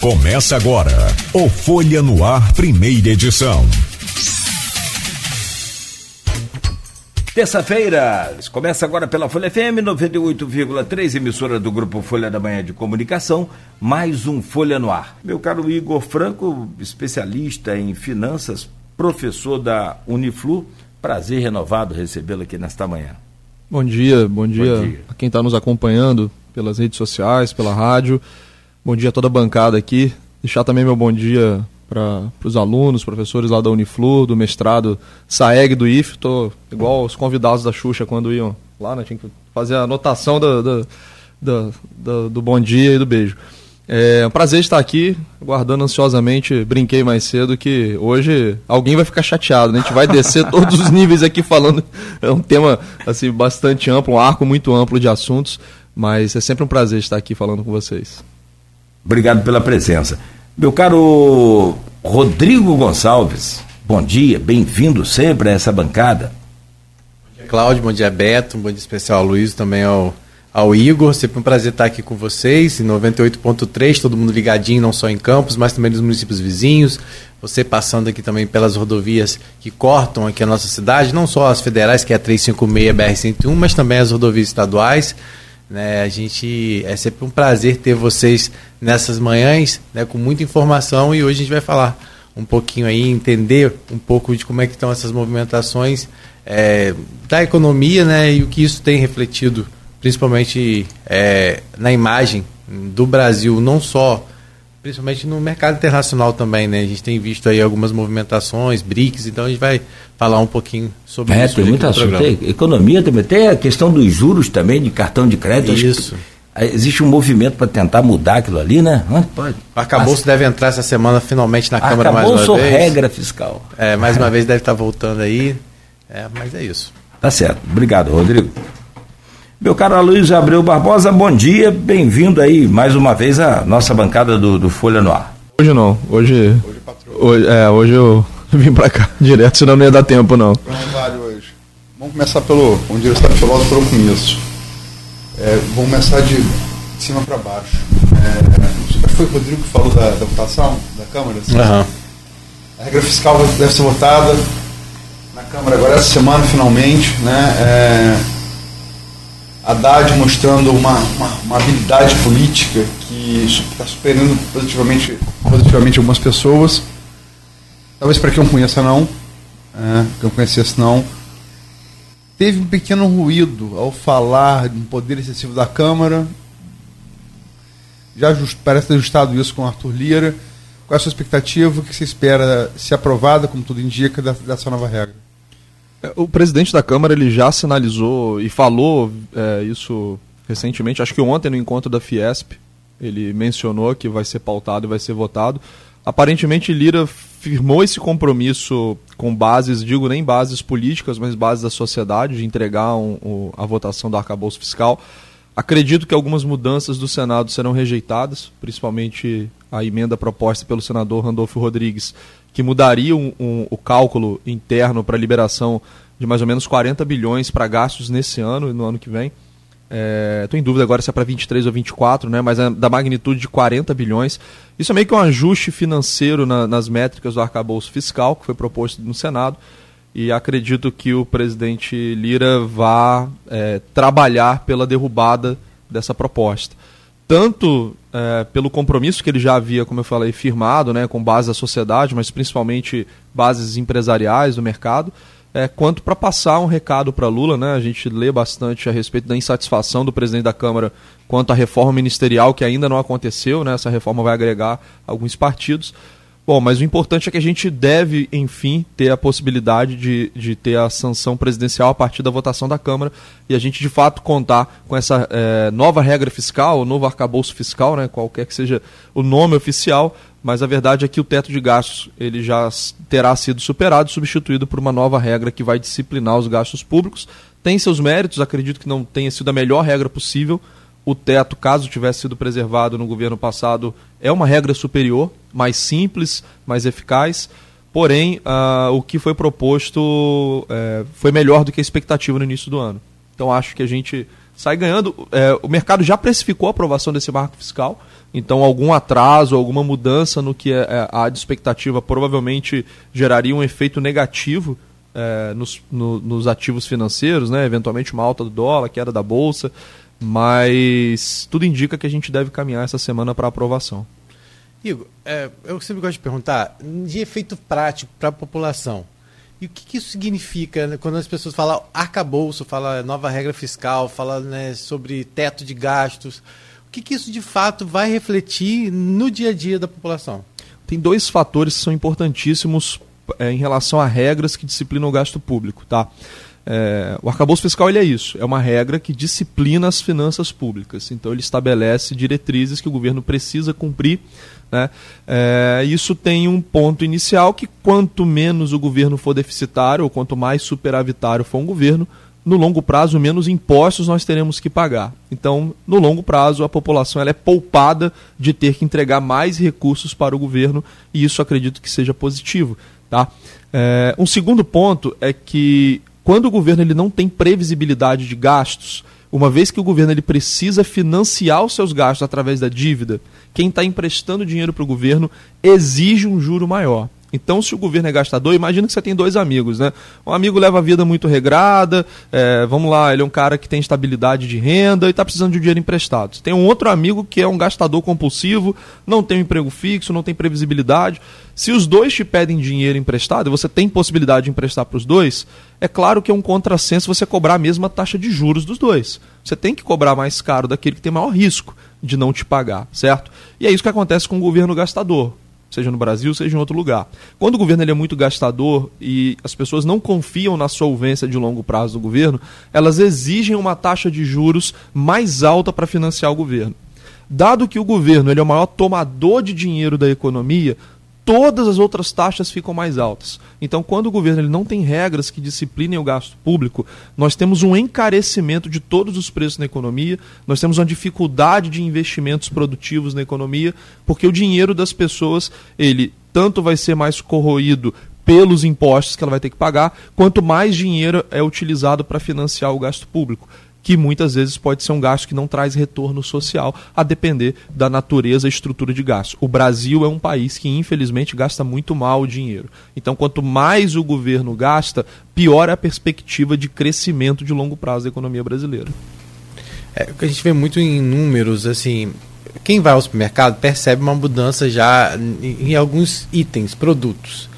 Começa agora o Folha no Ar, primeira edição. Terça-feira, começa agora pela Folha FM 98,3, emissora do Grupo Folha da Manhã de Comunicação, mais um Folha no Ar. Meu caro Igor Franco, especialista em finanças, professor da Uniflu, prazer renovado recebê-lo aqui nesta manhã. Bom dia, bom dia, bom dia. a quem está nos acompanhando pelas redes sociais, pela rádio. Bom dia a toda a bancada aqui. Deixar também meu bom dia para os alunos, professores lá da Uniflu, do mestrado SAEG do IF. Estou igual os convidados da Xuxa quando iam lá, né? Tinha que fazer a anotação do, do, do, do, bom dia e do beijo. É um prazer estar aqui, aguardando ansiosamente. Brinquei mais cedo que hoje alguém vai ficar chateado, né? A gente vai descer todos os níveis aqui falando. É um tema assim bastante amplo, um arco muito amplo de assuntos, mas é sempre um prazer estar aqui falando com vocês. Obrigado pela presença. Meu caro Rodrigo Gonçalves, bom dia, bem-vindo sempre a essa bancada. Bom dia, Cláudio, bom dia, Beto, bom dia especial ao Luiz, também ao, ao Igor. Sempre um prazer estar aqui com vocês, em 98.3, todo mundo ligadinho, não só em Campos, mas também nos municípios vizinhos. Você passando aqui também pelas rodovias que cortam aqui a nossa cidade, não só as federais, que é a 356 BR-101, mas também as rodovias estaduais. Né? A gente é sempre um prazer ter vocês nessas manhãs, né, com muita informação e hoje a gente vai falar um pouquinho aí, entender um pouco de como é que estão essas movimentações é, da economia, né, e o que isso tem refletido, principalmente é, na imagem do Brasil, não só principalmente no mercado internacional também, né? A gente tem visto aí algumas movimentações, BRICS, então a gente vai falar um pouquinho sobre é, isso. Tem muita assunto. Tem economia também, tem a questão dos juros também, de cartão de crédito. Isso. Existe um movimento para tentar mudar aquilo ali, né? Pode. Acabou, se deve entrar essa semana finalmente na Câmara mais uma vez. Acabou regra fiscal. É, mais uma vez deve estar voltando aí. É, mas é isso. Tá certo. Obrigado, Rodrigo. Meu caro Aloysio Abreu Barbosa, bom dia, bem-vindo aí mais uma vez à nossa bancada do, do Folha no Ar. Hoje não, hoje. Hoje, hoje, é, hoje eu vim para cá direto, senão não ia dar tempo não. hoje. Vamos começar pelo, onde eu estava filósofo pelo começo. É, vamos começar de, de cima para baixo. É, foi o Rodrigo que falou da, da votação da Câmara? Assim, uhum. A regra fiscal deve ser votada na Câmara agora essa semana, finalmente. Né? É, Haddad mostrando uma, uma, uma habilidade política que está superando positivamente, positivamente algumas pessoas. Talvez para quem não conheça não, é, quem conhecesse não, teve um pequeno ruído ao falar de um poder excessivo da Câmara. Já just, parece ter ajustado isso com Arthur Lira. Qual é a sua expectativa? O que você espera ser aprovada, como tudo indica, dessa nova regra? O presidente da Câmara ele já sinalizou e falou é, isso recentemente, acho que ontem no encontro da Fiesp, ele mencionou que vai ser pautado e vai ser votado. Aparentemente Lira firmou esse compromisso com bases, digo nem bases políticas, mas bases da sociedade, de entregar um, um, a votação do arcabouço fiscal. Acredito que algumas mudanças do Senado serão rejeitadas, principalmente a emenda proposta pelo senador Randolfo Rodrigues, que mudaria um, um, o cálculo interno para liberação de mais ou menos 40 bilhões para gastos nesse ano e no ano que vem. Estou é, em dúvida agora se é para 23 ou 24, né, mas é da magnitude de 40 bilhões. Isso é meio que um ajuste financeiro na, nas métricas do arcabouço fiscal que foi proposto no Senado. E acredito que o presidente Lira vá é, trabalhar pela derrubada dessa proposta tanto é, pelo compromisso que ele já havia, como eu falei, firmado né, com base da sociedade, mas principalmente bases empresariais do mercado, é, quanto para passar um recado para Lula. Né, a gente lê bastante a respeito da insatisfação do presidente da Câmara quanto à reforma ministerial, que ainda não aconteceu. Né, essa reforma vai agregar alguns partidos. Bom, mas o importante é que a gente deve, enfim, ter a possibilidade de, de ter a sanção presidencial a partir da votação da Câmara e a gente, de fato, contar com essa é, nova regra fiscal, o novo arcabouço fiscal, né, qualquer que seja o nome oficial, mas a verdade é que o teto de gastos ele já terá sido superado, substituído por uma nova regra que vai disciplinar os gastos públicos. Tem seus méritos, acredito que não tenha sido a melhor regra possível, o teto, caso tivesse sido preservado no governo passado, é uma regra superior, mais simples, mais eficaz. Porém, uh, o que foi proposto uh, foi melhor do que a expectativa no início do ano. Então, acho que a gente sai ganhando. É, o mercado já precificou a aprovação desse marco fiscal, então algum atraso, alguma mudança no que é, é, há de expectativa provavelmente geraria um efeito negativo é, nos, no, nos ativos financeiros, né? eventualmente uma alta do dólar, queda da bolsa, mas tudo indica que a gente deve caminhar essa semana para aprovação. Igor, é, eu sempre gosto de perguntar de efeito prático para a população. E o que, que, isso significa né, quando as pessoas falam arcabouço, falam nova regra fiscal, falam né, sobre teto de gastos? O que, que isso de fato vai refletir no dia a dia da população? Tem dois fatores que são importantíssimos é, em relação a regras que disciplinam o gasto público. Tá? É, o arcabouço fiscal ele é isso, é uma regra que disciplina as finanças públicas. Então ele estabelece diretrizes que o governo precisa cumprir né? É, isso tem um ponto inicial que quanto menos o governo for deficitário, ou quanto mais superavitário for um governo, no longo prazo, menos impostos nós teremos que pagar. Então, no longo prazo, a população ela é poupada de ter que entregar mais recursos para o governo, e isso acredito que seja positivo. Tá? É, um segundo ponto é que quando o governo ele não tem previsibilidade de gastos, uma vez que o governo ele precisa financiar os seus gastos através da dívida, quem está emprestando dinheiro para o governo exige um juro maior. Então, se o governo é gastador, imagina que você tem dois amigos, né? Um amigo leva a vida muito regrada, é, vamos lá, ele é um cara que tem estabilidade de renda e está precisando de um dinheiro emprestado. Tem um outro amigo que é um gastador compulsivo, não tem um emprego fixo, não tem previsibilidade. Se os dois te pedem dinheiro emprestado e você tem possibilidade de emprestar para os dois, é claro que é um contrassenso você cobrar a mesma taxa de juros dos dois. Você tem que cobrar mais caro daquele que tem maior risco de não te pagar, certo? E é isso que acontece com o governo gastador seja no Brasil, seja em outro lugar. Quando o governo ele é muito gastador e as pessoas não confiam na solvência de longo prazo do governo, elas exigem uma taxa de juros mais alta para financiar o governo. Dado que o governo ele é o maior tomador de dinheiro da economia, todas as outras taxas ficam mais altas. Então, quando o governo ele não tem regras que disciplinem o gasto público, nós temos um encarecimento de todos os preços na economia, nós temos uma dificuldade de investimentos produtivos na economia, porque o dinheiro das pessoas, ele tanto vai ser mais corroído pelos impostos que ela vai ter que pagar, quanto mais dinheiro é utilizado para financiar o gasto público que muitas vezes pode ser um gasto que não traz retorno social, a depender da natureza e estrutura de gasto. O Brasil é um país que, infelizmente, gasta muito mal o dinheiro. Então, quanto mais o governo gasta, pior é a perspectiva de crescimento de longo prazo da economia brasileira. É, o que a gente vê muito em números, assim, quem vai ao supermercado percebe uma mudança já em, alguns itens, produtos.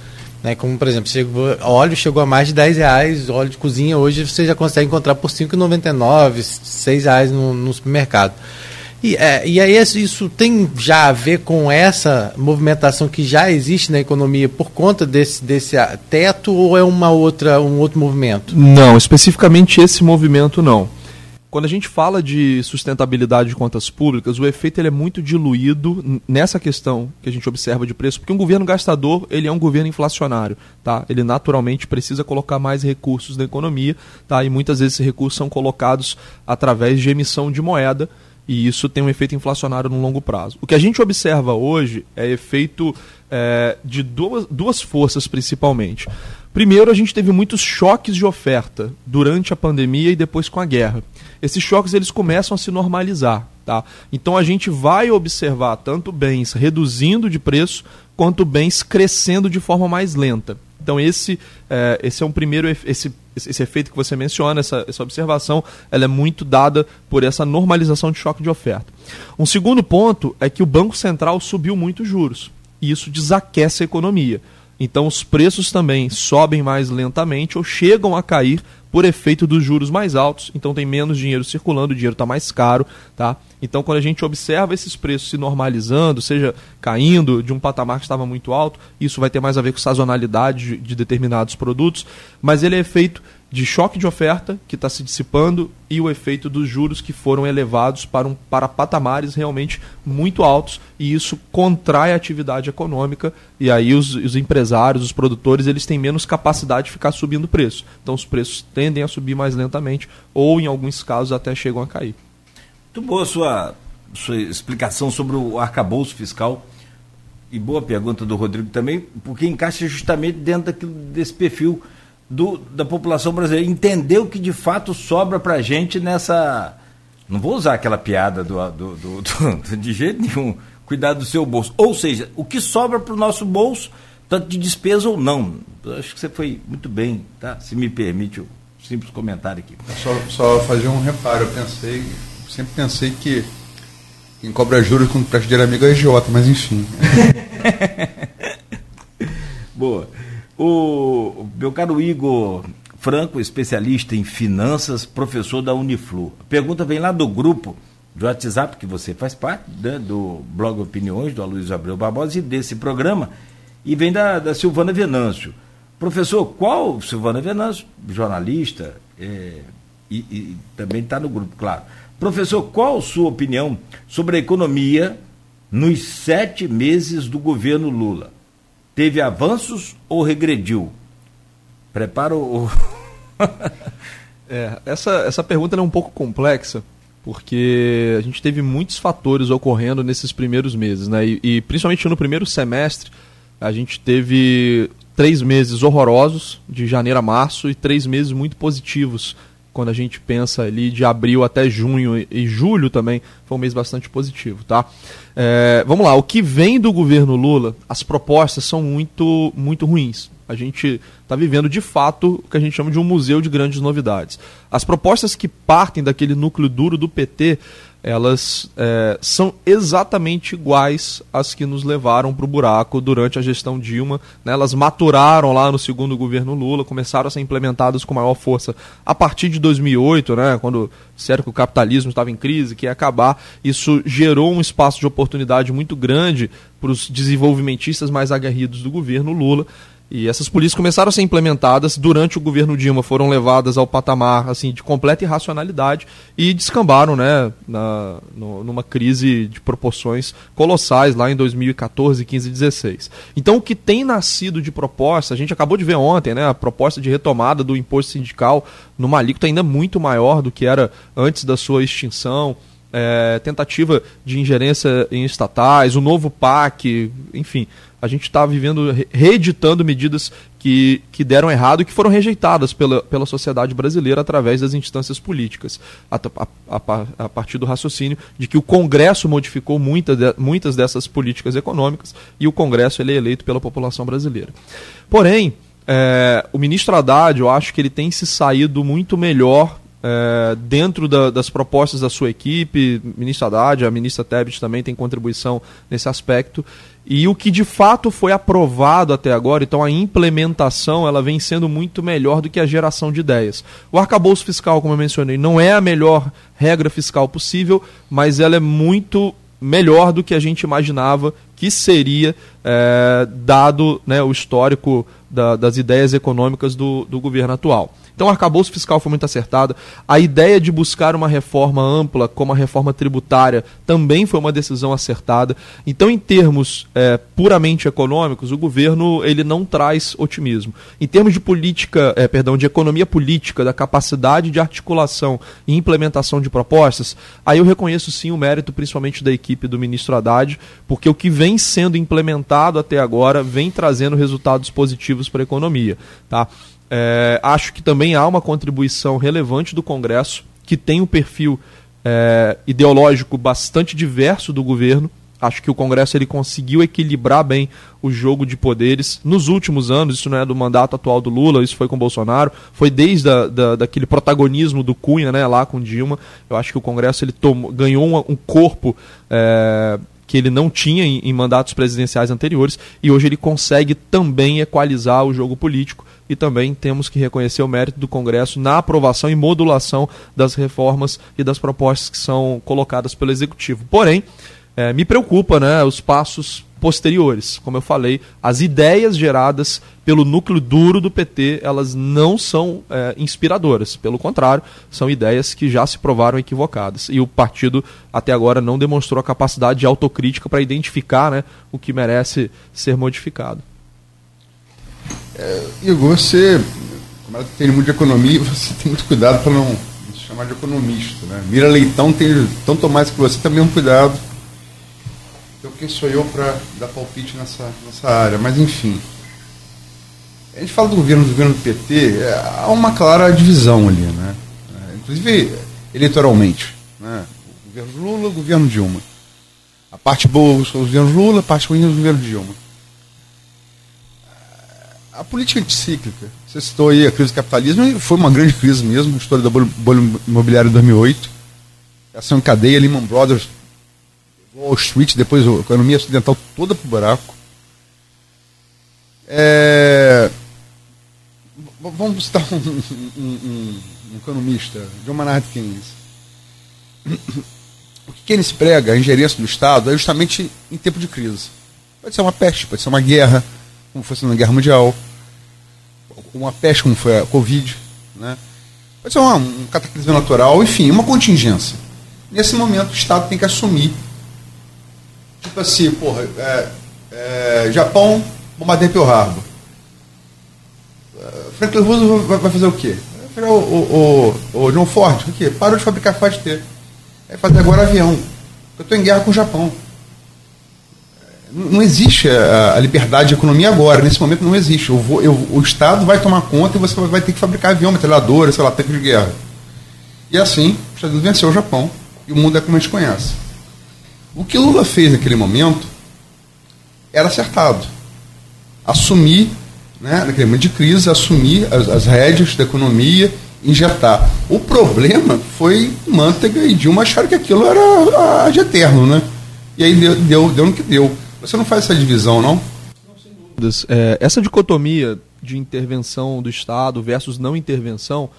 Né? Como, por exemplo, chegou, óleo chegou a mais de 10 reais, óleo de cozinha hoje você já consegue encontrar por R$ 5,99, 6 reais no, no supermercado. E, é, e aí isso tem já a ver com essa movimentação que já existe na economia por conta desse, desse teto ou é uma outra, um outro movimento? Não, especificamente esse movimento não. Quando a gente fala de sustentabilidade de contas públicas, o efeito ele é muito diluído nessa questão que a gente observa de preço, porque um governo gastador ele é um governo inflacionário, tá? Ele naturalmente precisa colocar mais recursos na economia, tá? E muitas vezes esses recursos são colocados através de emissão de moeda e isso tem um efeito inflacionário no longo prazo. O que a gente observa hoje é efeito é, de duas, duas forças principalmente. Primeiro, a gente teve muitos choques de oferta durante a pandemia e depois com a guerra esses choques eles começam a se normalizar. Tá? Então a gente vai observar tanto bens reduzindo de preço quanto bens crescendo de forma mais lenta. Então esse, é, esse é um primeiro esse, esse efeito que você menciona, essa, essa observação, ela é muito dada por essa normalização de choque de oferta. Um segundo ponto é que o Banco Central subiu muito os juros e isso desaquece a economia. Então os preços também sobem mais lentamente ou chegam a cair por efeito dos juros mais altos, então tem menos dinheiro circulando, o dinheiro está mais caro, tá? Então quando a gente observa esses preços se normalizando, seja caindo de um patamar que estava muito alto, isso vai ter mais a ver com sazonalidade de, de determinados produtos, mas ele é efeito de choque de oferta que está se dissipando e o efeito dos juros que foram elevados para, um, para patamares realmente muito altos e isso contrai a atividade econômica e aí os, os empresários, os produtores, eles têm menos capacidade de ficar subindo o preço. Então os preços tendem a subir mais lentamente ou em alguns casos até chegam a cair. Muito boa a sua, sua explicação sobre o arcabouço fiscal e boa pergunta do Rodrigo também, porque encaixa justamente dentro daquilo, desse perfil do, da população brasileira entender o que de fato sobra para a gente nessa, Não vou usar aquela piada do, do, do, do de jeito nenhum. Cuidar do seu bolso. Ou seja, o que sobra para o nosso bolso, tanto de despesa ou não. Eu acho que você foi muito bem, tá? Se me permite um simples comentário aqui. Só, só fazer um reparo. Eu pensei, sempre pensei que quem cobra juros com presta dinheiro amigo é idiota, mas enfim. Boa. O meu caro Igor Franco, especialista em finanças, professor da Uniflu. A pergunta vem lá do grupo do WhatsApp, que você faz parte, né, do blog Opiniões, do Aloysio Abreu Barbosa, e desse programa, e vem da, da Silvana Venâncio. Professor, qual, Silvana Venâncio, jornalista, é, e, e também está no grupo, claro. Professor, qual sua opinião sobre a economia nos sete meses do governo Lula? Teve avanços ou regrediu? Prepara o. é, essa, essa pergunta é um pouco complexa, porque a gente teve muitos fatores ocorrendo nesses primeiros meses, né? E, e, principalmente no primeiro semestre, a gente teve três meses horrorosos, de janeiro a março, e três meses muito positivos, quando a gente pensa ali de abril até junho e, julho também, foi um mês bastante positivo, tá? É, vamos lá, o que vem do governo Lula, as propostas são muito, muito ruins. A gente está vivendo de fato o que a gente chama de um museu de grandes novidades. As propostas que partem daquele núcleo duro do PT, elas é, são exatamente iguais às que nos levaram para o buraco durante a gestão Dilma. Né? Elas maturaram lá no segundo governo Lula, começaram a ser implementadas com maior força a partir de 2008, né? quando disseram que o capitalismo estava em crise, que ia acabar. Isso gerou um espaço de oportunidade muito grande para os desenvolvimentistas mais aguerridos do governo Lula. E essas polícias começaram a ser implementadas durante o governo Dilma, foram levadas ao patamar assim de completa irracionalidade e descambaram né, na, no, numa crise de proporções colossais lá em 2014, 15 e 16. Então o que tem nascido de proposta, a gente acabou de ver ontem, né, a proposta de retomada do imposto sindical numa alíquota ainda muito maior do que era antes da sua extinção. É, tentativa de ingerência em estatais, o novo PAC, enfim, a gente está vivendo, reeditando medidas que, que deram errado e que foram rejeitadas pela, pela sociedade brasileira através das instâncias políticas, a, a, a, partir do raciocínio de que o Congresso modificou muita de, muitas dessas políticas econômicas e o Congresso ele é eleito pela população brasileira. Porém, é, o ministro Haddad, eu acho que ele tem se saído muito melhor é, dentro da, das propostas da sua equipe, ministro Haddad, a ministra Tebet também tem contribuição nesse aspecto. E o que de fato foi aprovado até agora, então a implementação, ela vem sendo muito melhor do que a geração de ideias. O arcabouço fiscal, como eu mencionei, não é a melhor regra fiscal possível, mas ela é muito melhor do que a gente imaginava que seria, é, dado né, o histórico da, das ideias econômicas do, do governo atual. Então, o arcabouço fiscal foi muito acertado. A ideia de buscar uma reforma ampla, como a reforma tributária, também foi uma decisão acertada. Então, em termos é, puramente econômicos, o governo ele não traz otimismo. Em termos de política, é, perdão, de economia política, da capacidade de articulação e implementação de propostas, aí eu reconheço sim o mérito, principalmente da equipe do ministro Haddad, porque o que vem sendo implementado até agora vem trazendo resultados positivos para a economia. Tá? É, acho que também há uma contribuição relevante do Congresso, que tem um perfil é, ideológico bastante diverso do governo. Acho que o Congresso ele conseguiu equilibrar bem o jogo de poderes nos últimos anos. Isso não é do mandato atual do Lula, isso foi com Bolsonaro, foi desde a, da, daquele protagonismo do Cunha, né, lá com Dilma. Eu acho que o Congresso ele tomou, ganhou um, um corpo é, que ele não tinha em, em, mandatos presidenciais anteriores e hoje ele consegue também equalizar o jogo político e também temos que reconhecer o mérito do Congresso na aprovação e modulação das reformas e das propostas que são colocadas pelo Executivo. Porém, é, me preocupa né, os passos posteriores. Como eu falei, as ideias geradas pelo núcleo duro do PT, elas não são é, inspiradoras. Pelo contrário, são ideias que já se provaram equivocadas. E o partido até agora não demonstrou a capacidade de autocrítica para identificar né, o que merece ser modificado. É, Igor, você, como ela tem muito de economia, você tem muito cuidado para não se chamar de economista. Né? Mira Leitão tem tanto mais que você, também um cuidado. Então, quem sou eu para dar palpite nessa, nessa área? Mas, enfim. A gente fala do governo do governo do PT, é, há uma clara divisão ali, né? É, inclusive eleitoralmente. Né? governo Lula, governo Dilma. A parte boa os governos Lula, a parte ruim os governos Dilma. A política anticíclica, você citou aí a crise do capitalismo, foi uma grande crise mesmo, a história da bolha imobiliária de 2008. Essa em cadeia, Lehman Brothers, Wall Street, depois a economia ocidental toda para o buraco. É... Vamos citar um, um, um, um economista, John Maynard Keynes. O que Keynes prega, a ingerência do Estado, é justamente em tempo de crise. Pode ser uma peste, pode ser uma guerra, como foi na Guerra Mundial, uma peste como foi a Covid, né? pode ser uma, um cataclismo natural, enfim, uma contingência. Nesse momento o Estado tem que assumir. Tipo assim, porra, é, é, Japão bombardeia Pearl Harbor. É, Franklin Roosevelt vai, fazer o quê? Vai o, o, o, o John Ford, o quê? Parou de fabricar Fight T. Vai fazer agora avião. Eu estou em guerra com o Japão não existe a, a, liberdade de economia agora, nesse momento não existe. Eu vou, eu, o Estado vai tomar conta e você vai ter que fabricar avião, metralhadora, sei lá, tanque de guerra. E assim, os Estados Unidos venceu o Japão e o mundo é como a gente conhece. O que Lula fez naquele momento era acertado. Assumir, né, naquele momento de crise, assumir as, as rédeas da economia, injetar. O problema foi Manteiga e Dilma acharam que aquilo era a, de eterno, né? E aí deu, deu, deu no que deu. Você não faz essa divisão, não? É, essa dicotomia de intervenção do Estado versus não intervenção,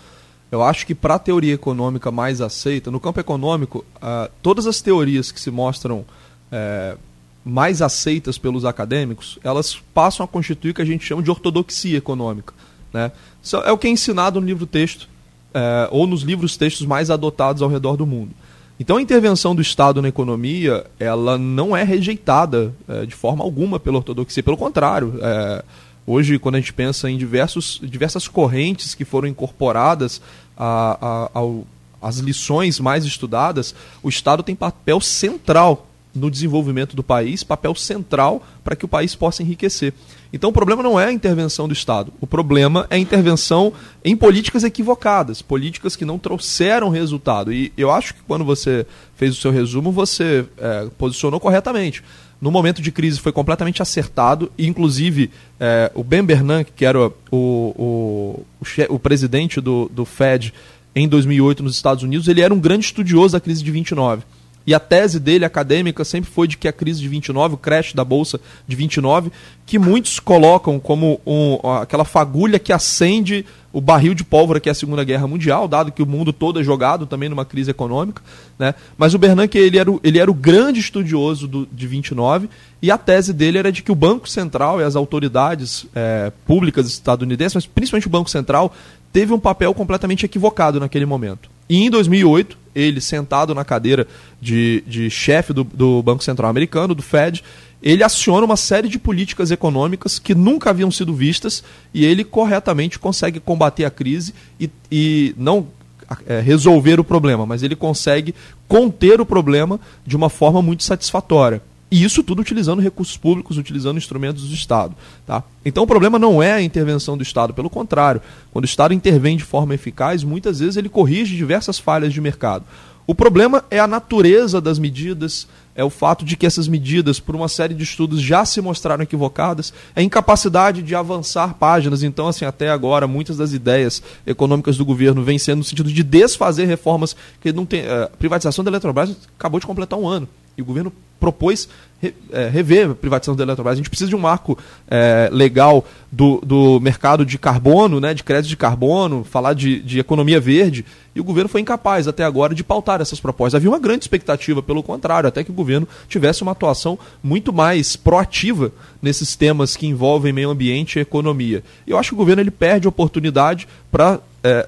eu acho que para a teoria econômica mais aceita, no campo econômico, uh, todas as teorias que se mostram é, mais aceitas pelos acadêmicos, elas passam a constituir o que a gente chama de ortodoxia econômica. Né? Isso é o que é ensinado no livro-texto, é, ou nos livros-textos mais adotados ao redor do mundo. Então a intervenção do Estado na economia, ela não é rejeitada é, de forma alguma pela ortodoxia, pelo contrário. É, hoje, quando a gente pensa em diversos, diversas correntes que foram incorporadas às lições mais estudadas, o Estado tem papel central no desenvolvimento do país, papel central para que o país possa enriquecer. Então o problema não é a intervenção do Estado, o problema é a intervenção em políticas equivocadas, políticas que não trouxeram resultado. E eu acho que quando você fez o seu resumo, você é, posicionou corretamente. No momento de crise foi completamente acertado, e inclusive é, o Ben Bernanke, que era o, o, o, o presidente do, do Fed em 2008 nos Estados Unidos, ele era um grande estudioso da crise de 29. E a tese dele, acadêmica, sempre foi de que a crise de 29, o crash da Bolsa de 29, que muitos colocam como um, aquela fagulha que acende o barril de pólvora que é a Segunda Guerra Mundial, dado que o mundo todo é jogado também numa crise econômica. Né? Mas o Bernanke ele era o, ele era o grande estudioso do, de 29 e a tese dele era de que o Banco Central e as autoridades é, públicas estadunidenses, mas principalmente o Banco Central, teve um papel completamente equivocado naquele momento. E em 2008, ele sentado na cadeira de, de chefe do, do Banco Central Americano, do Fed, ele aciona uma série de políticas econômicas que nunca haviam sido vistas e ele corretamente consegue combater a crise e, e não é, resolver o problema, mas ele consegue conter o problema de uma forma muito satisfatória. E isso tudo utilizando recursos públicos, utilizando instrumentos do Estado. Tá? Então o problema não é a intervenção do Estado, pelo contrário. Quando o Estado intervém de forma eficaz, muitas vezes ele corrige diversas falhas de mercado. O problema é a natureza das medidas, é o fato de que essas medidas, por uma série de estudos, já se mostraram equivocadas, é a incapacidade de avançar páginas. Então, assim, até agora, muitas das ideias econômicas do governo vêm sendo no sentido de desfazer reformas que não tem. A eh, privatização da Eletrobras acabou de completar um ano. E o governo propôs re, é, rever a privatização da Eletrobras. A gente precisa de um marco é, legal do, do mercado de carbono, né, de crédito de carbono, falar de, de economia verde, e o governo foi incapaz até agora de pautar essas propostas. Havia uma grande expectativa, pelo contrário, até que o governo tivesse uma atuação muito mais proativa nesses temas que envolvem meio ambiente e economia. Eu acho que o governo ele perde oportunidade para é,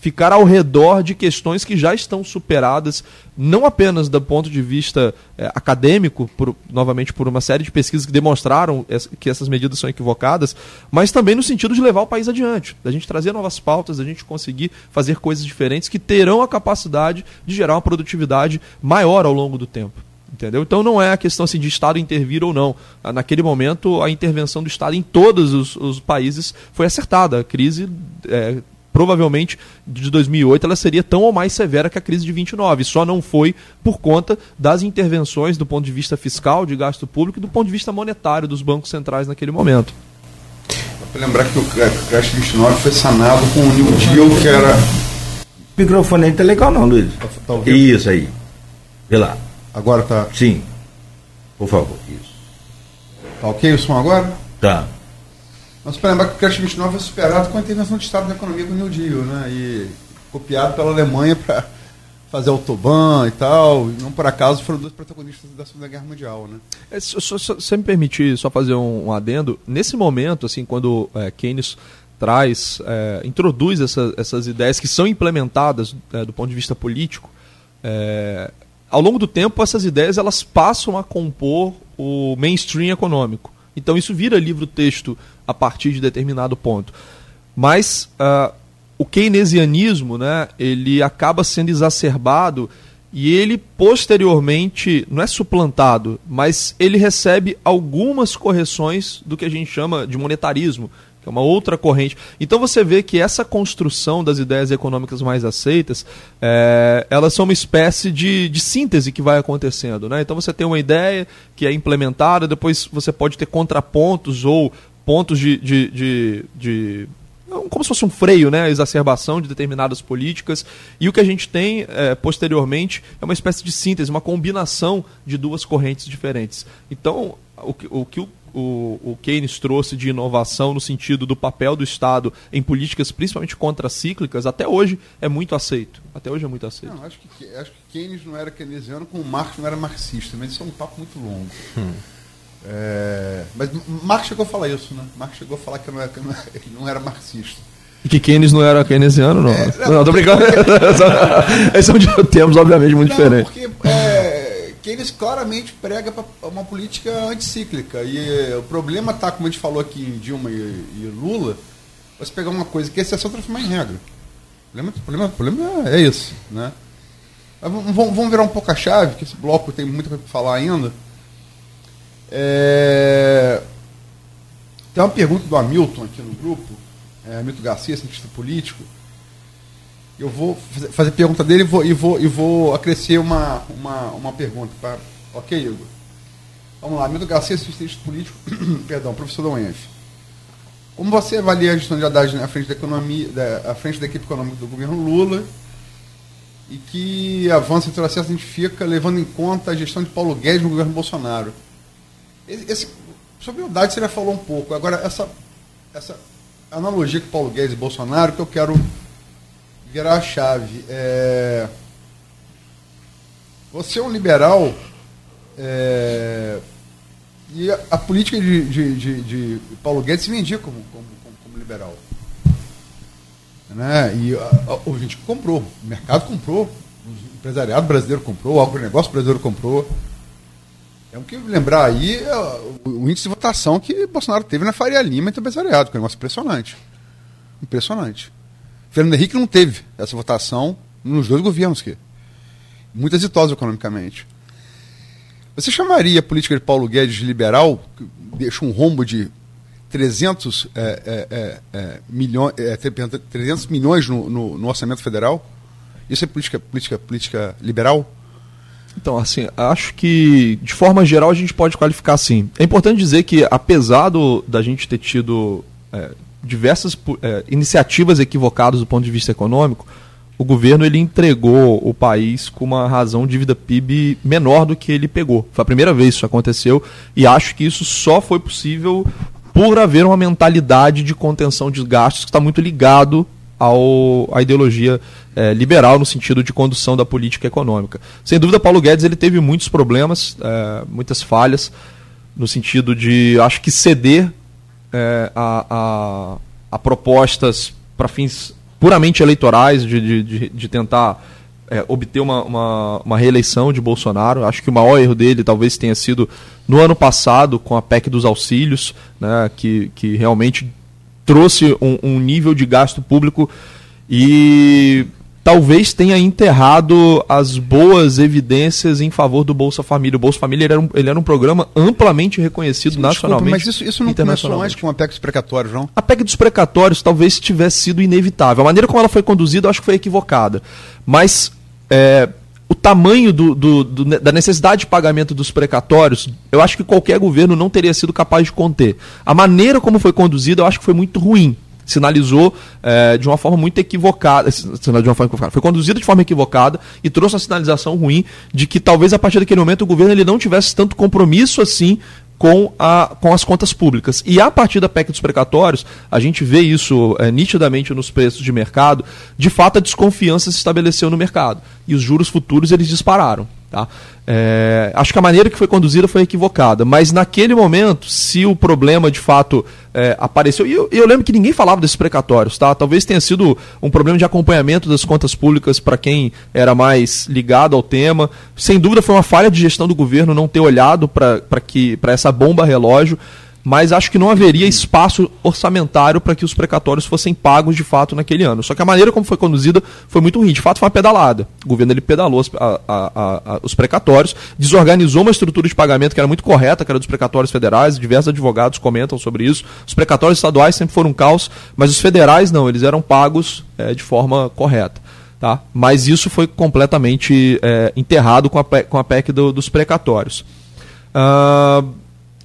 ficar ao redor de questões que já estão superadas, não apenas do ponto de vista é, acadêmico, por, novamente por uma série de pesquisas que demonstraram que essas medidas são equivocadas, mas também no sentido de levar o país adiante, da gente trazer novas pautas, da gente conseguir fazer coisas diferentes que terão a capacidade de gerar uma produtividade maior ao longo do tempo. Entendeu? Então não é a questão assim, de Estado intervir ou não. Naquele momento, a intervenção do Estado em todos os, os países foi acertada. A crise é, provavelmente de 2008 ela seria tão ou mais severa que a crise de 29. Só não foi por conta das intervenções do ponto de vista fiscal, de gasto público e do ponto de vista monetário dos bancos centrais naquele momento. Para lembrar que o crash 29 foi sanado com o New Deal, que era. O microfone aí tá legal não, Luiz. Tá, tá Isso aí. Vê lá. Agora tá. Sim. Por favor. Isso. Tá ok o som agora? Tá. Mas para lembrar que o crash 29 foi superado com a intervenção do Estado na economia do New Deal, né? E copiado pela Alemanha para fazer autobahn e tal. E não por acaso foram dois protagonistas da Segunda Guerra Mundial, né? É, se, você me permitir só fazer um, um, adendo, nesse momento, assim, quando é, Keynes traz, é, introduz essa, essas ideias que são implementadas é, do ponto de vista político, é, ao longo do tempo essas ideias elas passam a compor o mainstream econômico. Então isso vira livro-texto a partir de determinado ponto. Mas uh, o keynesianismo, né, ele acaba sendo exacerbado e ele posteriormente não é suplantado, mas ele recebe algumas correções do que a gente chama de monetarismo, que é uma outra corrente. Então você vê que essa construção das ideias econômicas mais aceitas, é, elas são uma espécie de, de síntese que vai acontecendo. Né? Então você tem uma ideia que é implementada, depois você pode ter contrapontos ou pontos de, de, de, de como se fosse um freio, né, a exacerbação de determinadas políticas. E o que a gente tem é, posteriormente é uma espécie de síntese, uma combinação de duas correntes diferentes. Então, o, o que o, o, o Keynes trouxe de inovação no sentido do papel do Estado em políticas, principalmente contracíclicas, até hoje é muito aceito. Até hoje é muito aceito. Não, acho, que, acho que Keynes não era keynesiano como Marx não era marxista, mas isso é um papo muito longo. Hum. É, mas Marx chegou a falar isso, né? Marx chegou a falar que não era, que não era marxista. E que Keynes não era keynesiano, não. É, não, não, tô brincando. Esses são termos, obviamente, muito não, diferentes. Porque é, Keynes claramente prega uma política anticíclica. E é, o problema está, como a gente falou aqui em Dilma e, e Lula, você pegar uma coisa que é exceção transformar em regra. O problema, o problema, o problema é esse. Né? Vamos, vamos virar um pouco a chave, que esse bloco tem muito para falar ainda. É... Tem uma pergunta do Hamilton aqui no grupo, é, Hamilton Garcia, cientista político. Eu vou fazer pergunta dele e vou, e vou, e vou acrescer uma, uma, uma pergunta. Pra... Ok, Igor? Vamos lá, Hamilton Garcia, cientista político, perdão, professor da UENF. Como você avalia a gestão de Haddad à frente da economia, da, à frente da equipe econômica do governo Lula? E que avanço a gente fica levando em conta a gestão de Paulo Guedes no governo Bolsonaro? Esse, sobre humildade você já falou um pouco. Agora, essa, essa analogia com Paulo Guedes e Bolsonaro, que eu quero virar a chave. É, você é um liberal é, e a, a política de, de, de, de, Paulo Guedes se vendia como, como, como, como liberal. Né? E a, a, a, gente comprou, o mercado comprou, o empresariado brasileiro comprou, o agronegócio brasileiro comprou. Temos que lembrar aí é, o índice de votação que Bolsonaro teve na Faria Lima entre o empresariado, que é um negócio impressionante. Impressionante. Fernando Henrique não teve essa votação nos dois governos que muito exitosos economicamente. Você chamaria a política de Paulo Guedes de liberal, que deixa um rombo de 300, é, é, é, é milhões, 300 é, milhões no, no, no, orçamento federal? Isso é política, política, política liberal? Então, assim, acho que de forma geral a gente pode qualificar assim. É importante dizer que, apesar do, da gente ter tido é, diversas é, iniciativas equivocadas do ponto de vista econômico, o governo ele entregou o país com uma razão de vida PIB menor do que ele pegou. Foi a primeira vez que isso aconteceu e acho que isso só foi possível por haver uma mentalidade de contenção de gastos que está muito ligado ao, à ideologia é, liberal no sentido de condução da política econômica. Sem dúvida, Paulo Guedes ele teve muitos problemas, é, muitas falhas, no sentido de, acho que ceder é, a, a, a, propostas para fins puramente eleitorais, de, de, de tentar é, obter uma, uma, uma, reeleição de Bolsonaro. Acho que o maior erro dele talvez tenha sido no ano passado, com a PEC dos auxílios, né, que, que realmente trouxe um, um nível de gasto público e talvez tenha enterrado as boas evidências em favor do Bolsa Família. O Bolsa Família ele era, um, ele era um programa amplamente reconhecido Sim, nacionalmente. Desculpa, mas isso, isso não começou antes com a PEC dos precatórios, não? A PEC dos precatórios talvez tivesse sido inevitável. A maneira como ela foi conduzida, eu acho que foi equivocada. Mas é, o tamanho do, do, do, da necessidade de pagamento dos precatórios, eu acho que qualquer governo não teria sido capaz de conter. A maneira como foi conduzida, eu acho que foi muito ruim sinalizou é, de uma forma muito equivocada, de uma forma equivocada, foi conduzida de forma equivocada e trouxe uma sinalização ruim de que talvez a partir daquele momento o governo ele não tivesse tanto compromisso assim com, a, com as contas públicas. E a partir da PEC dos precatórios, a gente vê isso é, nitidamente nos preços de mercado, de fato a desconfiança se estabeleceu no mercado. E os juros futuros eles dispararam. Tá? É, acho que a maneira que foi conduzida foi equivocada, mas naquele momento, se o problema de fato é, apareceu, e eu, eu, lembro que ninguém falava desses precatórios, tá? talvez tenha sido um problema de acompanhamento das contas públicas para quem era mais ligado ao tema. Sem dúvida foi uma falha de gestão do governo não ter olhado para essa bomba relógio mas acho que não haveria espaço orçamentário para que os precatórios fossem pagos de fato naquele ano. Só que a maneira como foi conduzida foi muito ruim. De fato, foi uma pedalada. O governo ele pedalou a, a, a, os precatórios, desorganizou uma estrutura de pagamento que era muito correta, que era dos precatórios federais. Diversos advogados comentam sobre isso. Os precatórios estaduais sempre foram um caos, mas os federais não, eles eram pagos é, de forma correta. Tá? Mas isso foi completamente é, enterrado com a, com a PEC do, dos precatórios. Uh,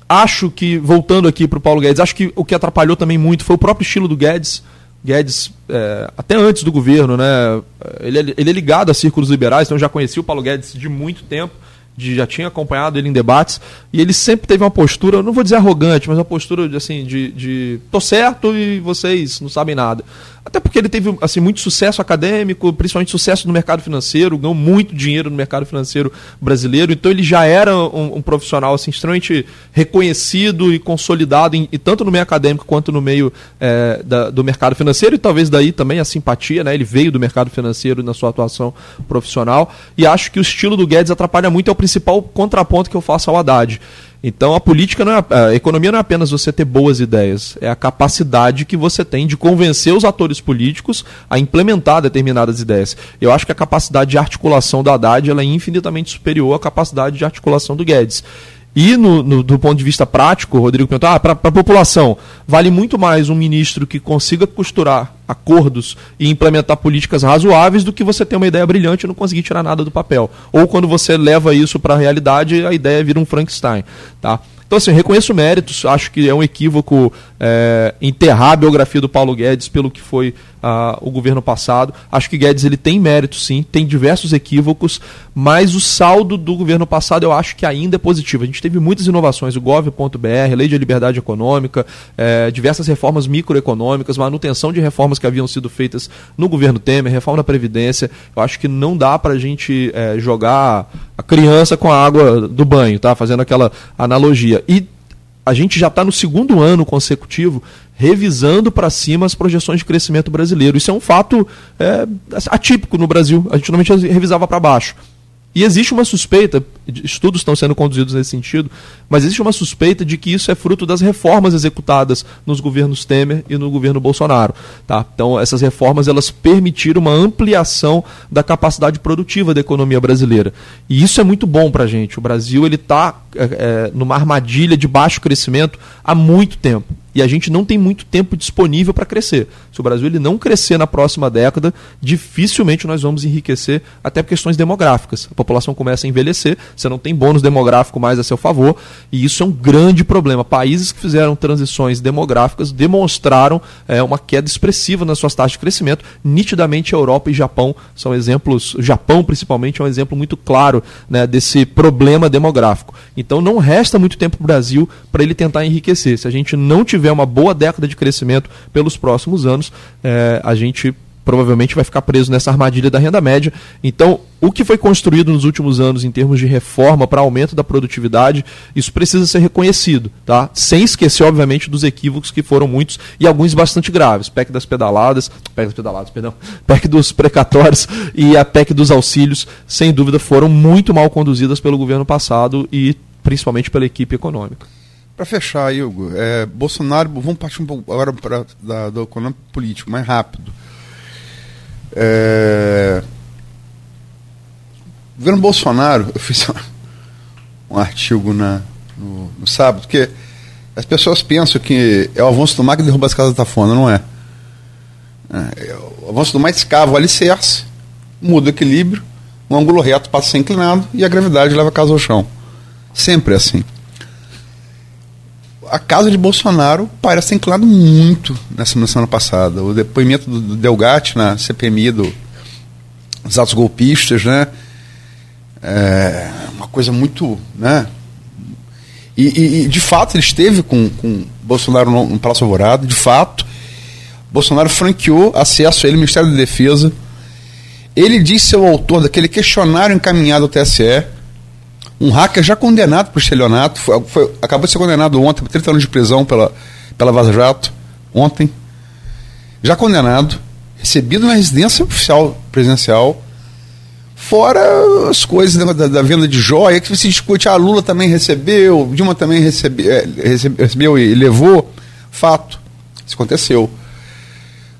acho que, voltando aqui para o Paulo Guedes, acho que o que atrapalhou também muito foi o próprio estilo do Guedes. Guedes, é, até antes do governo, né? Ele, é, ele é ligado a círculos liberais, então eu já conheci o Paulo Guedes de muito tempo, de, já tinha acompanhado ele em debates, e ele sempre teve uma postura, não vou dizer arrogante, mas uma postura assim, de, de tô certo e vocês não sabem nada. Até porque ele teve assim, muito sucesso acadêmico, principalmente sucesso no mercado financeiro, ganhou muito dinheiro no mercado financeiro brasileiro, então ele já era um, um profissional assim, extremamente reconhecido e consolidado, em, e tanto no meio acadêmico quanto no meio é, da, do mercado financeiro, e talvez daí também a simpatia, né? ele veio do mercado financeiro na sua atuação profissional, e acho que o estilo do Guedes atrapalha muito, é o principal contraponto que eu faço ao Haddad. Então a política não é a economia não é apenas você ter boas ideias, é a capacidade que você tem de convencer os atores políticos a implementar determinadas ideias. Eu acho que a capacidade de articulação do Haddad ela é infinitamente superior à capacidade de articulação do Guedes. E no, no, do ponto de vista prático, Rodrigo perguntou, ah, para a população, vale muito mais um ministro que consiga costurar acordos e implementar políticas razoáveis do que você ter uma ideia brilhante e não conseguir tirar nada do papel. Ou quando você leva isso para a realidade, a ideia vira um Frankenstein. Tá? Então, assim, reconheço méritos, acho que é um equívoco é, enterrar a biografia do Paulo Guedes pelo que foi uh, o governo passado. Acho que Guedes ele tem mérito, sim, tem diversos equívocos, mas o saldo do governo passado eu acho que ainda é positivo. A gente teve muitas inovações, o gov.br, lei de liberdade econômica, é, diversas reformas microeconômicas, manutenção de reformas que haviam sido feitas no governo Temer, reforma da Previdência. Eu acho que não dá para a gente é, jogar a criança com a água do banho, tá? Fazendo aquela analogia. E a gente já está no segundo ano consecutivo revisando para cima as projeções de crescimento brasileiro. Isso é um fato é, atípico no Brasil. A gente normalmente revisava para baixo. E existe uma suspeita, estudos estão sendo conduzidos nesse sentido, mas existe uma suspeita de que isso é fruto das reformas executadas nos governos Temer e no governo Bolsonaro. Tá? Então, essas reformas elas permitiram uma ampliação da capacidade produtiva da economia brasileira. E isso é muito bom para a gente. O Brasil está é, é, numa armadilha de baixo crescimento há muito tempo e a gente não tem muito tempo disponível para crescer. Se o Brasil ele não crescer na próxima década, dificilmente nós vamos enriquecer, até por questões demográficas. A população começa a envelhecer, você não tem bônus demográfico mais a seu favor, e isso é um grande problema. Países que fizeram transições demográficas demonstraram é, uma queda expressiva nas suas taxas de crescimento. Nitidamente, a Europa e Japão são exemplos, o Japão principalmente é um exemplo muito claro né, desse problema demográfico. Então não resta muito tempo para o Brasil para ele tentar enriquecer. Se a gente não tiver uma boa década de crescimento pelos próximos anos, é, a gente provavelmente vai ficar preso nessa armadilha da renda média. Então, o que foi construído nos últimos anos em termos de reforma para aumento da produtividade, isso precisa ser reconhecido, tá? Sem esquecer, obviamente, dos equívocos que foram muitos e alguns bastante graves. PEC das pedaladas, PEC das pedaladas, perdão, PEC dos precatórios e a PEC dos auxílios, sem dúvida, foram muito mal conduzidas pelo governo passado e principalmente pela equipe econômica. Para fechar, Hugo, é, Bolsonaro, vamos partir um pouco agora para do econômico político, mais rápido. É... O governo Bolsonaro, eu fiz um artigo na, no, no sábado, porque as pessoas pensam que é o avanço do mar que derruba as casas da Tafona, não é. é o avanço do mar escava o alicerce, muda o equilíbrio, um ângulo reto passa a ser inclinado e a gravidade leva a casa ao chão. Sempre é assim. A casa de Bolsonaro parece ter inclinado muito nessa semana passada. O depoimento do Delgatti na CPMI do, dos atos golpistas, né? É uma coisa muito, né? E, e, de fato ele esteve com, com Bolsonaro no, no Palácio Alvorada, de fato. Bolsonaro franqueou acesso a ele, Ministério da Defesa. Ele disse ser o autor daquele questionário encaminhado ao TSE. Um hacker já condenado por estelionato, foi, foi, acabou de ser condenado ontem por 30 anos de prisão pela, pela Vaza Jato, ontem. Já condenado, recebido na residência oficial presidencial Fora as coisas da, da, da, venda de joia, que se discute, ah, Lula também recebeu, Dilma também recebe, é, recebeu e levou. Fato. Isso aconteceu.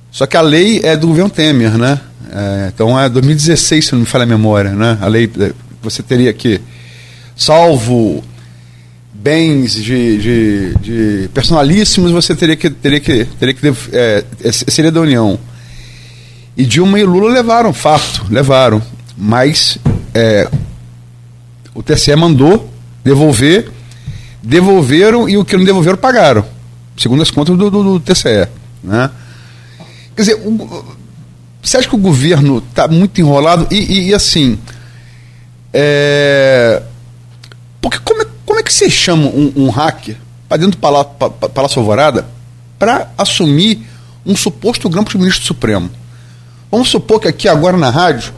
Só que a lei é do governo Temer, né? É, então é 2016, se não me falha a memória, né? A lei é, você teria que, salvo bens de, de, de personalíssimos, você teria que teria que teria que é, é, seria da União. E Dilma e Lula levaram, fato, levaram mas é, o TSE mandou devolver, devolveram e o que não devolveram pagaram, segundo as contas do, do, do TCE. Né? Quer dizer, o, você acha que o governo está muito enrolado? E, e, e assim, é, porque como é, como é que você chama um, um hacker para dentro do Palácio, Palácio Alvorada para assumir um suposto grampo de ministro Supremo? Vamos supor que aqui agora na rádio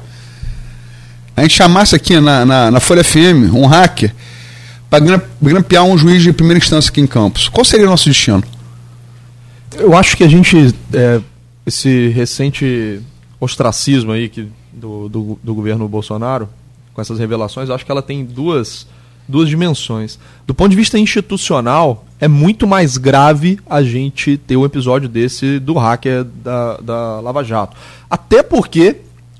a gente chamasse aqui na, na, na Folha FM um hacker para grampear um juiz de primeira instância aqui em Campos, qual seria o nosso destino? Eu acho que a gente, é, esse recente ostracismo aí que, do, do, do, governo Bolsonaro, com essas revelações, acho que ela tem duas, duas dimensões. Do ponto de vista institucional, é muito mais grave a gente ter um episódio desse do hacker da, da Lava Jato. Até porque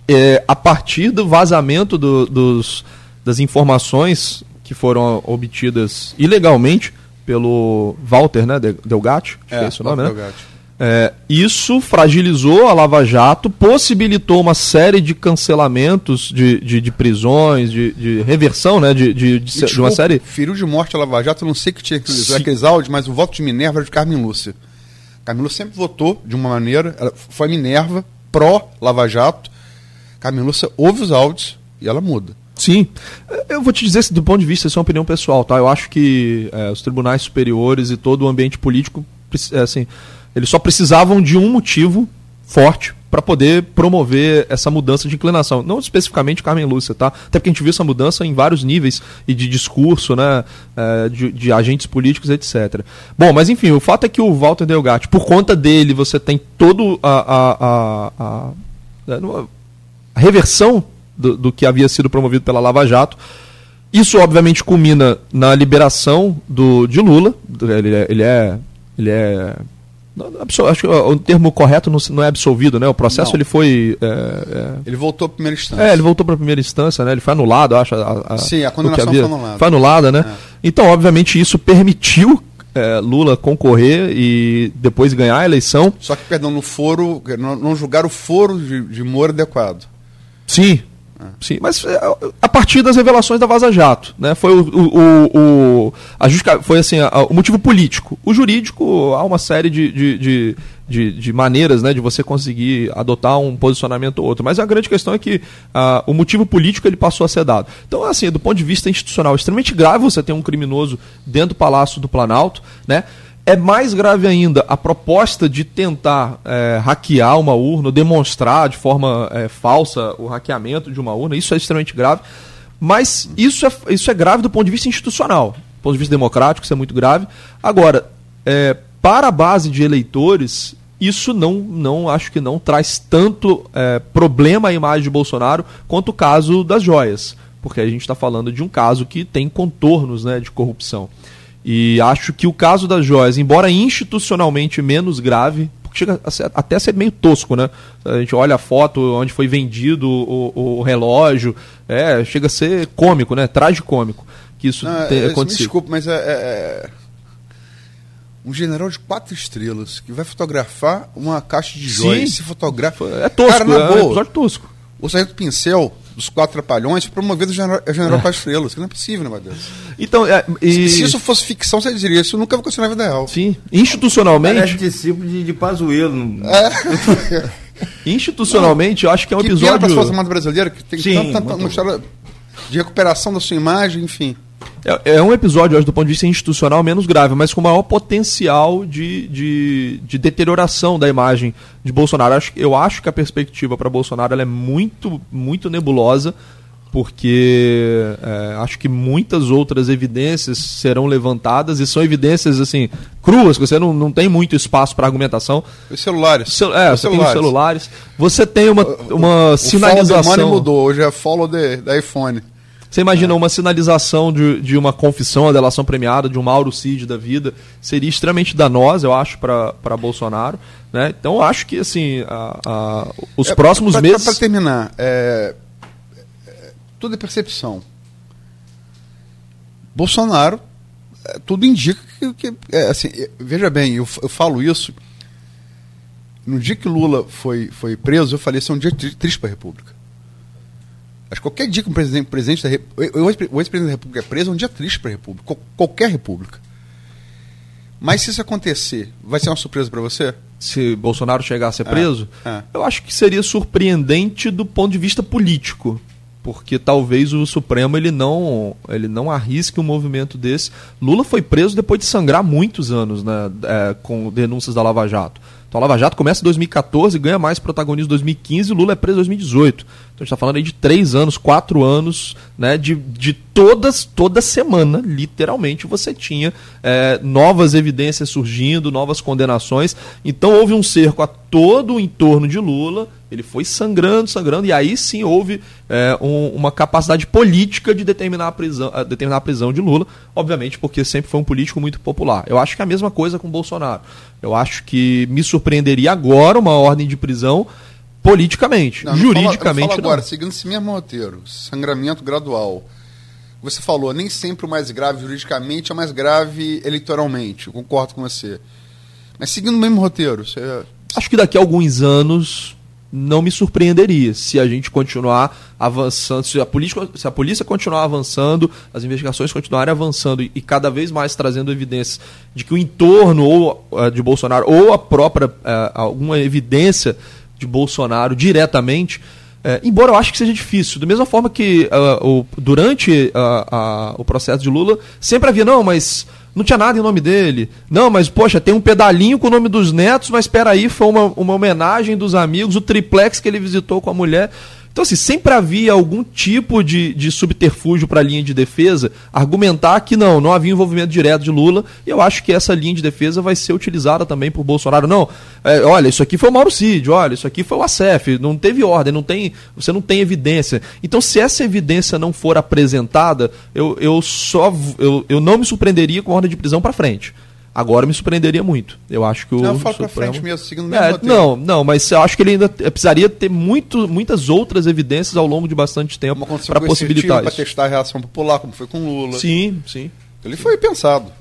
é, a partir do vazamento do, dos, das informações que foram obtidas ilegalmente pelo Walter né, Delgatti, é, é esse o nome, né? É, isso fragilizou a Lava Jato, possibilitou uma série de cancelamentos de, de, de prisões, de, de, reversão né, de, de, de, de uma série. Feriu de morte a Lava Jato, eu não sei que tinha aqueles áudios, mas o voto de Minerva era de Carmen Lúcia. Carmen Lúcia sempre votou de uma maneira, ela foi Minerva, pró-Lava Jato, Carmen Lúcia ouve os áudios e ela muda. Sim. Eu vou te dizer, do ponto de vista, isso é uma opinião pessoal, tá? Eu acho que é, os tribunais superiores e todo o ambiente político, é, assim, eles só precisavam de um motivo forte para poder promover essa mudança de inclinação. Não especificamente Carmen Lúcia, tá? Até porque a gente viu essa mudança em vários níveis e de discurso, né? É, de, de, agentes políticos, etc. Bom, mas enfim, o fato é que o Walter Delgatti, por conta dele, você tem todo a, a, a, a a reversão do, do, que havia sido promovido pela Lava Jato. Isso, obviamente, culmina na liberação do, de Lula. Ele é. Ele é, ele é acho que o termo correto não, é absolvido, né? O processo não. ele foi. É, é... Ele voltou para primeira instância. É, ele voltou para a primeira instância, né? Ele foi anulado, acho. A, a, Sim, a condenação havia, foi anulada. Foi anulada, né? É. Então, obviamente, isso permitiu é, Lula concorrer e depois ganhar a eleição. Só que, perdão, no foro, não, não julgar o foro de, de Moro adequado. Sim. Sim, mas é, a partir das revelações da Vaza Jato, né? Foi o, o, o a justific... foi assim, a, o motivo político. O jurídico há uma série de, de, de, de, de maneiras, né, de você conseguir adotar um posicionamento ou outro. Mas a grande questão é que uh, o motivo político ele passou a ser dado. Então, assim, do ponto de vista institucional, extremamente grave você ter um criminoso dentro do Palácio do Planalto, né? É mais grave ainda a proposta de tentar é, hackear uma urna, demonstrar de forma é, falsa o hackeamento de uma urna. Isso é extremamente grave. Mas isso é, isso é grave do ponto de vista institucional. Do ponto de vista democrático, isso é muito grave. Agora, é, para a base de eleitores, isso não, não acho que não traz tanto é, problema à imagem de Bolsonaro quanto o caso das joias. Porque a gente está falando de um caso que tem contornos né, de corrupção. E acho que o caso das joias, embora institucionalmente menos grave, porque chega a ser, até a ser meio tosco, né? A gente olha a foto onde foi vendido o, o relógio, é, chega a ser cômico, né? Tragicômico que isso tenha é, acontecido. Me desculpe, mas é, é, é, um general de quatro estrelas que vai fotografar uma caixa de joias, se fotografa. É tosco, Cara, na é um boa, episódio tosco. O Sargento Pincel dos quatro trapalhões foi promovido a general, general quatro estrelas, que não é possível, né, Deus? Então, é, e... Se, se isso fosse ficção, você diria, isso nunca vai acontecer na vida real. Sim, institucionalmente. Parece discípulo de, de Pazuello. É. Institucionalmente, eu acho que é um que pena para episódio. a Força Armada Brasileira, que tem Sim, tanta, tanta uma história de recuperação da sua imagem, enfim. É, é um episódio, eu acho, do ponto de vista institucional, menos grave, mas com maior potencial de, de, de deterioração da imagem de Bolsonaro. Acho, eu acho que a perspectiva para Bolsonaro é muito, muito nebulosa, porque é, acho que muitas outras evidências serão levantadas e são evidências assim cruas, que você não, não tem muito espaço para argumentação. Os celulares. Cel- é, Os você tem os celulares. Você tem uma, uma O sinalização. money mudou, hoje é follow the, da iPhone. Você imagina uma sinalização de, de uma confissão, uma delação premiada, de um Mauro Cid da vida, seria extremamente danosa, eu acho, para Bolsonaro. Né? Então, eu acho que assim, a- a- os É, próximos pra- meses. Para terminar, é, é, tudo é percepção. Bolsonaro, é, tudo indica que. que- é, assim, é, veja bem, eu, eu falo isso. No dia que Lula foi, foi preso, eu falei: esse é um dia tri- triste para a República. Acho que qualquer dia que um presidente, presidente da República. O ex- o ex-presidente da República é preso é um dia triste para a República. qual- qualquer República. Mas se isso acontecer, vai ser uma surpresa para você? se Bolsonaro chegar a ser preso, é. eu acho que seria surpreendente do ponto de vista político. Porque talvez o Supremo ele não, ele não arrisque um movimento desse. Lula foi preso depois de sangrar muitos anos né, é, com denúncias da Lava Jato. A Lava Jato começa em 2014, ganha mais protagonismo em 2015 e Lula é preso em 2018. Então a gente está falando aí de três anos, quatro anos, né, de, de todas, toda semana, literalmente, você tinha é, novas evidências surgindo, novas condenações. Então houve um cerco a todo o entorno de Lula, ele foi sangrando, sangrando, e aí sim houve é, um- uma capacidade política de determinar a, prisão, a determinar a prisão de Lula, obviamente porque sempre foi um político muito popular. Eu acho que é a mesma coisa com Bolsonaro. Eu acho que me surpreenderia agora uma ordem de prisão politicamente. Não, não fala- Juridicamente não. não. Fala agora, seguindo esse mesmo roteiro, sangramento gradual. Você falou, nem sempre o mais grave juridicamente é o mais grave eleitoralmente. Eu concordo com você. Mas seguindo o mesmo roteiro, você. Acho que daqui a alguns anos não me surpreenderia se a gente continuar avançando, se a, política, se a polícia continuar avançando, as investigações continuarem avançando e, e cada vez mais trazendo evidências de que o entorno ou eh, de Bolsonaro ou a própria eh, alguma evidência de Bolsonaro diretamente é, embora eu acho que seja difícil, da mesma forma que ah, o, durante ah, ah, o processo de Lula sempre havia, não, mas não tinha nada em nome dele. Não, mas poxa, tem um pedalinho com o nome dos netos, mas espera aí, foi uma, uma homenagem dos amigos, o triplex que ele visitou com a mulher. Então, assim, sempre havia algum tipo de, de subterfúgio para a linha de defesa argumentar que não, não havia envolvimento direto de Lula. E eu acho que essa linha de defesa vai ser utilizada também por Bolsonaro. Não, é, olha, isso aqui foi o Mauro Cid, olha, isso aqui foi o ACF, não teve ordem, não tem, você não tem evidência. Então, se essa evidência não for apresentada, eu, eu só eu, eu não me surpreenderia com ordem de prisão para frente. Agora me surpreenderia muito. Eu acho que o Não, pra Supremo- frente mesmo, seguindo mesmo É, roteiro. não, não, mas eu acho que ele ainda precisaria ter muito, muitas outras evidências ao longo de bastante tempo para possibilitar para isso. testar a reação popular, como foi com Lula. Sim, sim. Ele foi pensado. Foi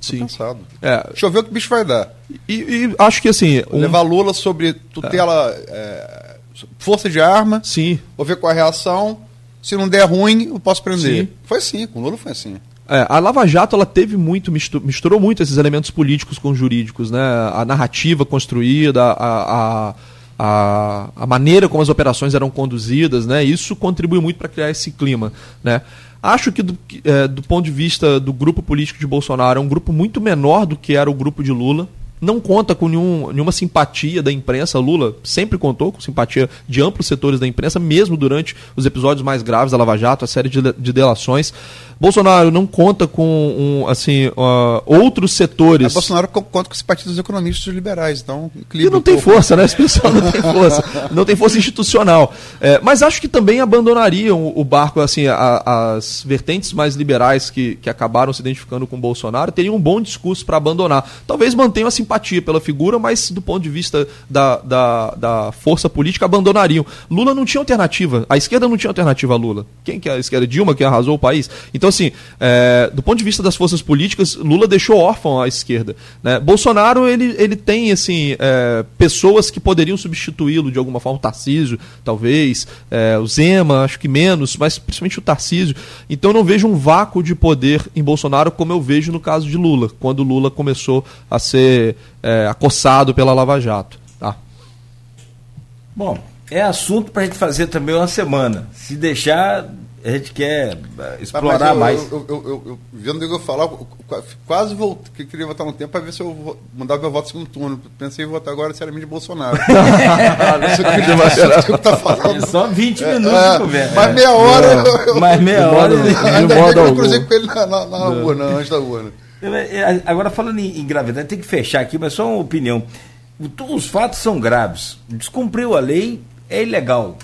Sim. pensado. É, Deixa eu ver o que o bicho vai dar. e, e acho que assim. um- Levar Lula sobre tutela, é, força de arma, Sim. vou ver qual é a reação. Se não der ruim, eu posso prender. Sim. Foi assim, com Lula foi assim. É, a Lava Jato ela teve muito, mistu- misturou muito esses elementos políticos com jurídicos, né? A narrativa construída, a, a, a, a maneira como as operações eram conduzidas, né? Isso contribuiu muito para criar esse clima, né? Acho que do, é, do ponto de vista do grupo político de Bolsonaro, é um grupo muito menor do que era o grupo de Lula. Não conta com nenhum, nenhuma simpatia da imprensa. Lula sempre contou com simpatia de amplos setores da imprensa, mesmo durante os episódios mais graves da Lava Jato, a série de, de delações. Bolsonaro não conta com um, assim, uh, outros setores. A Bolsonaro conta com esse partido dos economistas liberais, então. E não tem força, né? Esse pessoal não tem força. não tem força institucional. É, mas acho que também abandonariam o, barco, assim, a, as vertentes mais liberais que, que acabaram se identificando com o Bolsonaro teriam um bom discurso para abandonar. Talvez mantenham a simpatia pela figura, mas do ponto de vista da, da, da força política, abandonariam. Lula não tinha alternativa. A esquerda não tinha alternativa a Lula. Quem que é a esquerda? Dilma, que arrasou o país. Então, assim, é, do ponto de vista das forças políticas, Lula deixou órfão a esquerda. Né? Bolsonaro, ele, ele tem, assim, é, pessoas que poderiam substituí-lo de alguma forma. O Tarcísio, talvez. É, o Zema, acho que menos, mas principalmente o Tarcísio. Então, eu não vejo um vácuo de poder em Bolsonaro como eu vejo no caso de Lula, quando Lula começou a ser é, acossado pela Lava Jato. Tá? Bom, é assunto para a gente fazer também uma semana. Se deixar, a gente quer eh, explorar eu, mais. Eu, eu, eu, eu, vendo o Igor falar, quase voltei, que queria votar um tempo para ver se eu mandava meu voto no segundo turno. Pensei em votar agora seriamente Bolsonaro. Não tá falando. É só 20 é, minutos é, de conversa. Mais meia hora. É. Mais meia hora. Ainda bem eu cruzei com ele na, na, na urna, antes da urna. É, agora, falando em, em gravidade, tem que fechar aqui, mas só uma opinião. Os fatos são graves. Descumpriu a lei, é ilegal.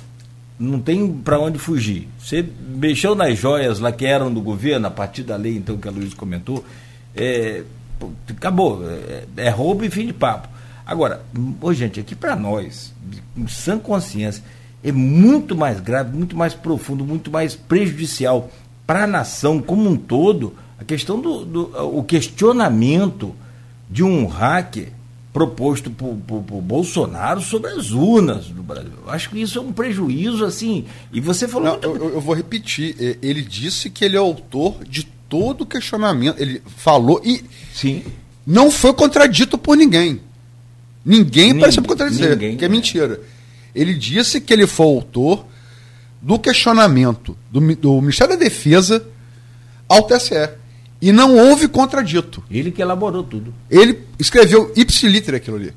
Não tem para onde fugir. Você mexeu nas joias lá que eram do governo, a partir da lei então que a Luiz comentou, é, acabou. É, é, roubo e fim de papo. Agora, ô, gente, aqui para nós, com sã consciência, é muito mais grave, muito mais profundo, muito mais prejudicial para a nação como um todo a questão do, do o questionamento de um hacker proposto por, por, por, Bolsonaro sobre as urnas do Brasil. Eu acho que isso é um prejuízo, assim. E você falou. Não, muito... eu, eu, vou repetir. Ele disse que ele é autor de todo o questionamento. Ele falou e. Sim. Não foi contradito por ninguém. Ninguém Nin, pareceu contradizer, ninguém, que é, é mentira. Ele disse que ele foi autor do questionamento do, do Ministério da Defesa ao TSE. E não houve contradito. Ele que elaborou tudo. Ele escreveu ipsiliter aquilo ali.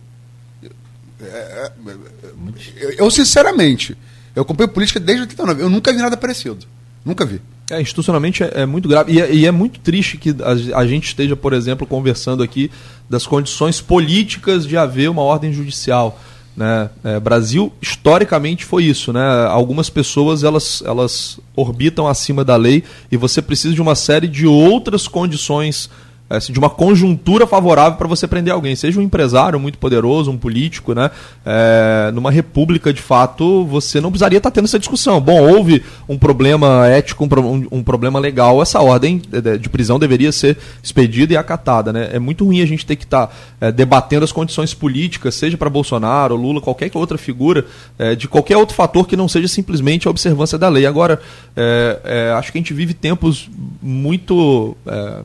É, é, é, eu, sinceramente, eu acompanho política desde 89. Eu nunca vi nada parecido. Nunca vi. É, institucionalmente é, é muito grave. E é, e é, muito triste que a, a, gente esteja, por exemplo, conversando aqui das condições políticas de haver uma ordem judicial. Né? É, Brasil historicamente foi isso, né? Algumas pessoas elas, elas orbitam acima da lei e você precisa de uma série de outras condições assim, de uma conjuntura favorável para você prender alguém, seja um empresário muito poderoso, um político, né? É, numa república, de fato, você não precisaria estar tá tendo essa discussão. Bom, houve um problema ético, um, um problema legal, essa ordem de prisão deveria ser expedida e acatada, né? É muito ruim a gente ter que estar tá, é, debatendo as condições políticas, seja para Bolsonaro, Lula, qualquer outra figura, é, de qualquer outro fator que não seja simplesmente a observância da lei. Agora, é, é, acho que a gente vive tempos muito é,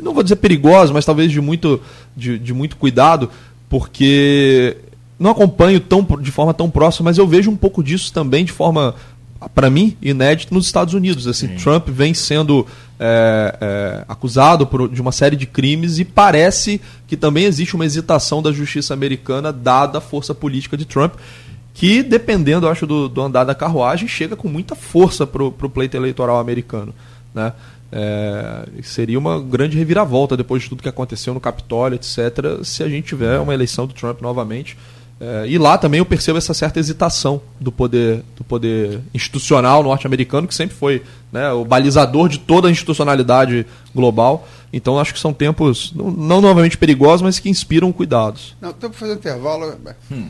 não vou dizer perigosa, mas talvez de muito, de, de muito cuidado, porque não acompanho tão, de forma tão próxima, mas eu vejo um pouco disso também de forma, para mim, inédita nos Estados Unidos. Assim, Trump vem sendo é, é, acusado por, de uma série de crimes e parece que também existe uma hesitação da justiça americana dada a força política de Trump que, dependendo, eu acho, do, do andar da carruagem, chega com muita força para o pleito eleitoral americano. Né? É, seria uma grande reviravolta depois de tudo que aconteceu no Capitólio, etc., se a gente tiver uma eleição do Trump novamente. É, e lá também eu percebo essa certa hesitação do poder, do poder institucional norte-americano, que sempre foi né, o balizador de toda a institucionalidade global. Então acho que são tempos, não, não novamente perigosos, mas que inspiram cuidados. Não, tempo para fazer intervalo. É, hum.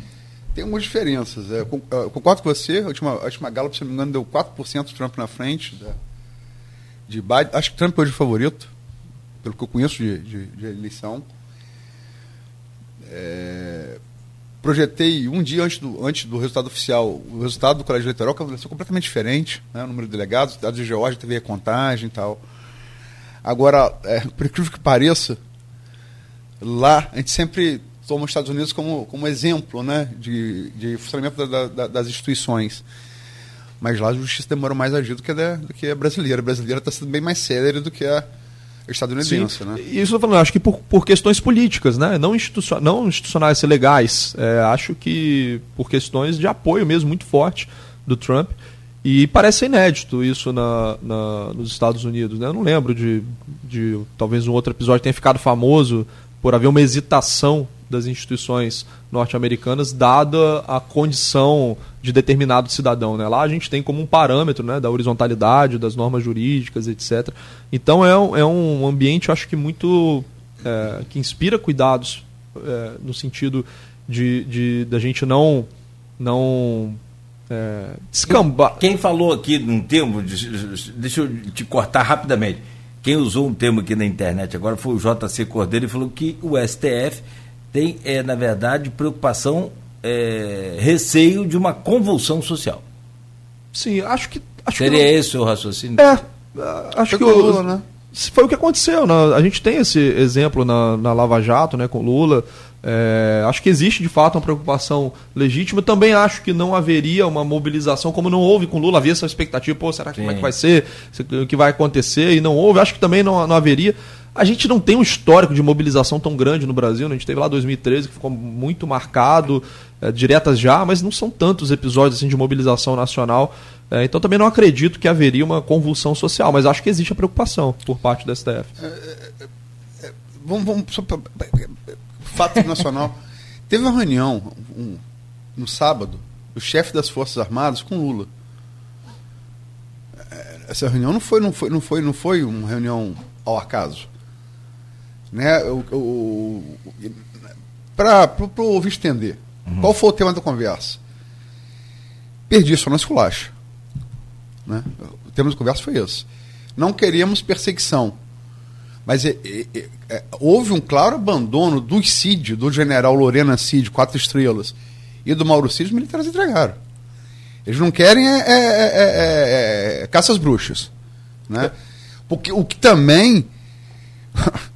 Tem algumas diferenças. É, eu concordo com você, a última, a última Gallup, se não me engano, deu 4% do Trump na frente. Né? De Biden. Acho que Trump hoje é o favorito, pelo que eu conheço de, de, de eleição. É, projetei um dia antes do, antes do resultado oficial o resultado do colégio eleitoral, que é completamente diferente, né? o número de delegados, dados de Geórgia, teve a contagem e tal. Agora, é, por incrível que pareça, lá a gente sempre toma os Estados Unidos como, como exemplo né? de, de funcionamento da, da, das instituições. Mas lá a justiça demorou mais a agir do que a, do que a brasileira. A brasileira está sendo bem mais célere do que a estadunidense. Sim. Né? Isso eu falando, acho que por, por questões políticas, né? não, institucio, não institucionais e legais. É, acho que por questões de apoio mesmo muito forte do Trump. E parece inédito isso na, na, nos Estados Unidos. Né? Eu não lembro de, de talvez um outro episódio tenha ficado famoso por haver uma hesitação das instituições norte-americanas dada a condição de determinado cidadão. Né? Lá a gente tem como um parâmetro né, da horizontalidade, das normas jurídicas, etc. Então é um, é um ambiente, acho que muito. É, que inspira cuidados é, no sentido de, de da gente não. não é, descambar. Quem falou aqui num termo, deixa eu te cortar rapidamente. Quem usou um termo aqui na internet agora foi o JC Cordeiro e falou que o STF tem, é, na verdade, preocupação, é, receio de uma convulsão social. Sim, acho que. Acho Seria que não... esse o raciocínio? É, acho que. O, Lula, né? Foi o que aconteceu. Né? A gente tem esse exemplo na, na Lava Jato, né, com Lula. É, acho que existe de fato uma preocupação legítima. Também acho que não haveria uma mobilização, como não houve com Lula, havia essa expectativa, pô, será que Sim. como é que vai ser? O que vai acontecer? E não houve, acho que também não, não haveria. A gente não tem um histórico de mobilização tão grande no Brasil, né? a gente teve lá 2013 que ficou muito marcado, é, diretas já, mas não são tantos episódios assim de mobilização nacional. É, então também não acredito que haveria uma convulsão social, mas acho que existe a preocupação por parte da STF. É, é, vamos, vamos fato nacional. Teve uma reunião um, no sábado, o chefe das Forças Armadas com Lula. Essa reunião não foi, não foi, não foi, não foi uma reunião ao acaso. Né? O, o, Para o ouvir entender, uhum. qual foi o tema da conversa? Perdi só na esculacha. Né? O tema da conversa foi esse. Não queríamos perseguição. Mas é, é, é, houve um claro abandono do Cid, do general Lorena Cid, quatro estrelas, e do Mauro Cid, os militares entregaram. Eles não querem é, é, é caça às bruxas. Né? Porque o que também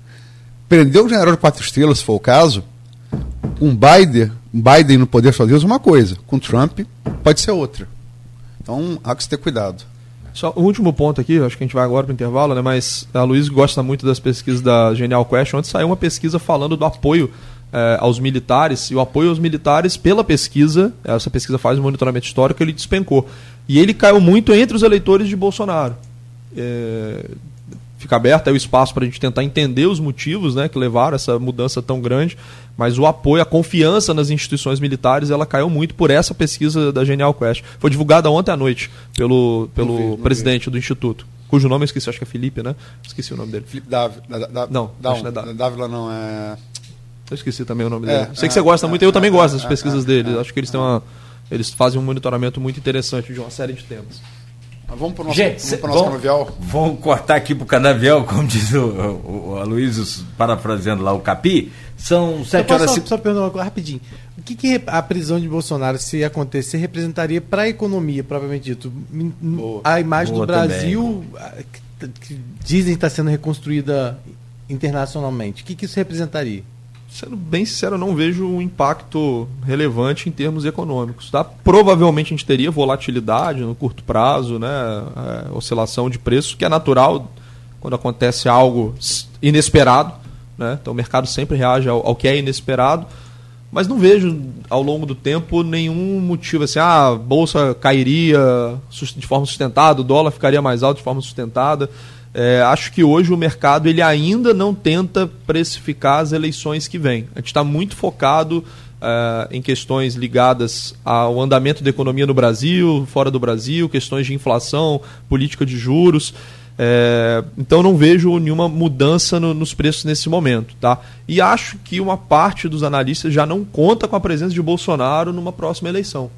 prendeu o general de quatro estrelas, se for o caso, com Biden, Biden no poder só Deus uma coisa, com Trump pode ser outra. Então há que ter cuidado. Só o último ponto aqui, acho que a gente vai agora para o intervalo, né? Mas a Luiz gosta muito das pesquisas da Genial Quest. Ontem saiu uma pesquisa falando do apoio eh, aos militares, e o apoio aos militares, pela pesquisa, essa pesquisa faz um monitoramento histórico, ele despencou. E ele caiu muito entre os eleitores de Bolsonaro. É, fica aberto aí o espaço para a gente tentar entender os motivos né, que levaram essa mudança tão grande, mas o apoio, a confiança nas instituições militares, ela caiu muito por essa pesquisa da Genial Quest. Foi divulgada ontem à noite pelo, pelo não vi, não presidente vi. do Instituto, cujo nome eu esqueci, acho que é Felipe, né? Esqueci o nome dele. Felipe Dávila. Não, não, acho não é Dávila não, é... Eu esqueci também o nome é, dele. Sei que você gosta é, muito, eu também gosto das pesquisas dele. Acho que eles têm uma... Eles fazem um monitoramento muito interessante de uma série de temas. Vamos para o nosso, Gente, vamos nosso vamos, canavial? Vamos cortar aqui para o canavial, como diz o, o, o Aloysio, parafraseando lá o Capi. São sete horas... Só, só perguntar uma coisa rapidinho. O que, que, a prisão de Bolsonaro, se acontecer, representaria para a economia, propriamente dito? Boa. A imagem Boa do Brasil, também. que dizem estar sendo reconstruída internacionalmente, o que, que isso representaria? Sendo bem sincero, eu não vejo um impacto relevante em termos econômicos. Tá? Provavelmente a gente teria volatilidade no curto prazo, né? É, oscilação de preços, que é natural quando acontece algo inesperado. Né? Então o mercado sempre reage ao, ao, que é inesperado. Mas não vejo ao longo do tempo nenhum motivo assim, ah, a bolsa cairia de forma sustentada, o dólar ficaria mais alto de forma sustentada. É, acho que hoje o mercado ele ainda não tenta precificar as eleições que vêm. A gente está muito focado é, em questões ligadas ao andamento da economia no Brasil, fora do Brasil, questões de inflação, política de juros. É, então não vejo nenhuma mudança no, nos preços nesse momento. Tá? E acho que uma parte dos analistas já não conta com a presença de Bolsonaro numa próxima eleição.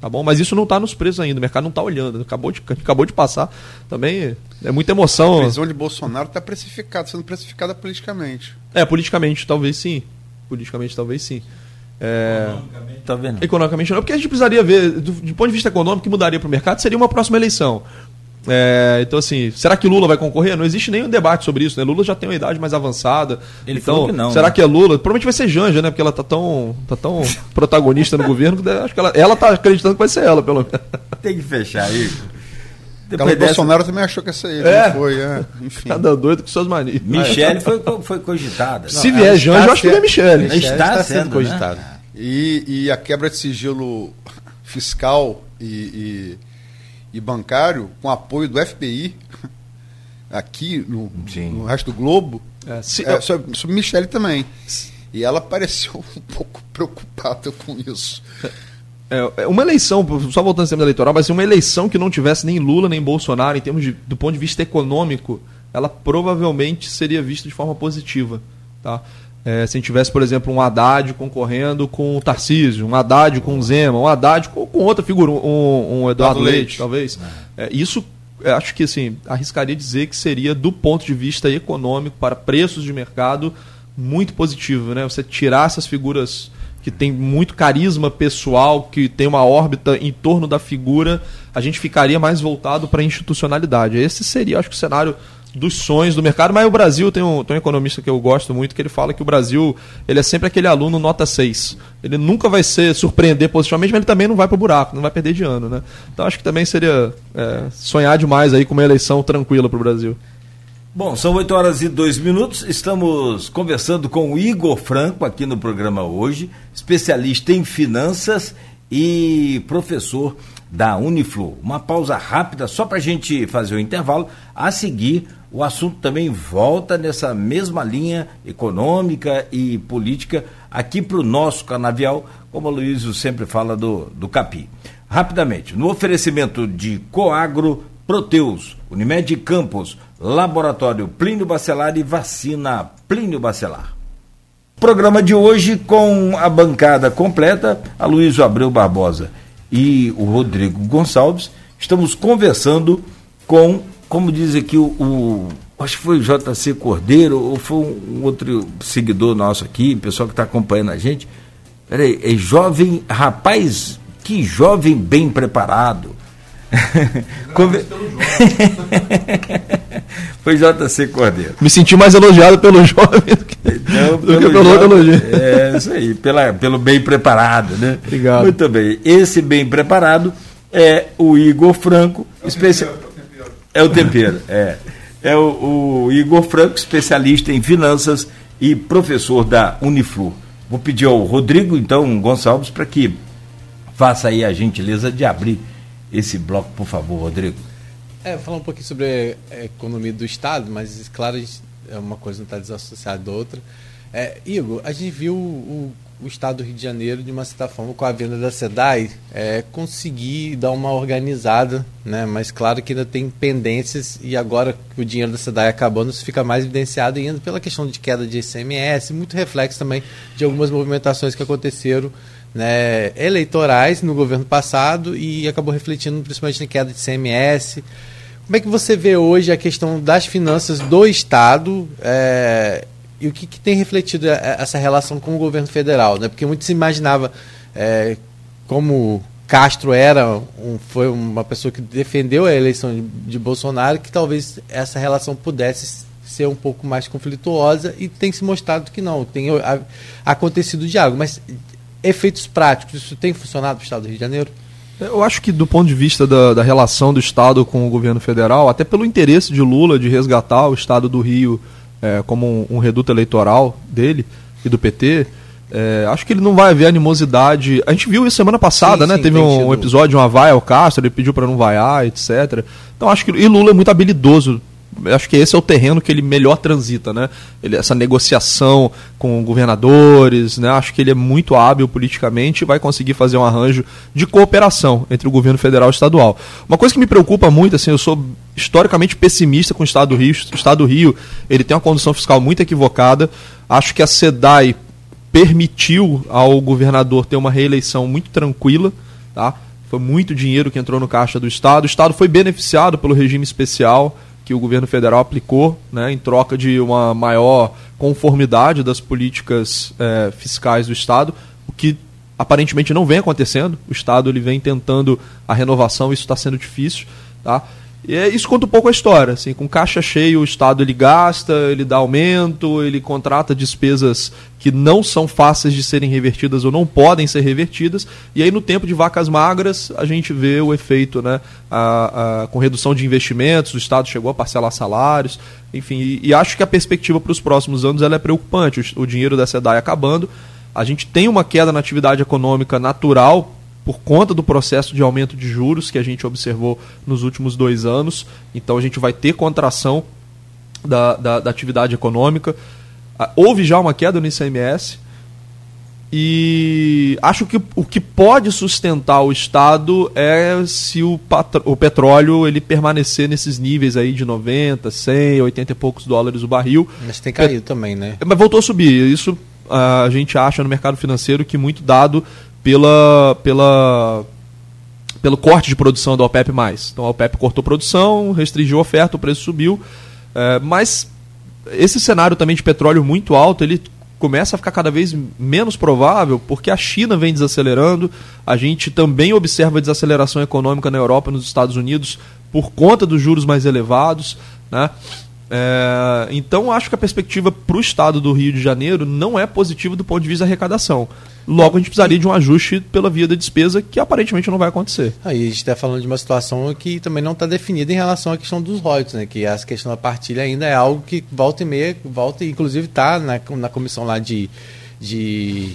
Tá bom? Mas isso não está nos preços ainda, o mercado não está olhando. Acabou de, acabou de passar. Também é muita emoção. A prisão de Bolsonaro está precificada, sendo precificada politicamente. É, politicamente talvez sim. Politicamente talvez sim. É... Economicamente, tá vendo? Economicamente não, porque a gente precisaria ver, do, do ponto de vista econômico, que mudaria para o mercado seria uma próxima eleição. É, então, assim, será que Lula vai concorrer? Não existe nenhum debate sobre isso, né? Lula já tem uma idade mais avançada. Ele então, falou que não. Será né? que é Lula? Provavelmente vai ser Janja, né? Porque ela tá tão, tá tão protagonista no governo que acho que ela, ela tá acreditando que vai ser ela, pelo menos. Tem que fechar aí. Depois dessa... Bolsonaro também achou que essa aí é, foi, é. Enfim. Cada doido com suas manias. Michele foi, foi cogitada. Se não, vier Janja, eu acho que é Michele. Está, está sendo, sendo cogitada. Né? E, e a quebra de sigilo fiscal e, e e bancário, com apoio do FBI, aqui no, no resto do globo, é, se, é, sobre, sobre Michele também. E ela pareceu um pouco preocupada com isso. É, é uma eleição, só voltando ao sistema eleitoral, mas uma eleição que não tivesse nem Lula nem Bolsonaro, em termos de, do ponto de vista econômico, ela provavelmente seria vista de forma positiva. Tá? É, se a gente tivesse, por exemplo, um Haddad concorrendo com o Tarcísio, um Haddad com o Zema, um Haddad com, com outra figura, um, um Eduardo Leite, Leite, talvez. É, isso, acho que assim, arriscaria dizer que seria, do ponto de vista econômico, para preços de mercado, muito positivo. Né? Você tirar essas figuras que têm muito carisma pessoal, que tem uma órbita em torno da figura, a gente ficaria mais voltado para a institucionalidade. Esse seria, acho que, o cenário dos sonhos do mercado, mas o Brasil tem um, tem um economista que eu gosto muito que ele fala que o Brasil ele é sempre aquele aluno nota 6. Ele nunca vai ser surpreender positivamente, mas ele também não vai para o buraco, não vai perder de ano. Né? Então acho que também seria é, sonhar demais aí com uma eleição tranquila para o Brasil. Bom, são 8 horas e 2 minutos. Estamos conversando com o Igor Franco aqui no programa hoje, especialista em finanças e professor da Uniflu. Uma pausa rápida só para a gente fazer o intervalo. A seguir, o assunto também volta nessa mesma linha econômica e política aqui para o nosso canavial, como o Luísio sempre fala do, do Capi. Rapidamente, no oferecimento de Coagro, Proteus, Unimed Campos, Laboratório Plínio Bacelar e Vacina Plínio Bacelar. Programa de hoje com a bancada completa, a Luísio Abreu Barbosa e o Rodrigo Gonçalves. Estamos conversando com como diz aqui o, o acho que foi o JC Cordeiro ou foi um, outro seguidor nosso aqui, pessoal que está acompanhando a gente. Peraí, é jovem, rapaz, que jovem bem preparado. Conver... foi JC Cordeiro. Me senti mais elogiado pelo jovem do que, Não, do pelo, que pelo outro elogio. É, isso aí, pela, pelo bem preparado, né? Obrigado. Muito bem. Esse bem preparado é o Igor Franco, especial. É o tempero, é. É o, o, Igor Franco, especialista em finanças e professor da Uniflu. Vou pedir ao Rodrigo, então, Gonçalves, para que faça aí a gentileza de abrir esse bloco, por favor, Rodrigo. É, falar um pouquinho sobre a economia do Estado, mas, claro, é uma coisa não está desassociada da outra. É, Igor, a gente viu o o Estado do Rio de Janeiro, de uma certa forma, com a venda da SEDAI, é, conseguir dar uma organizada, né? mas claro que ainda tem pendências e agora que o dinheiro da SEDAI acabando, isso fica mais evidenciado ainda pela questão de queda de ICMS, muito reflexo também de algumas movimentações que aconteceram né, eleitorais no governo passado e acabou refletindo principalmente na queda de ICMS. Como é que você vê hoje a questão das finanças do Estado? É, e o que, que, tem refletido essa relação com o governo federal, né? Porque muito se imaginava é, como Castro era um, foi uma pessoa que defendeu a eleição de, de, Bolsonaro, que talvez essa relação pudesse ser um pouco mais conflituosa e tem se mostrado que não, tem acontecido diálogo, mas efeitos práticos, isso tem funcionado no Estado do Rio de Janeiro? Eu acho que do ponto de vista da, da relação do Estado com o governo federal, até pelo interesse de Lula de resgatar o Estado do Rio é, como um, um, reduto eleitoral dele e do PT, é, acho que ele não vai haver animosidade. A gente viu isso semana passada, sim, né? Sim, Teve um, um, episódio, uma vaia ao Castro, ele pediu para não vaiar, etc. Então acho que. E Lula é muito habilidoso acho que esse é o terreno que ele melhor transita, né? Ele, essa negociação com governadores, né? Acho que ele é muito hábil politicamente e vai conseguir fazer um arranjo de cooperação entre o governo federal e estadual. Uma coisa que me preocupa muito, assim, eu sou historicamente pessimista com o Estado do Rio. O Estado do Rio, ele tem uma condição fiscal muito equivocada. Acho que a SEDAI permitiu ao governador ter uma reeleição muito tranquila, tá? Foi muito dinheiro que entrou no caixa do Estado. O Estado foi beneficiado pelo regime especial que o governo federal aplicou né, em troca de uma maior conformidade das políticas é, fiscais do Estado, o que aparentemente não vem acontecendo. O Estado ele vem tentando a renovação, isso está sendo difícil. Tá? E é, isso conta um pouco a história. Assim, com caixa cheio, o Estado ele gasta, ele dá aumento, ele contrata despesas que não são fáceis de serem revertidas ou não podem ser revertidas. E aí, no tempo de vacas magras, a gente vê o efeito né, a, a, com redução de investimentos, o Estado chegou a parcelar salários, enfim. E, e acho que a perspectiva para os próximos anos ela é preocupante. O, o dinheiro da SEDAI acabando. A gente tem uma queda na atividade econômica natural por conta do processo de aumento de juros que a gente observou nos últimos dois anos. Então a gente vai ter contração da, da, da atividade econômica. Ah, houve já uma queda no ICMS, e acho que o que pode sustentar o Estado é se o, o, petróleo ele permanecer nesses níveis aí de 90, 100, 80 e poucos dólares o barril. Mas tem caído Pet... também, né? Mas voltou a subir. Isso a gente acha no mercado financeiro que muito dado pela, pela, pelo corte de produção da OPEP+. Então a OPEP cortou produção, restringiu a oferta, o preço subiu. É, mas esse cenário também de petróleo muito alto, ele começa a ficar cada vez menos provável porque a China vem desacelerando, a gente também observa desaceleração econômica na Europa e nos Estados Unidos por conta dos juros mais elevados. Né? É, então acho que a perspectiva para o estado do Rio de Janeiro não é positiva do ponto de vista da arrecadação. Logo, a gente precisaria de um ajuste pela via da despesa, que aparentemente não vai acontecer. Aí a gente está falando de uma situação que também não está definida em relação à questão dos royalties, né? que essa questão da partilha ainda é algo que volta e meia, volta, inclusive está na, na comissão lá de, de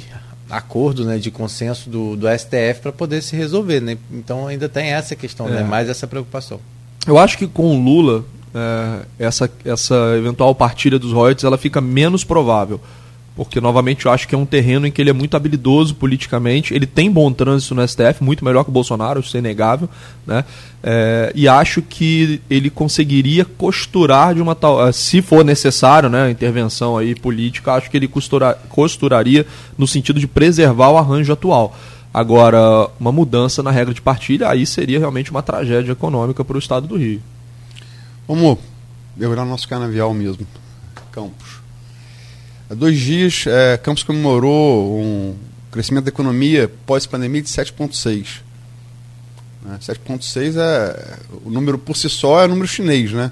acordo, né, de consenso do, do STF para poder se resolver. Né? Então ainda tem essa questão, né? é. né? mais essa preocupação. Eu acho que com o Lula, é, essa, essa eventual partilha dos royalties ela fica menos provável porque novamente eu acho que é um terreno em que ele é muito habilidoso politicamente, ele tem bom trânsito no STF, muito melhor que o Bolsonaro, isso é inegável, né? É, e acho que ele conseguiria costurar de uma tal, eh, se for necessário, né, intervenção aí política, acho que ele costura, costuraria no sentido de preservar o arranjo atual. Agora, uma mudança na regra de partilha, aí seria realmente uma tragédia econômica para o estado do Rio. Vamos virar nosso canavial mesmo, Campos. Há dois dias, é, Campos comemorou um crescimento da economia pós-pandemia de 7,6. Né? 7,6 é. O número por si só é o número chinês, né?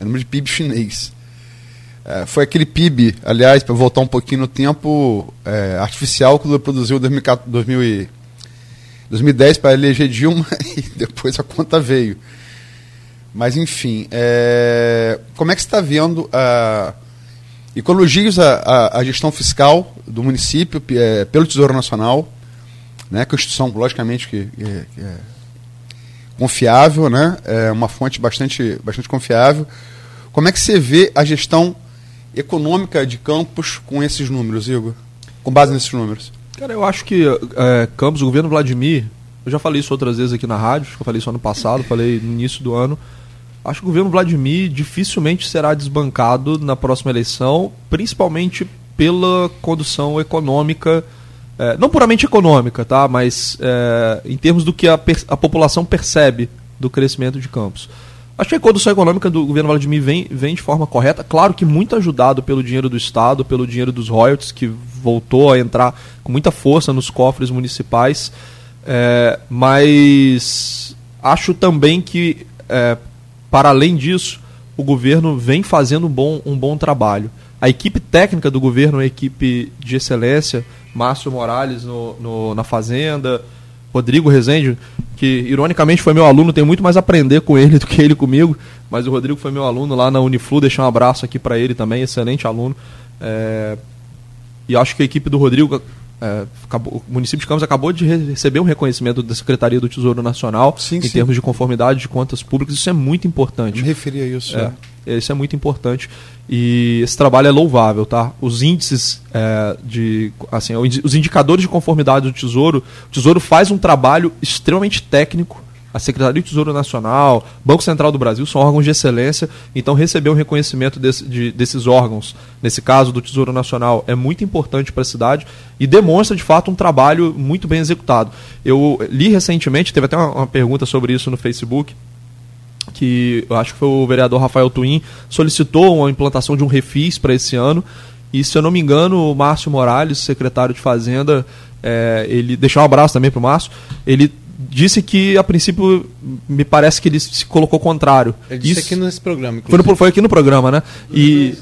É o número de PIB chinês. É, foi aquele PIB, aliás, para voltar um pouquinho no tempo, é, artificial que o produziu em 2010 para eleger Dilma e depois a conta veio. Mas, enfim, é, como é que você está vendo a Ecologios a, a, gestão fiscal do município é, pelo Tesouro Nacional, né, que é logicamente, que, que, que é confiável, né, é uma fonte bastante, bastante confiável. Como é que você vê a gestão econômica de Campos com esses números, Igor? Com base nesses números? Cara, eu acho que é, Campos, o governo Vladimir, eu já falei isso outras vezes aqui na rádio, eu falei isso ano passado, falei no início do ano, Acho que o governo Vladimir dificilmente será desbancado na próxima eleição, principalmente pela condução econômica, é, não puramente econômica, tá? mas é, em termos do que a, a população percebe do crescimento de Campos. Acho que a condução econômica do governo Vladimir vem, vem de forma correta, claro que muito ajudado pelo dinheiro do Estado, pelo dinheiro dos royalties, que voltou a entrar com muita força nos cofres municipais, é, mas acho também que para além disso, o governo vem fazendo um bom, um bom trabalho. A equipe técnica do governo uma equipe de excelência. Márcio Morales no, no, na Fazenda, Rodrigo Rezende, que ironicamente foi meu aluno, tenho muito mais a aprender com ele do que ele comigo, mas o Rodrigo foi meu aluno lá na Uniflu, deixar um abraço aqui para ele também, excelente aluno. É, e acho que a equipe do Rodrigo é, acabou, o município de Campos acabou de receber um reconhecimento da Secretaria do Tesouro Nacional sim, em sim. termos de conformidade de contas públicas. Isso é muito importante. Eu me referia a isso. É, é. Isso é muito importante e esse trabalho é louvável, tá? Os índices é, de, assim, os indicadores de conformidade do Tesouro, o Tesouro faz um trabalho extremamente técnico a Secretaria do Tesouro Nacional, Banco Central do Brasil são órgãos de excelência, então receber um reconhecimento desse, de, desses órgãos, nesse caso do Tesouro Nacional, é muito importante para a cidade e demonstra de fato um trabalho muito bem executado. Eu li recentemente, teve até uma, uma pergunta sobre isso no Facebook, que eu acho que foi o vereador Rafael Twin, solicitou uma implantação de um refis para esse ano. E se eu não me engano, o Márcio Morales, secretário de Fazenda, é, ele deixar um abraço também para o Márcio, ele disse que, a princípio, me parece que ele se colocou contrário. Ele disse Isso, aqui nesse programa. Foi, no, foi, aqui no programa, né? E.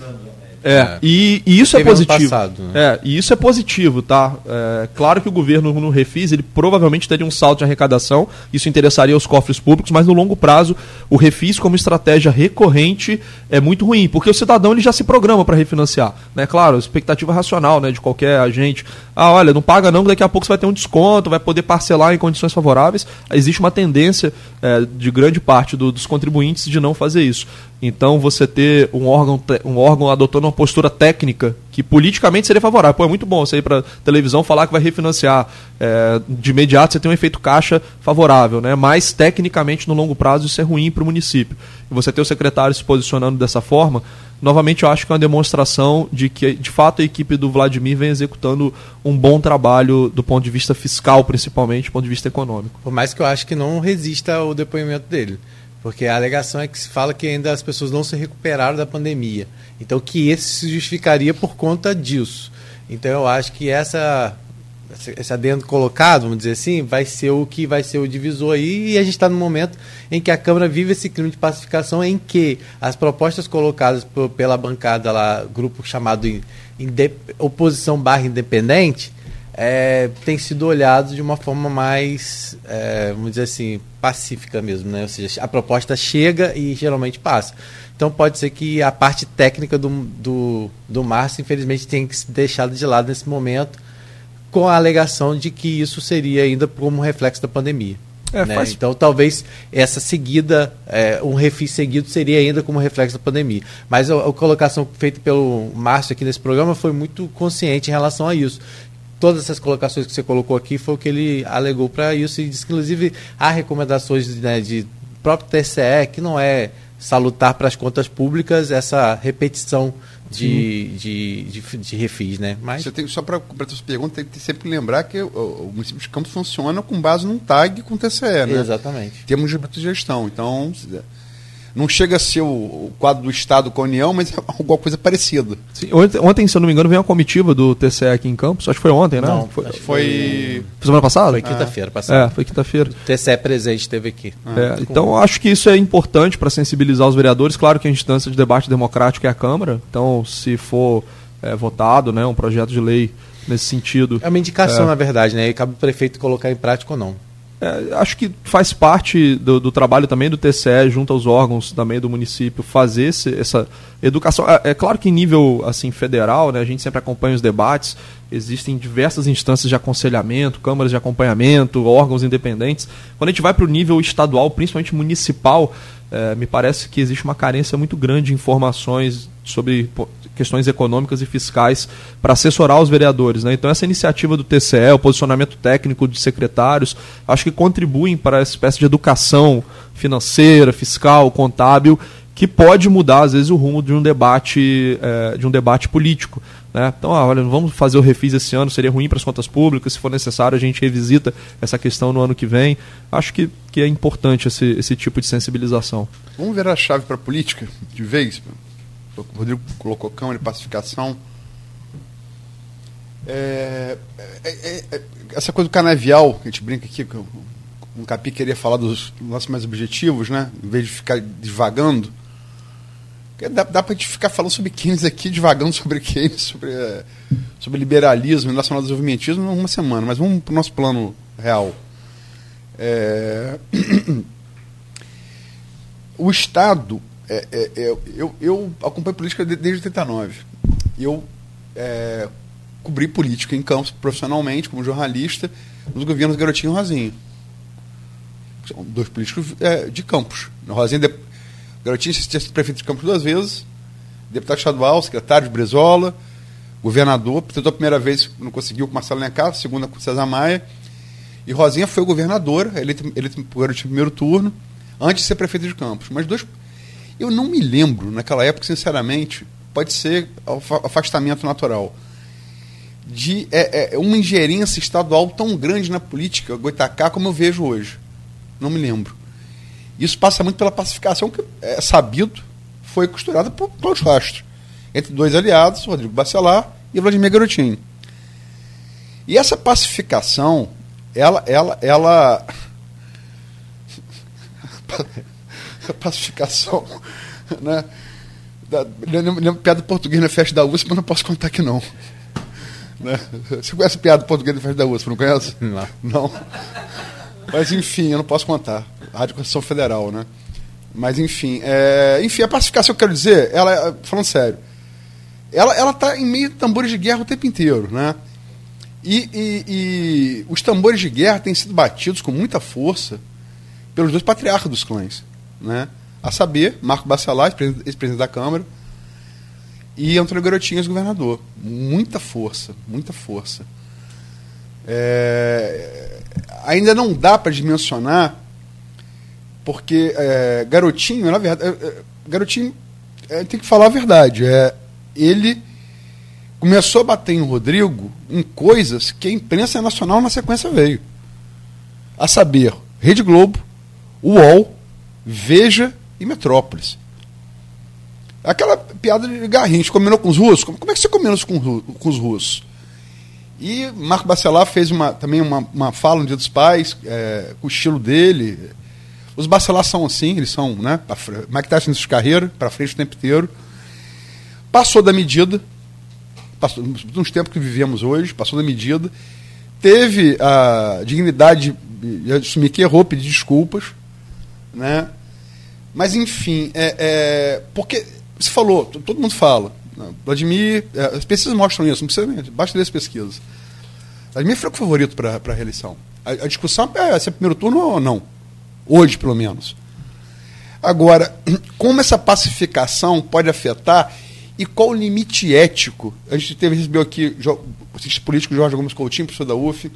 É, e, e isso é positivo. passado, né? É, e isso é positivo, tá? É, claro que o governo no refis, ele provavelmente teria um salto de arrecadação, isso interessaria aos cofres públicos, mas no longo prazo, o refis como estratégia recorrente é muito ruim, porque o cidadão ele já se programa para refinanciar, né? Claro, expectativa racional, né, de qualquer agente. Ah, olha, não paga não, daqui a pouco você vai ter um desconto, vai poder parcelar em condições favoráveis. Existe uma tendência é, de grande parte do- dos contribuintes de não fazer isso. Então, você ter um órgão, um órgão adotando uma postura técnica que politicamente seria favorável. Pô, é muito bom você ir para televisão falar que vai refinanciar. É, de imediato você tem um efeito caixa favorável, né? mas tecnicamente no longo prazo isso é ruim para o município. E você ter o secretário se posicionando dessa forma, novamente eu acho que é uma demonstração de que, de fato, a equipe do Vladimir vem executando um bom trabalho do ponto de vista fiscal, principalmente, do ponto de vista econômico. Por mais que eu acho que não resista ao depoimento dele. Porque a alegação é que se fala que ainda as pessoas não se recuperaram da pandemia. Então que esse se justificaria por conta disso. Então eu acho que essa esse- adendo colocado, vamos dizer assim, vai ser o que vai ser o divisor aí, e a gente está no momento em que a Câmara vive esse clima de pacificação em que as propostas colocadas pela bancada lá, grupo chamado oposição barra independente, é, tem sido olhado de uma forma mais, é, vamos dizer assim, pacífica mesmo, né? Ou seja, a proposta chega e geralmente passa. Então pode ser que a parte técnica do, do, do Márcio, infelizmente, tenha que ser deixada de lado nesse momento, com a alegação de que isso seria ainda como reflexo da pandemia. É, né? faz- Então talvez essa seguida, é, um refis seguido seria ainda como reflexo da pandemia. Mas a, a colocação feita pelo Márcio aqui nesse programa foi muito consciente em relação a isso. Todas essas colocações que você colocou aqui foi o que ele alegou para isso e disse que inclusive há recomendações né, de próprio TCE que não é salutar para as contas públicas essa repetição de, de, de, de refis, né? Mas Você tem, só para completar sua pergunta, tem que sempre lembrar que o, o município de Campos funciona com base num TAG com TCE, né? exatamente. Temos de gestão. Então, não chega a ser o, o quadro do Estado com a União, mas é alguma coisa parecida. Sim, ontem, se eu não me engano, veio uma comitiva do TCE aqui em Campos. Acho que foi ontem, né? Não, foi, Foi. foi semana passada? Foi quinta-feira passada. É, foi quinta-feira. O TCE presente esteve aqui. É, então, acho que isso é importante para sensibilizar os vereadores. Claro que a instância de debate democrático é a Câmara. Então, se for é, votado né, um projeto de lei nesse sentido, É uma indicação, É. na verdade, né? E cabe o prefeito colocar em prática ou não. É, acho que faz parte do, do trabalho também do TCE, junto aos órgãos também do município, fazer esse- essa educação. É, é claro que em nível assim federal, né, a gente sempre acompanha os debates, existem diversas instâncias de aconselhamento, câmaras de acompanhamento, órgãos independentes. Quando a gente vai para o nível estadual, principalmente municipal, é, me parece que existe uma carência muito grande de informações sobre questões econômicas e fiscais para assessorar os vereadores. Né? Então, essa iniciativa do TCE, o posicionamento técnico de secretários, acho que contribuem para essa espécie de educação financeira, fiscal, contábil, que pode mudar, às vezes, o rumo de um debate, eh, de um debate político. Né? Então, ah, olha, vamos fazer o refis esse ano, seria ruim para as contas públicas, se for necessário, a gente revisita essa questão no ano que vem. Acho que, que é importante esse, esse tipo de sensibilização. Vamos ver a chave para a política, de vez. O Rodrigo colocou Câmara e pacificação. É, é, é, é, essa coisa do canavial, que a gente brinca aqui, que um Capi queria falar dos nossos mais objetivos, né? Em vez de ficar divagando. Dá, dá para a gente ficar falando sobre Keynes aqui, divagando sobre Keynes, sobre, é, sobre liberalismo nacional desenvolvimentismo uma semana, mas vamos para o nosso plano real. É, o Estado, é, é, é, eu, eu acompanho política de- desde 89. Eu é, cobri política em campos profissionalmente, como jornalista, nos governos Garotinho e Rosinha. São dois políticos é, de campos. Rosinha, de, Garotinho tinha sido prefeito de Campos duas vezes, deputado estadual, secretário de Brezola, governador, tentou a primeira vez, não conseguiu com Marcelo a segunda com César Maia. E Rosinha foi governadora, eleito, eleito por Garotinho no primeiro turno, antes de ser prefeito de Campos. Mas dois. Eu não me lembro, naquela época, sinceramente, pode ser afa- afastamento natural, de é, é, uma ingerência estadual tão grande na política Goitacá como eu vejo hoje. Não me lembro. Isso passa muito pela pacificação que é sabido foi costurada por Cláudio Rastro, entre dois aliados, Rodrigo Bacelar e Vladimir Garotinho. E essa pacificação, ela, ela, ela pacificação, né? Da, lembro piada português na festa da USP, mas não posso contar aqui não. Né? Você conhece piada português na festa da USP, não conhece? Não. Não. Mas enfim, eu não posso contar. Rádio Constituição Federal, né? Mas enfim, é, enfim, a pacificação que eu quero dizer, ela, falando sério, ela, ela tá em meio de tambores de guerra o tempo inteiro, né? E, e, e os tambores de guerra têm sido batidos com muita força pelos dois patriarcas dos clãs, né? A saber, Marco Bacelar, ex-presidente da Câmara, e Antônio Garotinhas, governador. Muita força, muita força. É, ainda não dá para dimensionar, porque é, Garotinho, na verdade, é, é Garotinho é, tem que falar a verdade. É, ele começou a bater em Rodrigo em coisas que a imprensa nacional na sequência veio. A saber, Rede Globo, UOL, Veja e Metrópolis. Aquela piada de Garrincha, combinou com os russos? Como, como é que você combinou com, com os russos? E Marco Bacelar fez uma, também uma, uma fala no Dia dos Pais, é, com o estilo dele. Os Bacelar são assim, eles são, né? Mike Tyson de carreira, para frente o tempo inteiro. Passou da medida, passou, nos tempos que vivemos hoje, passou da medida. Teve a dignidade de assumir que errou, pedir desculpas, né? Mas, enfim, é, é, porque você falou, todo mundo fala. Né? Vladimir, é, as pesquisas mostram isso, não precisa, basta ler as pesquisas. Vladimir foi o favorito para a reeleição. A, discussão é se é primeiro turno ou não. Hoje, pelo menos. Agora, como essa pacificação pode afetar e qual o limite ético? A gente teve, recebeu aqui o cientista político Jorge Gomes Coutinho, professor da UF.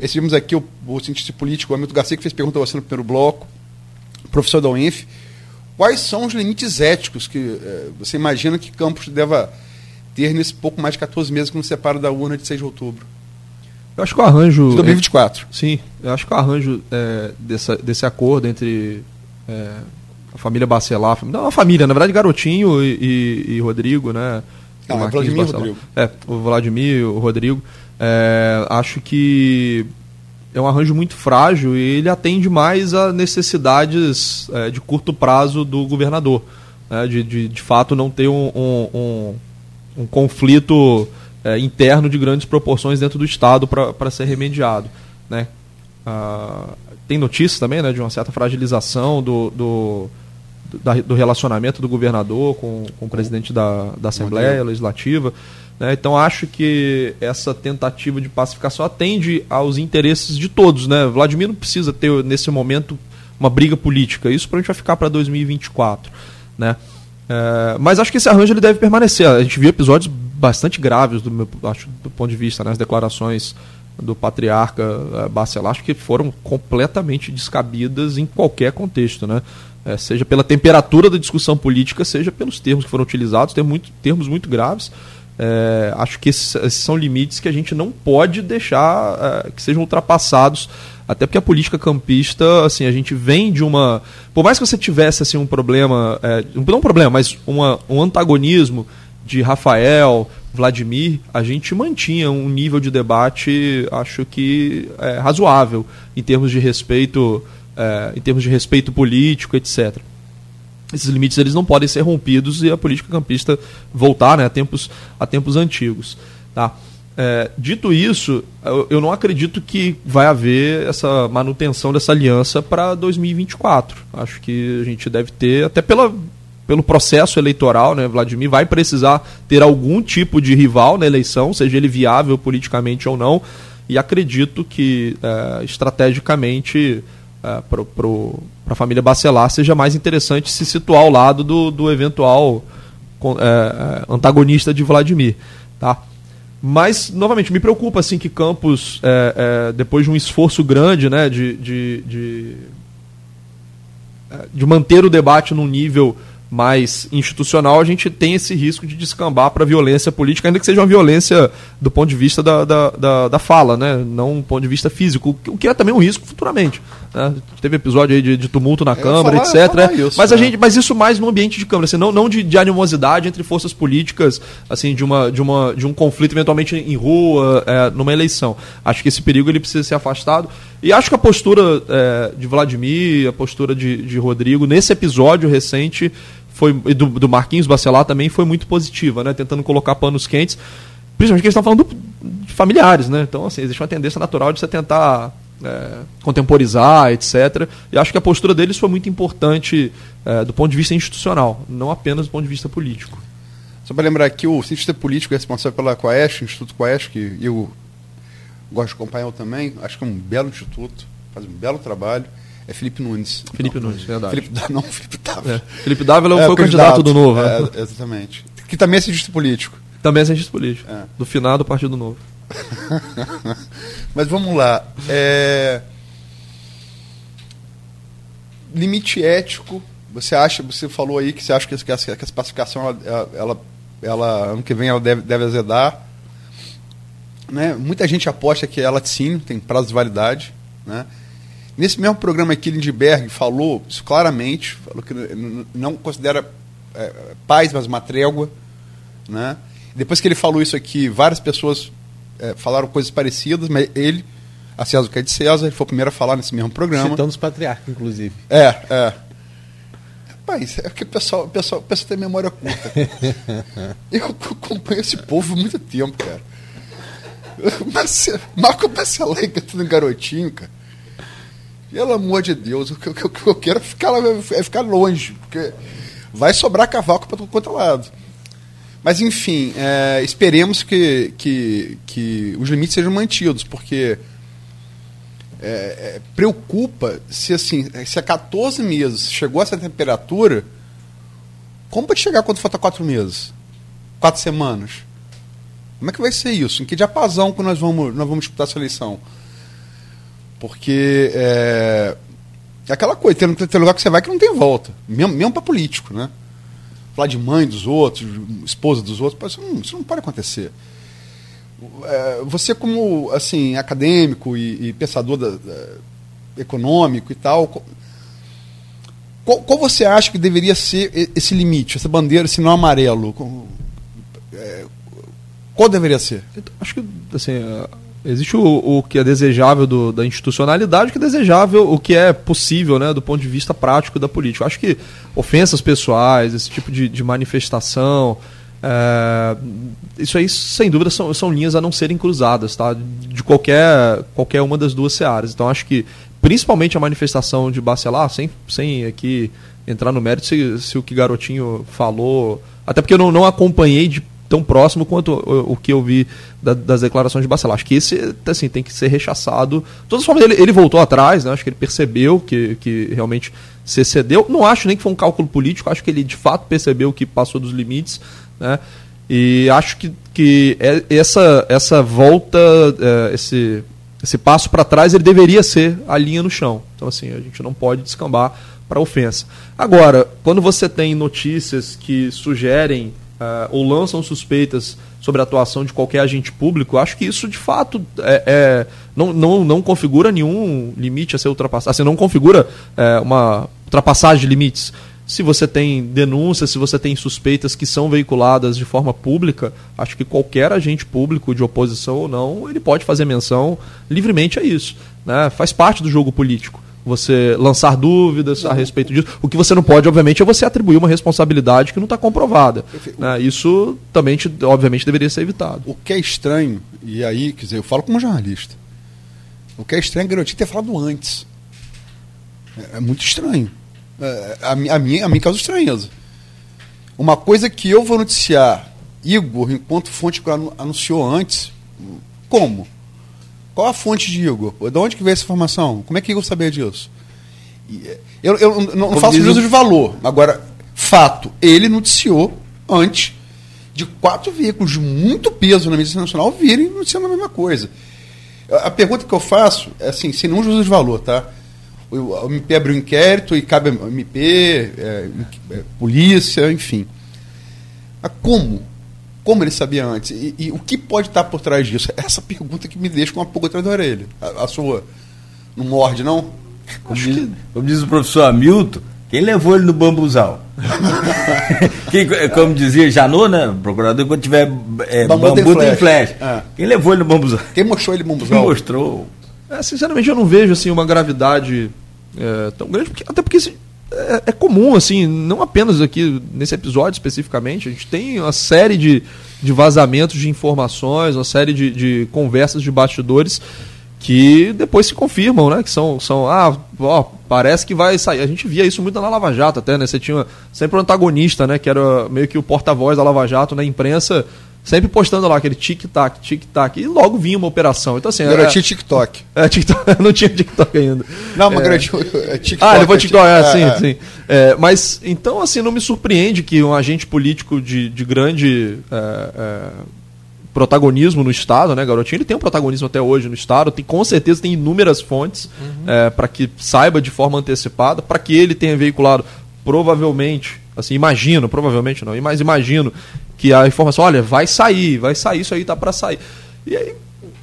Recebemos aqui o, o cientista político Hamilton Garcia, que fez pergunta a você no primeiro bloco professor da UENF, quais são os limites éticos que é, você imagina que Campos deva ter nesse pouco mais de 14 meses que nos separa da urna de 6 de outubro? Eu acho que o arranjo. De 2024. É, sim, eu acho que o arranjo é, dessa, desse acordo entre é, a família Bacelar, não a família, na verdade, Garotinho e, e, e Rodrigo, né? Não, é Vladimir e Rodrigo. É, o Vladimir o Rodrigo. Acho que é um arranjo muito frágil e ele atende mais a necessidades é, de curto prazo do governador. Né, de, de, de fato não ter um, um, um, um conflito é, interno de grandes proporções dentro do Estado para ser remediado. Né? Ah, tem notícias também né, de uma certa fragilização do, do, do, do relacionamento do governador com, com o presidente da, da Assembleia Legislativa. Né? Então acho que essa tentativa de pacificação atende aos interesses de todos. Né? Vladimir não precisa ter, nesse momento, uma briga política. Isso para a gente vai ficar para 2024. Né? É, mas acho que esse arranjo ele deve permanecer. A gente viu episódios bastante graves do meu acho, do ponto de vista, né? as declarações do patriarca é, Bacelar, acho que foram completamente descabidas em qualquer contexto, né? É, seja pela temperatura da discussão política, seja pelos termos que foram utilizados, tem muito, termos muito graves. É, acho que esses, esses, são limites que a gente não pode deixar é, que sejam ultrapassados, até porque a política campista, assim, a gente vem de uma. Por mais que você tivesse assim, um problema, é, não um problema, mas uma, um antagonismo de Rafael, Vladimir, a gente mantinha um nível de debate, acho que é, razoável, em termos de respeito, é, em termos de respeito político, etc esses limites eles não podem ser rompidos e a política campista voltar né, a, tempos, a tempos antigos. Tá? É, dito isso, eu, eu, não acredito que vai haver essa manutenção dessa aliança para 2024. Acho que a gente deve ter, até pela, pelo processo eleitoral, né, Vladimir vai precisar ter algum tipo de rival na eleição, seja ele viável politicamente ou não, e acredito que é, estrategicamente para a família Bacelar seja mais interessante se situar ao lado do, do eventual é, é, antagonista de Vladimir. Tá? Mas, novamente, me preocupa assim que Campos, é, é, depois de um esforço grande né, de, de, de, é, de manter o debate num nível mais institucional, a gente tem esse risco de descambar para violência política, ainda que seja uma violência do ponto de vista da, da, da, da fala, né? não do ponto de vista físico, o que é também um risco futuramente. Né? Teve episódio aí de, de tumulto na eu Câmara, falar, etc. Né? Isso, mas, a né? gente, mas isso mais no ambiente de Câmara, assim, não, não de, de animosidade entre forças políticas, assim, de, uma, de, uma, de um conflito eventualmente em rua, é, numa eleição. Acho que esse perigo ele precisa ser afastado. E acho que a postura é, de Vladimir, a postura de, de Rodrigo, nesse episódio recente, foi, do, do Marquinhos Bacelar também foi muito positiva, né? Tentando colocar panos quentes, principalmente que eles estão falando do, de familiares, né? Então, assim, existe uma tendência natural de você tentar é, contemporizar, etc. E acho que a postura deles foi muito importante é, do ponto de vista institucional, não apenas do ponto de vista político. Só para lembrar que o cientista político é responsável pela Coest, Instituto Coest, que eu gosto de acompanhar também, acho que é um belo instituto, faz um belo trabalho, é Felipe Nunes. Felipe não, Nunes, verdade. Felipe, não, Felipe Dávila. É. Felipe Dávila é, foi o candidato, do Novo. É, né? Exatamente. Que também é cientista político. Também é cientista político. É. Do final do Partido Novo. Mas vamos lá. É... Limite ético. Você acha, você falou aí que você acha que essa, que essa pacificação ela, ela ela ano que vem ela deve, deve azedar. Né? Muita gente aposta que é laticínio, tem prazo de validade. Né? Nesse mesmo programa aqui, Lindbergh falou isso claramente, falou que não considera é, paz, mas uma trégua. Né? Depois que ele falou isso aqui, várias pessoas é, falaram coisas parecidas, mas ele, a César que é de César, ele foi o primeiro a falar nesse mesmo programa. Citando os patriarcas, inclusive. É, é. Rapaz, é que o pessoal, o pessoal, o pessoal tem memória curta. eu acompanho esse povo há muito tempo, cara. Mas, Marco Bacelar cantando garotinho, cara. Pelo amor de Deus, o que eu, quero é ficar, é ficar longe, porque vai sobrar cavaco para todo quanto lado. Mas, enfim, é, esperemos que, que, que os limites sejam mantidos, porque é, é, preocupa se assim, se a 14 meses chegou essa temperatura, como pode chegar quando falta 4 meses? 4 semanas? Como é que vai ser isso? Em que diapasão que nós vamos, nós vamos disputar essa eleição? Porque é, é aquela coisa, tem, tem lugar que você vai que não tem volta, mesmo, mesmo para político, né? Falar de mãe dos outros, esposa dos outros, isso não, isso não pode acontecer é, você como assim acadêmico e, e pensador da, da, econômico e tal, qual, qual, você acha que deveria ser esse limite, essa bandeira, esse não amarelo? É, qual deveria ser? Acho que assim, existe o, o que é desejável do, da institucionalidade, o que é desejável, o que é possível, né, do ponto de vista prático da política. Acho que ofensas pessoais, esse tipo de, de manifestação, é, isso aí, sem dúvida, são, são linhas a não serem cruzadas, tá? De qualquer, qualquer uma das duas searas. Então, acho que, principalmente a manifestação de Bacelar, sem, sem aqui entrar no mérito se, se o que Garotinho falou, até porque eu não, não acompanhei de tão próximo quanto o, o que eu vi da, das declarações de Bacelar. Acho que esse assim, tem que ser rechaçado. De todas as formas, ele, ele voltou atrás, né? acho que ele percebeu que, que realmente se excedeu. Não acho nem que foi um cálculo político, acho que ele de fato percebeu que passou dos limites. Né? E acho que, que é, essa, essa volta, é, esse, esse passo para trás, ele deveria ser a linha no chão. Então, assim, a gente não pode descambar para ofensa. Agora, quando você tem notícias que sugerem uh, ou lançam suspeitas sobre a atuação de qualquer agente público, acho que isso de fato é, é não, não, não configura nenhum limite a ser ultrapassado. Assim, não configura é, uma ultrapassagem de limites se você tem denúncias, se você tem suspeitas que são veiculadas de forma pública, acho que qualquer agente público, de oposição ou não, ele pode fazer menção livremente a isso. Né? Faz parte do jogo político. Você lançar dúvidas a respeito disso. O que você não pode, obviamente, é você atribuir uma responsabilidade que não está comprovada. Né? Isso também, obviamente, deveria ser evitado. O que é estranho, e aí, quer dizer, eu falo como jornalista, o que é estranho é a garotinha ter falado antes. É, é muito estranho. É, a, a, minha, a mim causa estranheza. Uma coisa que eu vou noticiar, Igor, enquanto fonte anunciou antes, como? Qual a fonte de Igor? De onde que veio essa informação? Como é que Igor sabia disso? É, eu, eu não, não faço juízo de valor. Agora, fato, ele noticiou antes de quatro veículos de muito peso na mídia nacional virem noticiando a mesma coisa. A pergunta que eu faço é assim, sem nenhum juízo de valor, tá? o MP abriu um inquérito e cabe ao MP, é, é, polícia, enfim. Mas como? Como ele sabia antes? E, e, o que pode estar por trás disso? Essa pergunta que me deixa com uma pulga atrás da orelha. A, a sua não morde, não? Como diz, que... como diz o professor Hamilton, quem levou ele no bambuzal? Quem, como dizia Janô, né? Procurador, quando tiver é, bambu, bambu tem flash. flash. É. Quem levou ele no bambuzal? Quem mostrou ele no bambuzal? Quem mostrou. É, sinceramente, eu não vejo assim uma gravidade é, tão grande, porque, até porque é, é, comum, assim, não apenas aqui nesse episódio especificamente, a gente tem uma série de, de vazamentos de informações, uma série de, de conversas de bastidores que depois se confirmam, né? Que são, são ah, ó, parece que vai sair. A gente via isso muito na Lava Jato até, né? Você tinha sempre um antagonista, né? Que era meio que o porta-voz da Lava Jato na imprensa, sempre postando lá aquele tic-tac, tic-tac, e logo vinha uma operação. Então, assim. Garotinho é, TikTok. É, TikTok. não tinha TikTok ainda. Não, mas é, garotinho. É TikTok. Ah, ele foi TikTok, é, sim, é. sim. É, mas, então, assim, não me surpreende que um agente político de, de grande. É, é, protagonismo no Estado, né, Garotinho? Ele tem um protagonismo até hoje no Estado, tem, com certeza tem inúmeras fontes uhum. é, para que saiba de forma antecipada, para que ele tenha veiculado, provavelmente, assim, imagino, provavelmente não, mas imagino que a informação, olha, vai sair, vai sair, isso aí tá para sair. E aí,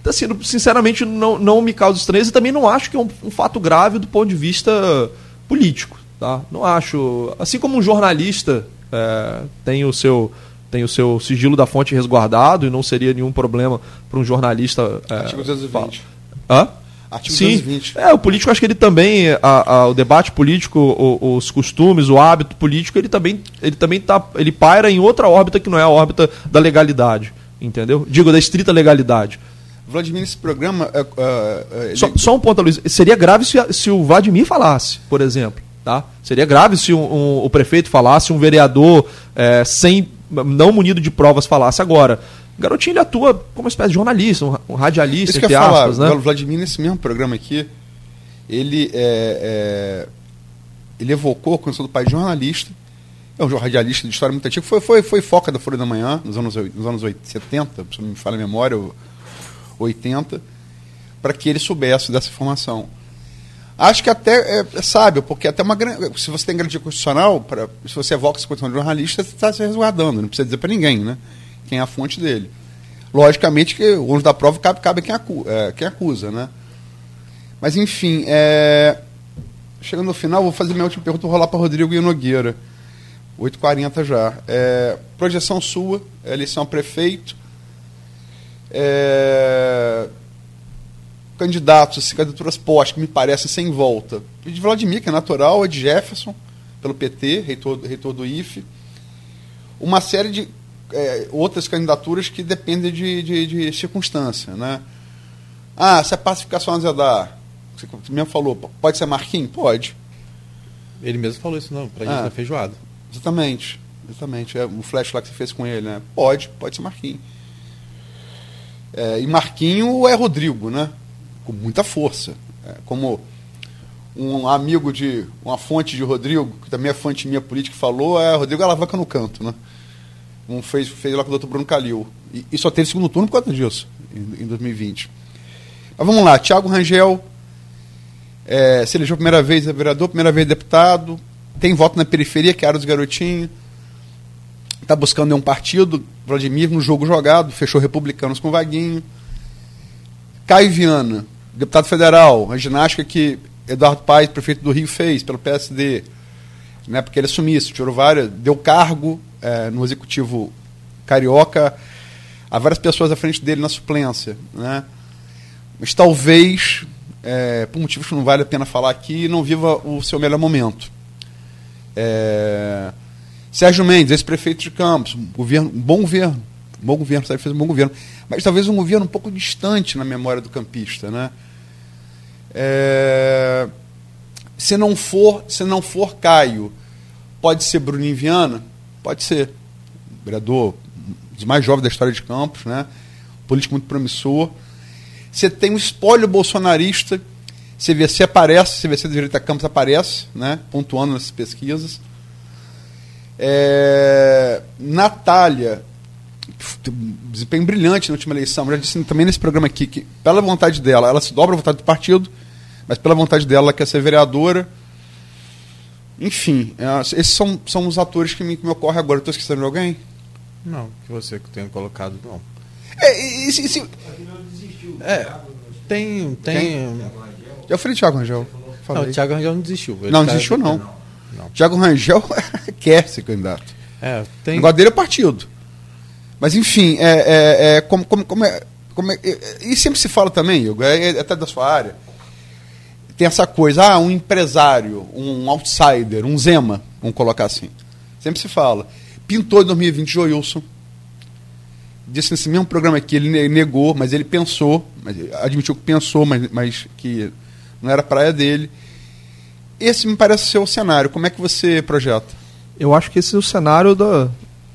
assim, sinceramente, não, não me causa estranheza e também não acho que é um, um fato grave do ponto de vista político, tá? Não acho. Assim como um jornalista é, tem o seu tem o seu sigilo da fonte resguardado e não seria nenhum problema para um jornalista. É, Artigo 220. Hã? Artigo Sim. 220. É, o político, acho que ele também, a, a, o debate político, o, os costumes, o hábito político, ele também, ele também tá, ele paira em outra órbita que não é a órbita da legalidade, entendeu? Digo, da estrita legalidade. Vladimir, esse programa. Uh, uh, só, só, um ponto, Luiz. Seria grave se, se o Vladimir falasse, por exemplo. Tá? Seria grave se um, um, o prefeito falasse, um vereador é, sem não munido de provas falasse agora. Garotinho ele atua como uma espécie de jornalista, um, um radialista, Isso entre aspas, falar, né? O Vladimir, nesse mesmo programa aqui, ele, é, é, ele evocou a condição do pai de jornalista, é um radialista de história muito antigo, foi, foi, foi foca da Folha da Manhã, nos anos, nos anos 80, 70, se não me falha a memória, 80, para que ele soubesse dessa informação. Acho que até é, é sábio, porque até uma se você tem garantia constitucional, pra, se você evoca essa condição de jornalista, você está se resguardando, não precisa dizer para ninguém, né? Quem é a fonte dele. Logicamente que o ônus da prova cabe, cabe quem, acu, é, quem acusa, né? Mas enfim, é... chegando no final, vou fazer minha última pergunta, vou rolar para Rodrigo e Nogueira. 8h40 já. É... Projeção sua, eleição a prefeito. É candidatos, assim, candidaturas postas, que me parecem sem volta. E de Vladimir, que é natural, é de Jefferson, pelo PT, reitor, reitor do IFE. Uma série de é, outras candidaturas que dependem de, de, de, circunstância. Né? Ah, se a pacificação azedar, você mesmo falou, pode ser Marquinhos? Pode. Ele mesmo falou isso, não, pra gente ah, feijoada. Exatamente. Exatamente. É, o flash lá que você fez com ele, né? Pode, pode ser Marquinhos. É, e Marquinho é Rodrigo, né? com muita força. É, como um amigo de. uma fonte de Rodrigo, que também é fonte minha política, falou, é Rodrigo Alavanca no canto, né? Um fez, fez lá com o doutor Bruno Calil. E, e, só teve segundo turno por causa disso, em, em 2020. Mas vamos lá, Tiago Rangel é, se elegeu a primeira vez é vereador, primeira vez deputado, tem voto na periferia, que era dos garotinhos. Está buscando um partido, Vladimir, no jogo jogado, fechou republicanos com Vaguinho. Caio Viana, deputado federal, a ginástica que Eduardo Paes, prefeito do Rio, fez pelo PSD, né, porque ele assumisse, isso, tirou várias, deu cargo é, no executivo carioca a várias pessoas à frente dele na suplência. Né? Mas talvez, é, por motivos que não vale a pena falar aqui, não viva o seu melhor momento. É, Sérgio Mendes, ex-prefeito de Campos, governo, bom governo, bom governo, sabe, fez um bom governo, mas talvez um governo um pouco distante na memória do campista, né? É, se não for, se não for Caio, pode ser Bruninho Viana, pode ser vereador, dos mais jovens da história de Campos, né? Político muito promissor. Você tem um espólio bolsonarista, CVC aparece, CVC da direita Campos aparece, né? Pontuando nessas pesquisas. É, Natália desempenho brilhante na última eleição. Já disse também nesse programa aqui que, pela vontade dela, ela se dobra a vontade do partido, mas pela vontade dela, ela quer ser vereadora. Enfim, é, esses são, são os atores que me, que me ocorrem agora. Estou esquecendo de alguém? Não, que você que tenha colocado, não. É, e, se, se... é tem. tem... Eu falei Thiago Rangel. Falei. Não, o Thiago Rangel não desistiu. Ele não, tá... desistiu não. não. não. Thiago Rangel quer ser candidato. É, tem... O negócio dele é partido. Mas, enfim, é, é, é como, como, como, é, como é, E sempre se fala também, Hugo, é, é até da sua área. Tem essa coisa, ah, um empresário, um outsider, um Zema, vamos colocar assim. Sempre se fala. Pintou em 2020 Joilson. Disse nesse mesmo programa aqui, ele negou, mas ele pensou, mas admitiu que pensou, mas, mas que não era praia dele. Esse me parece ser o cenário. Como é que você projeta? Eu acho que esse é o cenário da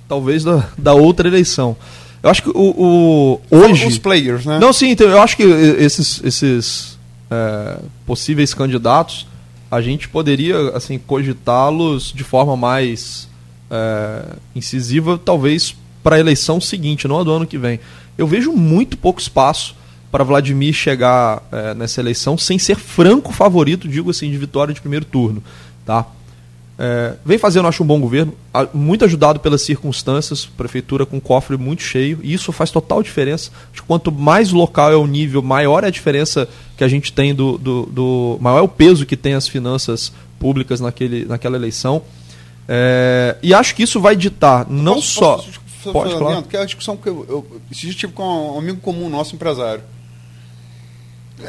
talvez da, da outra eleição. Eu acho que o, o hoje os players, né? Não, sim, então, eu acho que esses esses é, possíveis candidatos a gente poderia assim cogitá-los de forma mais é, incisiva, talvez para a eleição seguinte, não a do ano que vem. Eu vejo muito pouco espaço para Vladimir chegar é, nessa eleição sem ser franco favorito, digo assim, de vitória de primeiro turno. Tá? É, vem fazendo, acho, um bom governo, muito ajudado pelas circunstâncias, prefeitura com cofre muito cheio, e isso faz total diferença. Acho que quanto mais local é o nível, maior é a diferença que a gente tem do. do, do maior é o peso que tem as finanças públicas naquele, naquela eleição. É, e acho que isso vai ditar não posso, só. Posso, pode, claro. que é a discussão que eu, eu, eu tive com um amigo comum nosso, empresário.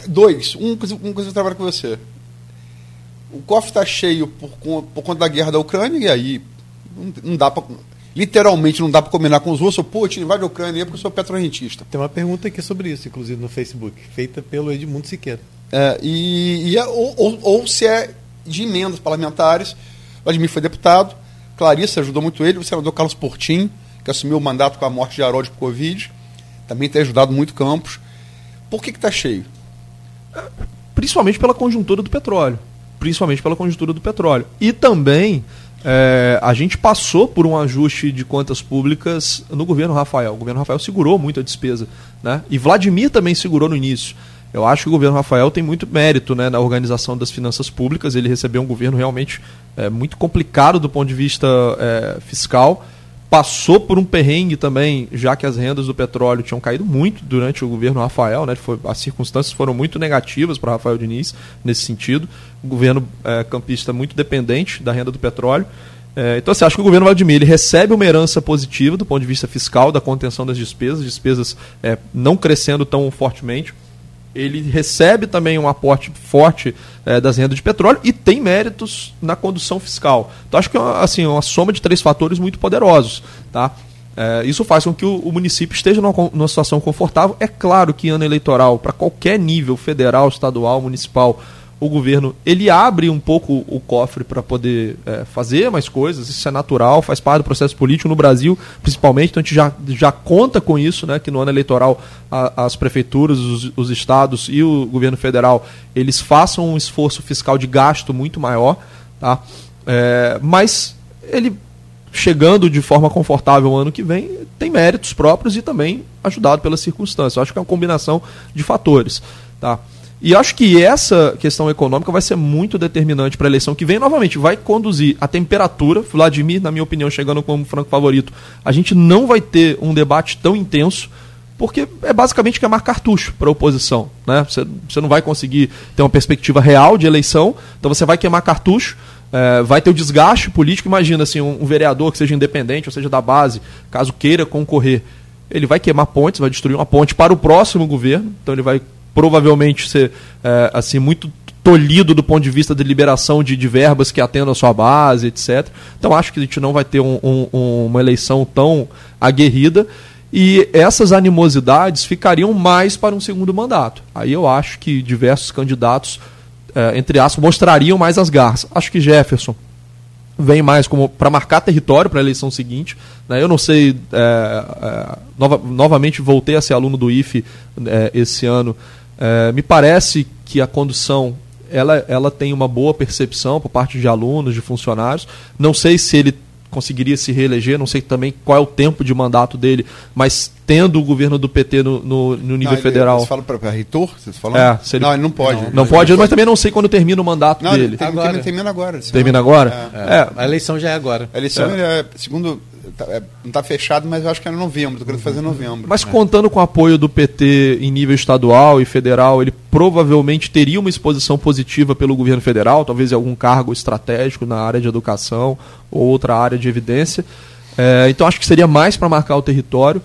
Dois. Um, um coisa eu trabalho com você. O cofre está cheio por, por, conta da guerra da Ucrânia, e aí não, não dá para. Literalmente não dá para combinar com os russos. Putin, invade a Ucrânia porque eu sou petrorrentista. Tem uma pergunta aqui sobre isso, inclusive no Facebook, feita pelo Edmundo Siqueira. É, e, e é, ou, ou, ou, se é de emendas parlamentares. Vladimir foi deputado, Clarissa ajudou muito ele, o senador Carlos Portim, que assumiu o mandato com a morte de Harold por Covid, também tem ajudado muito Campos. Por que está cheio? Principalmente pela conjuntura do petróleo. Principalmente pela conjuntura do petróleo. E também é, a gente passou por um ajuste de contas públicas no governo Rafael. O governo Rafael segurou muito a despesa. Né? E Vladimir também segurou no início. Eu acho que o governo Rafael tem muito mérito né, na organização das finanças públicas. Ele recebeu um governo realmente é, muito complicado do ponto de vista é, fiscal passou por um perrengue também, já que as rendas do petróleo tinham caído muito durante o governo Rafael, né? Foi, as circunstâncias foram muito negativas para Rafael Diniz nesse sentido. O governo é, campista muito dependente da renda do petróleo. É, então, você acha que o governo Vladimir ele recebe uma herança positiva do ponto de vista fiscal, da contenção das despesas, despesas é, não crescendo tão fortemente ele recebe também um aporte forte é, das rendas de petróleo e tem méritos na condução fiscal. Então acho que é uma, assim, uma soma de três fatores muito poderosos. Tá? É, isso faz com que o, o município esteja numa, numa, situação confortável. É claro que ano eleitoral, para qualquer nível, federal, estadual, municipal, o governo ele abre um pouco o cofre para poder é, fazer mais coisas, isso é natural, faz parte do processo político no Brasil, principalmente, então a gente já, já conta com isso, né, que no ano eleitoral a, as prefeituras, os, os, estados e o governo federal, eles façam um esforço fiscal de gasto muito maior, tá? É, mas ele chegando de forma confortável ano que vem, tem méritos próprios e também ajudado pelas circunstâncias. Eu acho que é uma combinação de fatores, tá? E acho que essa questão econômica vai ser muito determinante para a eleição que vem. Novamente, vai conduzir a temperatura. Vladimir, na minha opinião, chegando como franco favorito, a gente não vai ter um debate tão intenso, porque é basicamente queimar cartucho para a oposição. Né? Você, não vai conseguir ter uma perspectiva real de eleição, então você vai queimar cartucho. É, vai ter o desgaste político. Imagina assim, um, um vereador que seja independente, ou seja, da base, caso queira concorrer, ele vai queimar pontes, vai destruir uma ponte para o próximo governo, então ele vai provavelmente ser é, assim muito tolhido do ponto de vista de liberação de, de, verbas que atendam a sua base, etc. Então acho que a gente não vai ter um, um, uma eleição tão aguerrida e essas animosidades ficariam mais para um segundo mandato. Aí eu acho que diversos candidatos, é, entre aspas, mostrariam mais as garras. Acho que Jefferson vem mais como para marcar território para a eleição seguinte. Né? Eu não sei, é, nova, novamente voltei a ser aluno do IFE esse ano é, me parece que a condução ela, ela tem uma boa percepção por parte de alunos, de funcionários. Não sei se ele conseguiria se reeleger, não sei também qual é o tempo de mandato dele, mas tendo o governo do PT no, no, no nível não, federal. Você fala para reitor? Você tá falando? É, ele... Não, ele não pode. Não, não pode, mas também não sei quando termina o mandato não, dele. Termina agora. Termina agora. Termina agora? É. É. A eleição já é agora. A eleição é, é segundo Tá, é, não está fechado, mas eu acho que é novembro, estou querendo fazer novembro. Mas contando com o apoio do PT em nível estadual e federal, ele provavelmente teria uma exposição positiva pelo governo federal, talvez em algum cargo estratégico na área de educação ou outra área de evidência. É, então acho que seria mais para marcar o território.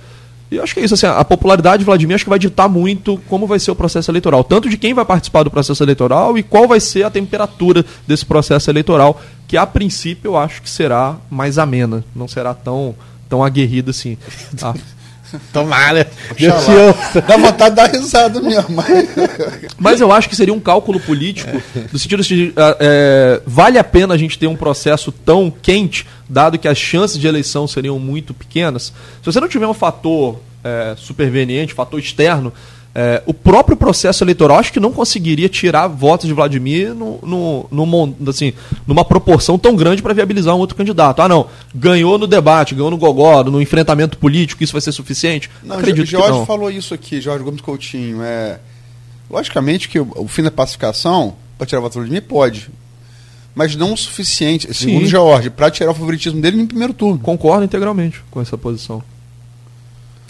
E eu acho que é isso, assim, a popularidade de Vladimir acho que vai ditar muito como vai ser o processo eleitoral, tanto de quem vai participar do processo eleitoral e qual vai ser a temperatura desse processo eleitoral, que a princípio eu acho que será mais amena, não será tão, tão aguerrida assim. Tá? Tomara. Dá vontade de dar risada mesmo. Mas... mas eu acho que seria um cálculo político, no sentido de é, vale a pena a gente ter um processo tão quente, dado que as chances de eleição seriam muito pequenas. Se você não tiver um fator é, superveniente, fator externo, é, o próprio processo eleitoral acho que não conseguiria tirar votos de Vladimir no, no, no assim, numa proporção tão grande para viabilizar um outro candidato. Ah, não, ganhou no debate, ganhou no gogó, no enfrentamento político, isso vai ser suficiente? Não, Acredito Jorge que não. falou isso aqui, Jorge Gomes Coutinho. É, logicamente que o, o fim da pacificação, para tirar votos de Vladimir, pode. Mas não o suficiente, segundo Jorge, para tirar o favoritismo dele em primeiro turno. Concordo integralmente com essa posição.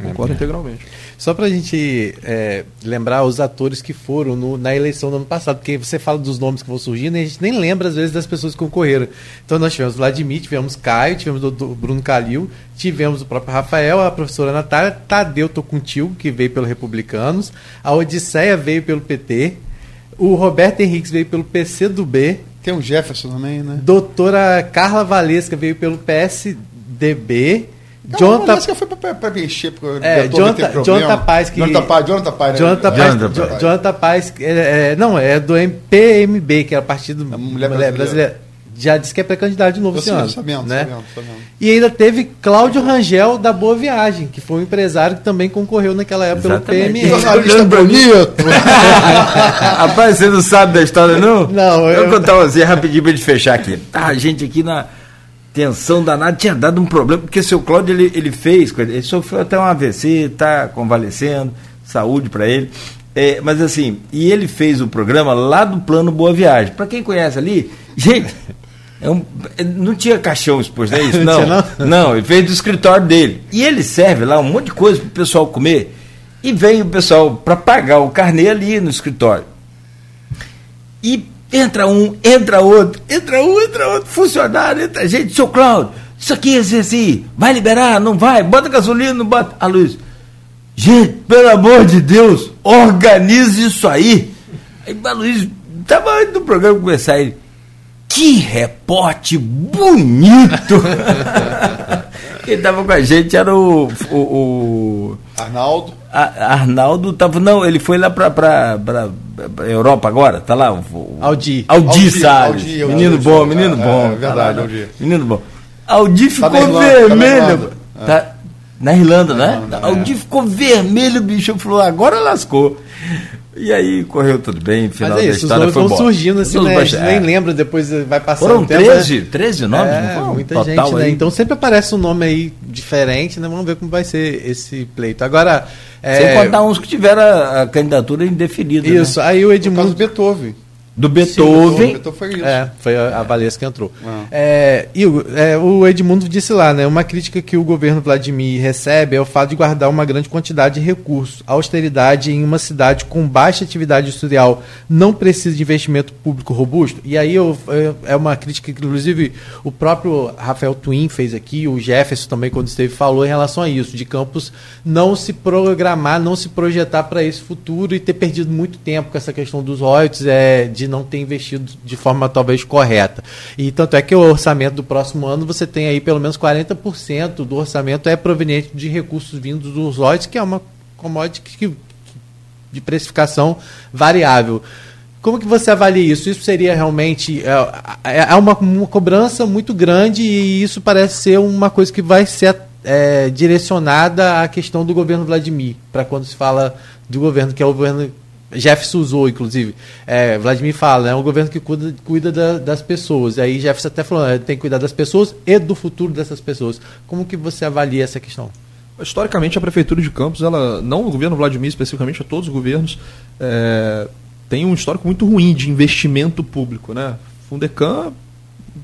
Concordo é. integralmente. Só para a gente é, lembrar os atores que foram no, na eleição do ano passado, porque você fala dos nomes que vão surgindo e a gente nem lembra, às vezes, das pessoas que concorreram. Então nós tivemos Vladimir, tivemos Caio, tivemos o Bruno Calil, tivemos o próprio Rafael, a professora Natália, Tadeu Tocontil, que veio pelo Republicanos, a Odisseia veio pelo PT, o Roberto Henriques veio pelo PCdoB. Tem o Jefferson também, né? Doutora Carla Valesca veio pelo PSDB. Não, Jonathan... que foi pra mexer, porque é, Jonathan, Jonathan Paz que... Jonathan Paz, Jonathan Paz, né? Jonathan Paz, Jonathan, Jonathan Paz é, é, não, é do MPMB, que era o Partido Mulher, Mulher Brasileira. Brasileira. Já disse que é pré-candidato de novo esse ano. Sabendo, né? sabendo, sabendo. E ainda teve Cláudio Rangel da Boa Viagem, que foi um empresário que também concorreu naquela época Exatamente. pelo PME. Jornalista bonito! Rapaz, você não sabe da história, não? Não, eu... eu vou contar você rapidinho pra gente fechar aqui. Tá, a gente aqui na tensão danada, tinha dado um problema, porque seu Cláudio ele, ele fez, ele sofreu até um AVC, está convalescendo, saúde para ele. É, mas assim, e ele fez o programa lá do Plano Boa Viagem. Para quem conhece ali, gente, é um, é, não tinha caixão exposto, é isso? Não, não, não, ele fez do escritório dele. E ele serve lá um monte de coisa para o pessoal comer. E veio o pessoal para pagar o carnê ali no escritório. E Entra um, entra outro, entra um, entra outro, funcionário, entra gente, seu Cláudio, isso aqui é assim, assim, vai liberar, não vai, bota gasolina, não bota. A luz. Gente, pelo amor de Deus, organize isso aí. Aí a Luiz, tava antes do programa começar ele. Que reporte bonito! Quem tava com a gente era o, o, o Arnaldo. A, Arnaldo tava. Não, ele foi lá pra, pra, pra, pra Europa agora, tá lá. O, Aldi. Aldi, Salles. menino Aldi, bom, menino é, bom. É, verdade, tá Aldi. Menino bom. Aldi ficou tá Irlanda, vermelho. Tá, tá na Irlanda, né? Irlanda, Aldi é. ficou vermelho, bicho. Falou, agora lascou. E aí correu tudo bem, final Mas é isso, da história os nomes vão surgindo assim, né? A gente nem lembra, depois vai passando Foram 13, né? 13 nomes, é, não Muita Total gente, né? Então sempre aparece um nome aí diferente, né? Vamos ver como vai ser esse pleito. Agora... É... Sem contar uns que tiveram a, a candidatura indefinida, né? Isso, né? aí o Edmundo... Beethoven. Do Beethoven. Sim, Beethoven foi isso. É, foi a, a Valesca que entrou. Ah. É, e é, o Edmundo disse lá, né? Uma crítica que o governo Vladimir recebe é o fato de guardar uma grande quantidade de recursos. A austeridade em uma cidade com baixa atividade industrial não precisa de investimento público robusto. E aí eu, é, é uma crítica que, inclusive, o próprio Rafael Twin fez aqui, o Jefferson também, quando esteve, falou em relação a isso, de Campos não se programar, não se projetar para esse futuro e ter perdido muito tempo com essa questão dos royalties, é, de de não ter investido de forma talvez correta. E tanto é que o orçamento do próximo ano você tem aí pelo menos 40% do orçamento é proveniente de recursos vindos dos royalties, que é uma commodity que, de precificação variável. Como que você avalia isso? Isso seria realmente é, é, é uma, uma cobrança muito grande e isso parece ser uma coisa que vai ser é, direcionada à questão do governo Vladimir, para quando se fala do governo, que é o governo Jefferson usou, inclusive. É, Vladimir fala, é um governo que cuida, cuida da, das pessoas. E aí Jefferson até falou, é, tem que cuidar das pessoas e do futuro dessas pessoas. Como que você avalia essa questão? Historicamente, a prefeitura de Campos, ela, não o governo Vladimir especificamente, a todos os governos, é, tem um histórico muito ruim de investimento público, né? Fundecan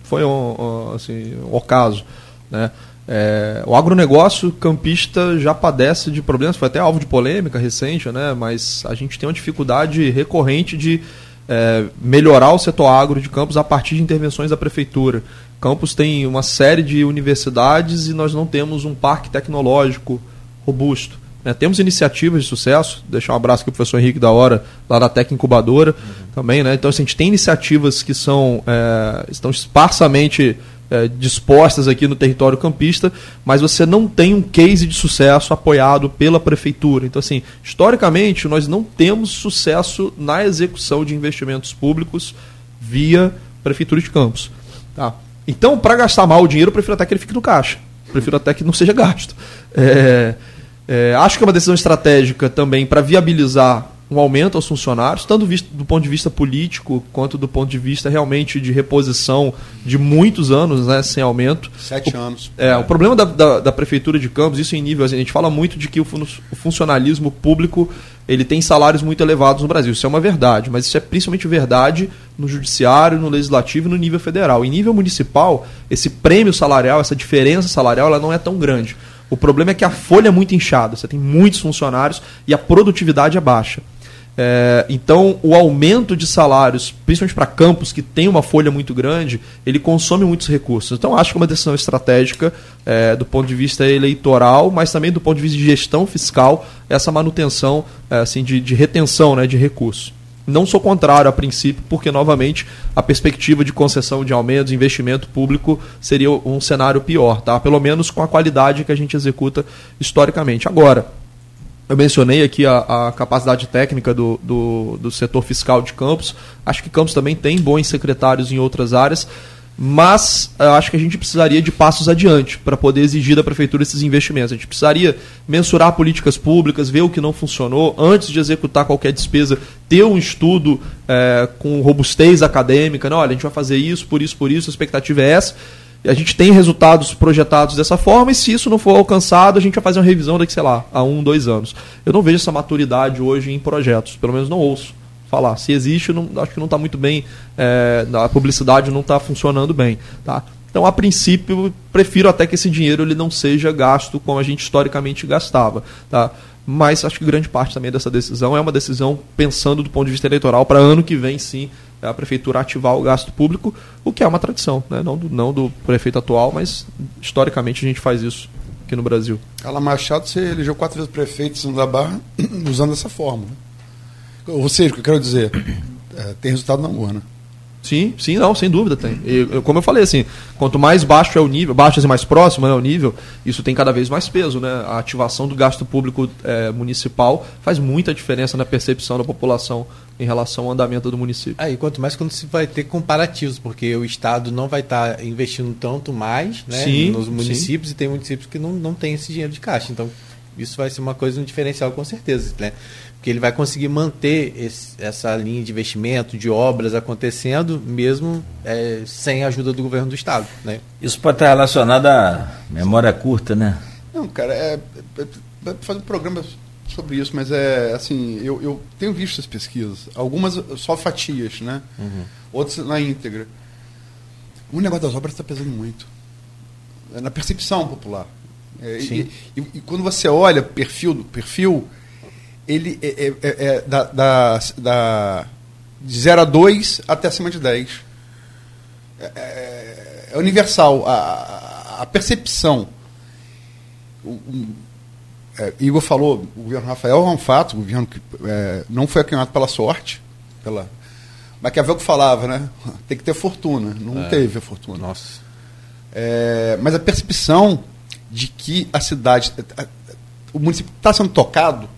foi um, um, assim, um ocaso, né? É, o agronegócio campista já padece de problemas, foi até alvo de polêmica recente, né? mas a gente tem uma dificuldade recorrente de é, melhorar o setor agro de Campos a partir de intervenções da prefeitura. Campos tem uma série de universidades e nós não temos um parque tecnológico robusto. Né? Temos iniciativas de sucesso, deixar um abraço aqui para o professor Henrique da Hora, lá da Tec Incubadora uhum. também. Né? Então, assim, a gente tem iniciativas que são, é, estão esparsamente é, dispostas aqui no território campista, mas você não tem um case de sucesso apoiado pela prefeitura. Então, assim, historicamente, nós não temos sucesso na execução de investimentos públicos via prefeitura de Campos. Tá? Então, para gastar mal o dinheiro, eu prefiro até que ele fique no caixa. Prefiro até que não seja gasto. É, é, acho que é uma decisão estratégica também para viabilizar um aumento aos funcionários, tanto do ponto de vista político quanto do ponto de vista realmente de reposição de muitos anos né, sem aumento. Sete o, anos. É, o problema da, da, da, Prefeitura de Campos, isso em nível, a gente fala muito de que o, o funcionalismo público ele tem salários muito elevados no Brasil. Isso é uma verdade, mas isso é principalmente verdade no judiciário, no legislativo e no nível federal. Em nível municipal, esse prêmio salarial, essa diferença salarial, ela não é tão grande. O problema é que a folha é muito inchada, você tem muitos funcionários e a produtividade é baixa. É, então, o aumento de salários, principalmente para campos que tem uma folha muito grande, ele consome muitos recursos. Então, acho que é uma decisão estratégica é, do ponto de vista eleitoral, mas também do ponto de vista de gestão fiscal, essa manutenção é, assim, de, de retenção né, de recursos. Não sou contrário a princípio, porque, novamente, a perspectiva de concessão de aumentos, investimento público, seria um cenário pior, tá? pelo menos com a qualidade que a gente executa historicamente. Agora, eu mencionei aqui a, a capacidade técnica do, do, do, setor fiscal de Campos. Acho que Campos também tem bons secretários em outras áreas, mas acho que a gente precisaria de passos adiante para poder exigir da prefeitura esses investimentos. A gente precisaria mensurar políticas públicas, ver o que não funcionou, antes de executar qualquer despesa, ter um estudo é, com robustez acadêmica. Não, olha, a gente vai fazer isso, por isso, por isso, a expectativa é essa a gente tem resultados projetados dessa forma, e se isso não for alcançado, a gente vai fazer uma revisão daqui, sei lá, a um, dois anos. Eu não vejo essa maturidade hoje em projetos, pelo menos não ouço falar. Se existe, não, acho que não está muito bem, é, a publicidade não está funcionando bem. Tá? Então, a princípio, prefiro até que esse dinheiro ele não seja gasto como a gente historicamente gastava. Tá? Mas acho que grande parte também dessa decisão é uma decisão pensando do ponto de vista eleitoral para ano que vem, sim, a prefeitura ativar o gasto público, o que é uma tradição, né? não, do, não do prefeito atual, mas historicamente a gente faz isso aqui no Brasil. Ela Machado, você elegeu quatro vezes prefeito da Barra usando essa forma. Né? Ou seja, o que eu quero dizer, é, tem resultado na urna. Sim, sim, não, sem dúvida tem. E, como eu falei, assim, quanto mais baixo é o nível, baixo e mais próximo é o nível, isso tem cada vez mais peso, né? A ativação do gasto público é, municipal faz muita diferença na percepção da população em relação ao andamento do município. Aí, quanto mais quando se vai ter comparativos, porque o Estado não vai estar tá investindo tanto mais né, sim, nos municípios sim. e tem municípios que não, não tem esse dinheiro de caixa. Então, isso vai ser uma coisa, um diferencial com certeza. Né? Porque ele vai conseguir manter esse, essa linha de investimento, de obras acontecendo, mesmo é, sem a ajuda do governo do Estado. Né? Isso pode estar relacionado à memória curta, né? Não, cara, é, é, é fazer um programa sobre isso, mas é assim, eu, eu tenho visto as pesquisas, algumas só fatias, né? Uhum. Outras na íntegra. O negócio das obras está pesando muito. É na percepção popular. É, e, e, e, quando você olha perfil do perfil, ele é, é, é, é da, da, da, de 0 a 2 até acima de 10. É, é universal. A, a percepção. O, é, Igor falou, o governo Rafael é um fato, o governo que é, não foi acanhado pela sorte, pela Maquiavel que falava, né? Tem que ter fortuna. Não é. teve a fortuna. Nossa. É, mas a percepção de que a cidade, o município está sendo tocado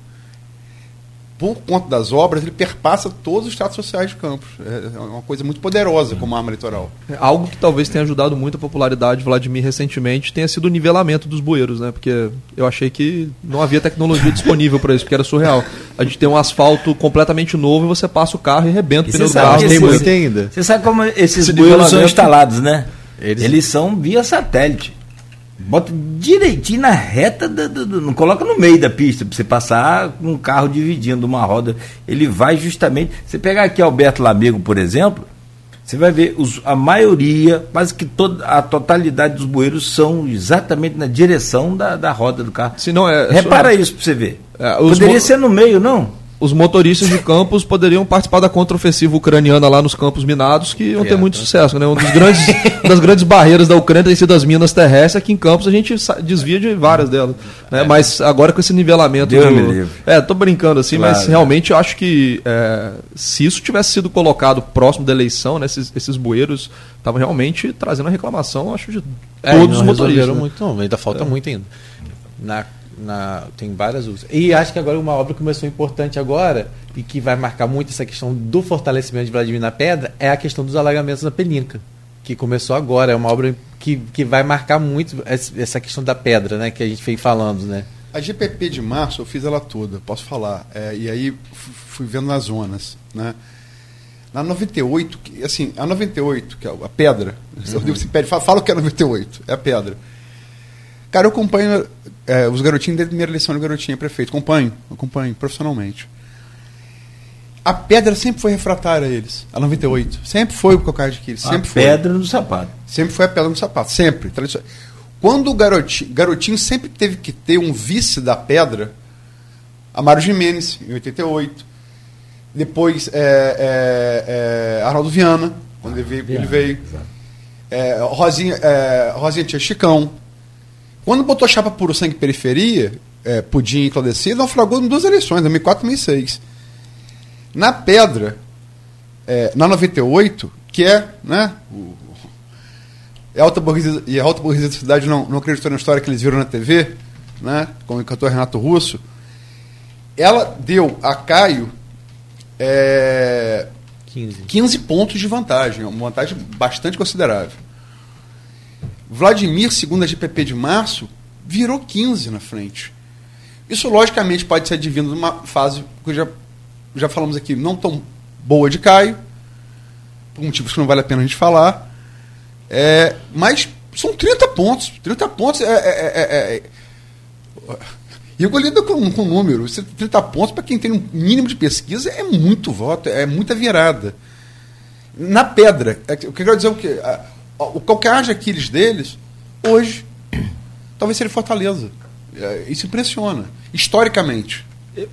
por conta das obras, ele perpassa todos os estados sociais de Campos. É, é uma coisa muito poderosa como arma eleitoral. É algo que talvez tenha ajudado muito a popularidade de Vladimir recentemente tenha sido o nivelamento dos bueiros, né? Porque eu achei que não havia tecnologia disponível para isso, porque era surreal. A gente tem um asfalto completamente novo e você passa o carro e rebenta o pneu do carro. Tem muito ainda. Você sabe como esses Esse bueiros são instalados, né? Eles... Eles são via satélite. Bota direitinho na reta, do, do, do, não coloca no meio da pista para você passar um carro dividindo uma roda. Ele vai justamente. Você pegar aqui Alberto Lamego, por exemplo, você vai ver os, a maioria, quase que toda a totalidade dos bueiros são exatamente na direção da, da roda do carro. Se não é, Repara isso para você ver. É, Poderia ser no meio, não? Os motoristas de campos poderiam participar da contraofensiva ucraniana lá nos campos minados, que iam ter muito sucesso. Né? Um dos grandes, uma das grandes barreiras da Ucrânia tem sido as minas terrestres, aqui em Campos a gente desvia de várias delas. Né? Mas agora com esse nivelamento. Deus do... me livre. É, tô brincando assim, claro, mas realmente eu acho que é, se isso tivesse sido colocado próximo da eleição, né, esses, esses bueiros estavam realmente trazendo a reclamação, acho, de é, todos os motoristas. Né? Muito, não, ainda falta é. muito ainda. Na na, tem várias usos. E acho que agora uma obra que começou importante agora e que vai marcar muito essa questão do fortalecimento de Vladimir na Pedra é a questão dos alagamentos na Pelinca, que começou agora. É uma obra que, que vai marcar muito essa questão da pedra, né? Que a gente vem falando, né? A GPP de março eu fiz ela toda, posso falar. É, e aí fui vendo nas zonas, né? Na 98, assim, a 98, que é a pedra, uhum. você pede, fala, fala o que é 98, é a pedra. Cara, eu acompanho é, os garotinhos desde a primeira eleição do garotinho prefeito. Acompanho, acompanho profissionalmente. A pedra sempre foi refratária a eles, a 98. Sempre foi o calcaia de Aquiles. Sempre a foi. pedra no sapato. Sempre foi a pedra no sapato, sempre. Quando o garotinho, garotinho sempre teve que ter um vice da pedra, Amaro Jimenez, em 88. Depois é, é, é, Arnaldo Viana, quando ele veio. Ele veio. É, Rosinha, é, Rosinha tinha Chicão. Quando botou chapa puro sangue periferia, é, Pudim e Claudecir, naufragou em duas eleições, 2004 e 2006. Na Pedra, é, na 98, que é, né, o, é alta burguesia, e a alta burguesia da cidade não, não acreditou na história que eles viram na TV, né, como o cantor Renato Russo, ela deu a Caio é, 15. 15 pontos de vantagem, uma vantagem bastante considerável. Vladimir, segundo a GPP de março, virou 15 na frente. Isso, logicamente, pode ser advindo de uma fase que já, já falamos aqui, não tão boa de Caio, por motivos que não vale a pena a gente falar. É, mas são 30 pontos. 30 pontos é. é, é, é, é e com, com número. 30 pontos, para quem tem um mínimo de pesquisa, é muito voto, é muita virada. Na pedra, é, o que eu quero dizer é o quê? O calcanhar de Aquiles deles, hoje, talvez seja Fortaleza. É, isso impressiona, historicamente.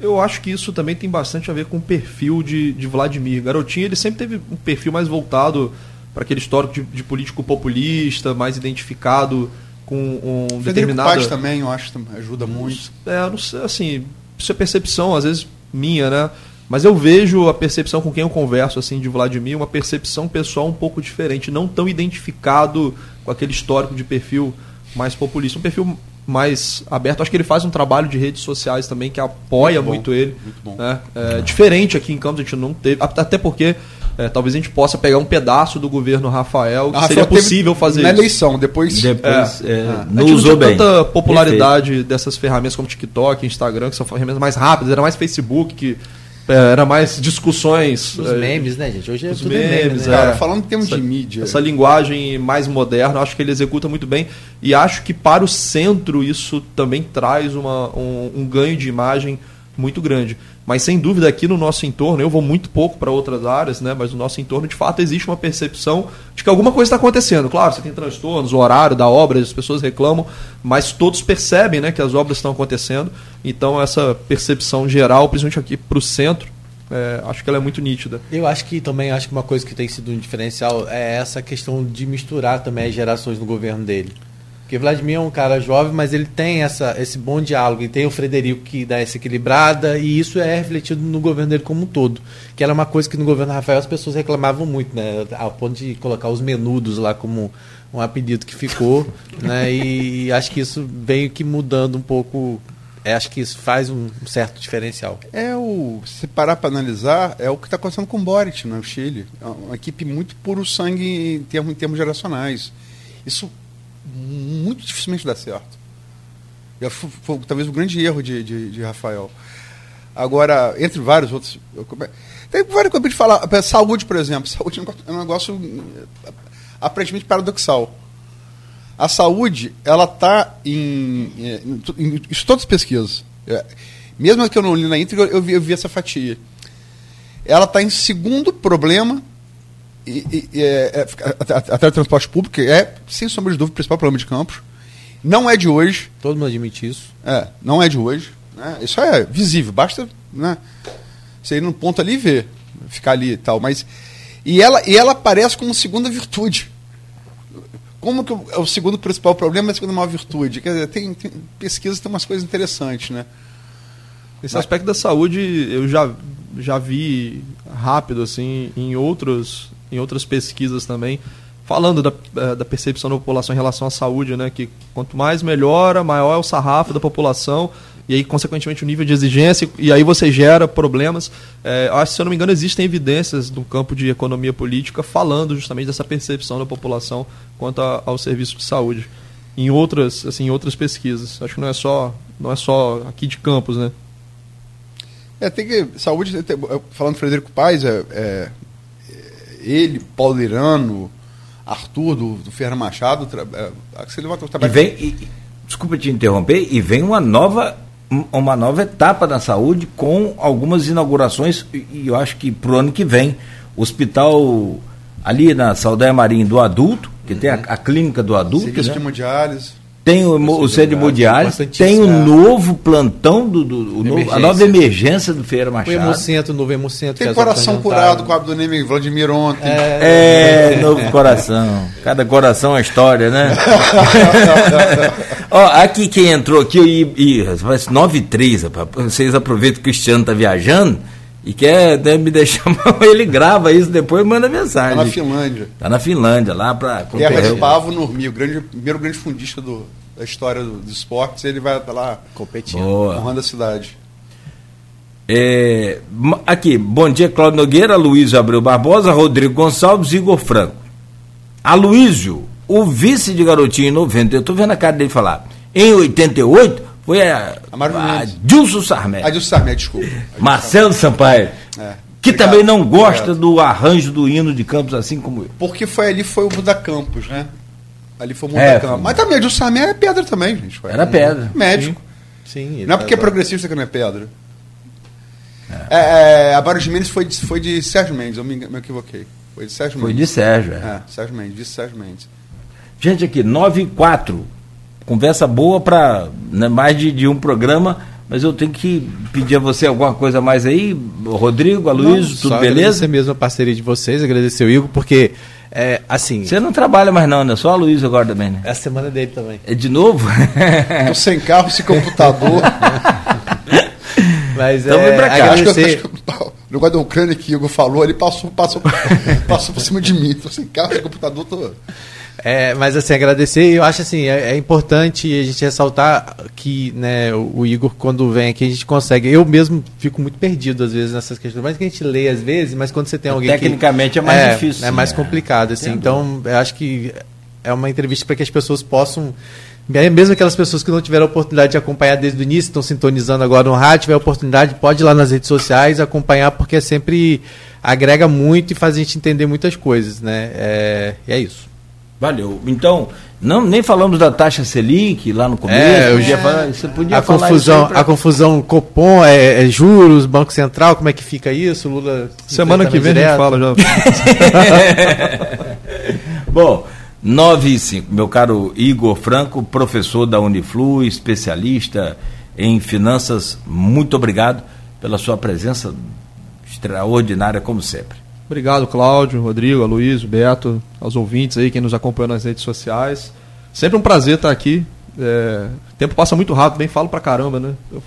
Eu acho que isso também tem bastante a ver com o perfil de, de Vladimir. Garotinho, ele sempre teve um perfil mais voltado para aquele histórico de, de, político populista, mais identificado com um determinado. Paz também, eu acho, ajuda muito. É, não sei, assim, isso é percepção, às vezes minha, né? Mas eu vejo a percepção com quem eu converso assim de Vladimir, uma percepção pessoal um pouco diferente, não tão identificado com aquele histórico de perfil mais populista, um perfil mais aberto. Acho que ele faz um trabalho de redes sociais também que apoia muito, muito ele. Muito né? é, diferente aqui em Campos, a gente não teve. Até porque é, talvez a gente possa pegar um pedaço do governo Rafael que seria possível fazer na isso. eleição, depois, depois é, é, não usou não bem. tanta popularidade Perfeito. dessas ferramentas como TikTok, Instagram, que são ferramentas mais rápidas, era mais Facebook que era mais discussões. Os é, memes, né, gente? Hoje é os tudo memes, memes né? Cara, falando em termos essa, de mídia. Essa linguagem mais moderna, acho que ele executa muito bem. E acho que para o centro isso também traz uma, um, um ganho de imagem muito grande. Mas sem dúvida aqui no nosso entorno, eu vou muito pouco para outras áreas, né? Mas no nosso entorno, de fato, existe uma percepção de que alguma coisa está acontecendo. Claro, você tem transtornos, o horário da obra, as pessoas reclamam, mas todos percebem, né, que as obras estão acontecendo. Então essa percepção geral, principalmente aqui para o centro, é, acho que ela é muito nítida. Eu acho que também acho que uma coisa que tem sido um diferencial é essa questão de misturar também as gerações no governo dele. Porque Vladimir é um cara jovem, mas ele tem essa, esse bom diálogo. E tem o Frederico que dá essa equilibrada, e isso é refletido no governo dele como um todo. Que era uma coisa que no governo Rafael as pessoas reclamavam muito, né? Ao ponto de colocar os menudos lá como um apelido que ficou. né? E acho que isso veio que mudando um pouco. É, acho que isso faz um certo diferencial. É o. Se parar para analisar, é o que está acontecendo com o Boric no Chile. É uma equipe muito puro sangue em termos, em termos geracionais. Isso muito dificilmente dá certo. Foi, foi, talvez o grande erro de, de, de, Rafael. Agora, entre vários outros. Tem várias coisas de falar. Saúde, por exemplo. Saúde é um negócio aparentemente paradoxal. A saúde, ela está em, em, em, Isso todas as pesquisas. É, mesmo que eu não li na íntegra, eu vi, eu vi essa fatia. Ela está em segundo problema e, e, é, é, até o transporte público é, sem sombra de dúvida, o principal problema de Campos. Não é de hoje. Todo mundo admite isso. É, não é de hoje. Né? Isso é visível, basta. Né? Você ir num ponto ali e ver, ficar ali e tal. Mas, e, ela, e ela aparece como segunda virtude. Como que o, é o segundo principal problema é a segunda maior virtude? Quer dizer, tem, tem pesquisas tem umas coisas interessantes, né? Esse Mas, aspecto da saúde eu já, já vi rápido assim em outros em outras pesquisas também falando da, eh, da percepção da população em relação à saúde, né? Que quanto mais melhora, maior é o sarrafo da população e aí, consequentemente, o nível de exigência, e aí você gera problemas. É, acho, se eu não me engano, existem evidências no campo de economia política falando justamente dessa percepção da população quanto a, ao serviço de saúde. Em outras, assim, em outras pesquisas. Acho que não é só, não é só aqui de campos, né? É, tem que. Saúde, falando Frederico Paes, é, é, ele, Paulo Irano, Arthur, do, do Ferreira Machado, tra, é, e vem, e, desculpa te interromper, e vem uma nova uma nova etapa da saúde com algumas inaugurações e eu acho que para o ano que vem hospital ali na Saldanha Marinho do adulto que uhum. tem a, a, clínica do adulto serviço né? de hemodiálise tem o, o centro de hemodiálise, tem o novo plantão, do, do novo, a nova emergência do Feira Machado. O Hemocentro, o novo Hemocentro. Tem coração curado com o Abdoneme Vladimir ontem. É, é, novo coração. Cada coração é uma história, né? Ó, aqui quem entrou aqui, e, e parece 9 e 3, vocês aproveitam que o Cristiano tá viajando e quer né, me deixar. Ele grava isso depois e manda mensagem. Tá na Finlândia. Tá na Finlândia, lá para. Terra de Pavo Nurmi, o grande, primeiro grande fundista do, da história do, dos esportes, ele vai estar lá competindo, Boa. honrando a cidade. É, aqui, bom dia, Cláudio Nogueira, Luísio Abreu Barbosa, Rodrigo Gonçalves e Igor Franco. Aloísio, o vice de garotinho em 90, eu estou vendo a cara dele falar. Em 88, foi a, a Dilson Sarmé. A Dilson Sarmé, desculpa. Marcelo Sampaio. É. Que Obrigado. também não gosta Obrigado. do arranjo do hino de Campos, assim como eu. Porque foi ali foi o Muda Campos, né? Ali foi o Muda é, Campos. Mas também, a Dilson Sarmé é pedra também, gente. Era um pedra. Médico. Sim. Sim não é porque é progressista que não é pedra. É. É, é, a Barros Mendes foi de, foi de Sérgio Mendes, eu me, me equivoquei. Foi de Sérgio Mendes. Foi de Sérgio, é. é Sérgio Mendes, de Sérgio Mendes. Gente, aqui, 9 e 4 conversa boa para né, mais de, de, um programa, mas eu tenho que pedir a você alguma coisa mais aí, Rodrigo, Aloysio, tudo só beleza? Agradecer mesmo a parceria de vocês, agradecer o Igor, porque é, assim. Você não trabalha mais não, né? Só a Luiz agora também, né? É a semana dele também. É de novo? Tô sem carro, sem computador. Mas então, é, pra cá. Agradecer... Acho que, acho que, o negócio da Ucrânia que o Igor falou, ele passou, passou, passou por cima de mim. Tô sem carro, sem computador, tô. É, mas assim, agradecer, eu acho assim, é, é, importante a gente ressaltar que né, o, Igor, quando vem aqui, a gente consegue. Eu mesmo fico muito perdido às vezes nessas questões, mas que a gente lê às vezes, mas quando você tem alguém. Tecnicamente que, é mais é, difícil. É mais complicado, assim. Então, eu acho que é uma entrevista para que as pessoas possam. Mesmo aquelas pessoas que não tiveram a oportunidade de acompanhar desde o início, estão sintonizando agora no rádio, tiver a oportunidade, pode ir lá nas redes sociais acompanhar, porque é sempre agrega muito e faz a gente entender muitas coisas, né? É, é isso. Valeu. Então, não, nem falamos da taxa Selic lá no começo. É, podia é, falar, você podia a falar confusão, pra... A confusão Copom, é, é, juros, Banco Central, como é que fica isso? Lula. Semana que vem direto. a gente fala já. Bom, 9 e 5. Meu caro Igor Franco, professor da Uniflu, especialista em finanças, muito obrigado pela sua presença extraordinária, como sempre. Obrigado, Cláudio, Rodrigo, Aloysio, Beto, aos ouvintes aí, quem nos acompanha nas redes sociais. Sempre um prazer estar aqui. É, o tempo passa muito rápido, nem falo pra caramba, né? Eu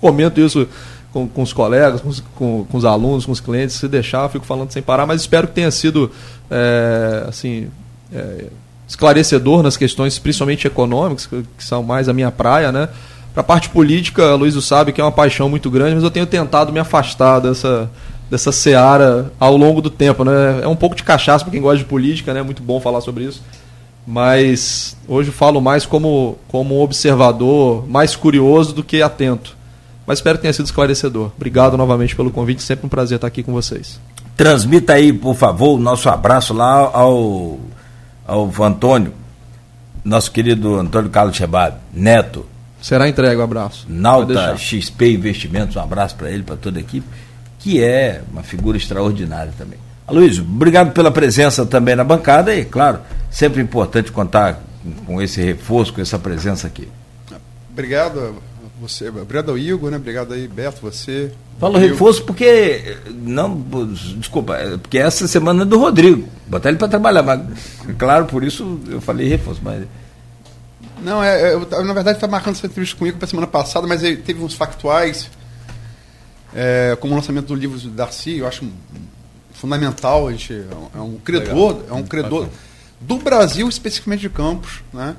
comento isso com, com os colegas, com os, com, com os, alunos, com os clientes. Se deixar, eu fico falando sem parar, mas espero que tenha sido é, assim, é, esclarecedor nas questões, principalmente econômicas, que, que são mais a minha praia, né? Para a parte política, Luiz sabe que é uma paixão muito grande, mas eu tenho tentado me afastar dessa dessa seara ao longo do tempo, né? É um pouco de cachaça para quem gosta de política, né? É muito bom falar sobre isso. Mas hoje falo mais como, como um observador, mais curioso do que atento. Mas espero que tenha sido esclarecedor. Obrigado novamente pelo convite, sempre um prazer estar aqui com vocês. Transmita aí, por favor, o nosso abraço lá ao, ao Antônio, nosso querido Antônio Carlos Chebab, neto. Será entregue o um abraço. Nauta XP Investimentos, um abraço para ele, para toda a equipe que é uma figura extraordinária também. Aloysio, obrigado pela presença também na bancada e, claro, sempre importante contar com esse reforço, com essa presença aqui. Obrigado a você, obrigado ao Igor, né? Obrigado aí, Beto, você. Falo reforço porque. Não, desculpa, é porque essa semana é do Rodrigo. Botar ele para trabalhar, mas claro, por isso eu falei reforço, mas. Não, é, eu, na verdade está marcando essa entrevista comigo para semana passada, mas teve uns factuais, é, como o lançamento do livro do Darcy, eu acho fundamental, a gente é um, credor, Legal. é um credor do Brasil, especificamente de Campos, né?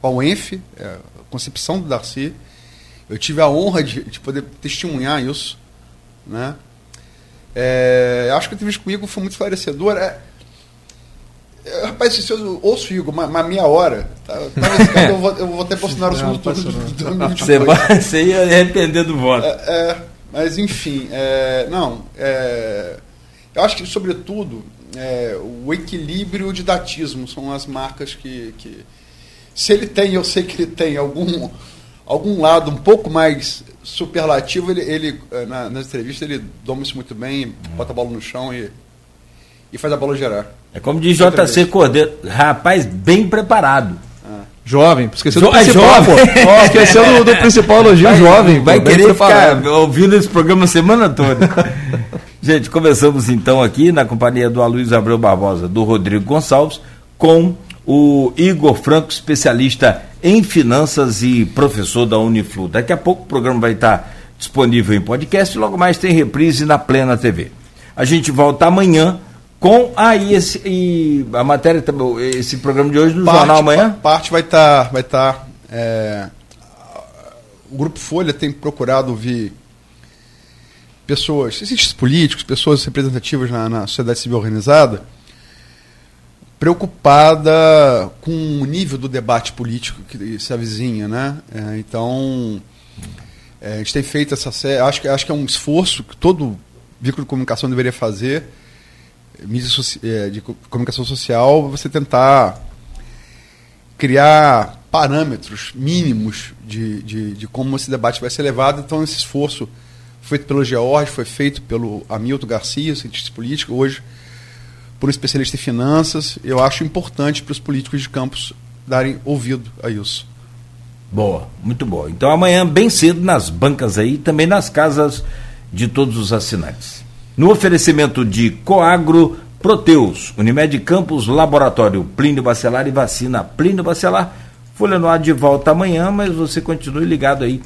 Com a UENF, é, a concepção do Darcy. Eu tive a honra de, de poder testemunhar isso, né? É, acho que a entrevista comigo foi muito esclarecedora. É, é, rapaz, se eu ouço Igor, uma, uma meia hora, tá, tá eu, vou, eu vou até Bolsonaro o segundo turno do, do, Você, vai, você ia arrepender do voto. É, é, mas, enfim, é, não. É, eu acho que, sobretudo, é, o equilíbrio e o didatismo são as marcas que, que. Se ele tem, eu sei que ele tem algum, algum lado um pouco mais superlativo, ele, ele é, na, nas entrevistas, ele doma isso muito bem, bota a bola no chão e, e faz a bola gerar. É como diz JC Cordeiro, rapaz bem preparado. Jovem, esqueceu do principal, é jovem. Pô. esqueceu do, do, principal elogio, vai, jovem. Vai pô, querer preparado. ficar ouvindo esse programa a semana toda. Gente, começamos então aqui na companhia do Aloysio Abreu Barbosa, do Rodrigo Gonçalves, com o Igor Franco, especialista em finanças e professor da Uniflu. Daqui a pouco o programa vai estar disponível em podcast, logo mais tem reprise na Plena TV. A gente volta amanhã com aí ah, esse e a matéria esse programa de hoje no parte, jornal amanhã? parte vai estar tá, vai estar tá, é, o grupo Folha tem procurado ouvir pessoas cientistas políticos pessoas representativas na, na, sociedade civil organizada preocupada com o nível do debate político que se avizinha né? É, então é, a gente tem feito essa série acho que acho que é um esforço que todo veículo de comunicação deveria fazer mídia é, de comunicação social, você tentar criar parâmetros mínimos de, de, de, como esse debate vai ser levado. Então, esse esforço feito pelo George, foi feito pelo Hamilton Garcia, cientista político, hoje por um especialista em finanças. Eu acho importante para os políticos de campos darem ouvido a isso. Boa, muito boa. Então amanhã, bem cedo, nas bancas aí, também nas casas de todos os assinantes. No oferecimento de Coagro Proteus, Unimed Campos, Laboratório Plínio Bacelar e Vacina Plínio Bacelar. Folha no ar de volta amanhã, mas você continue ligado aí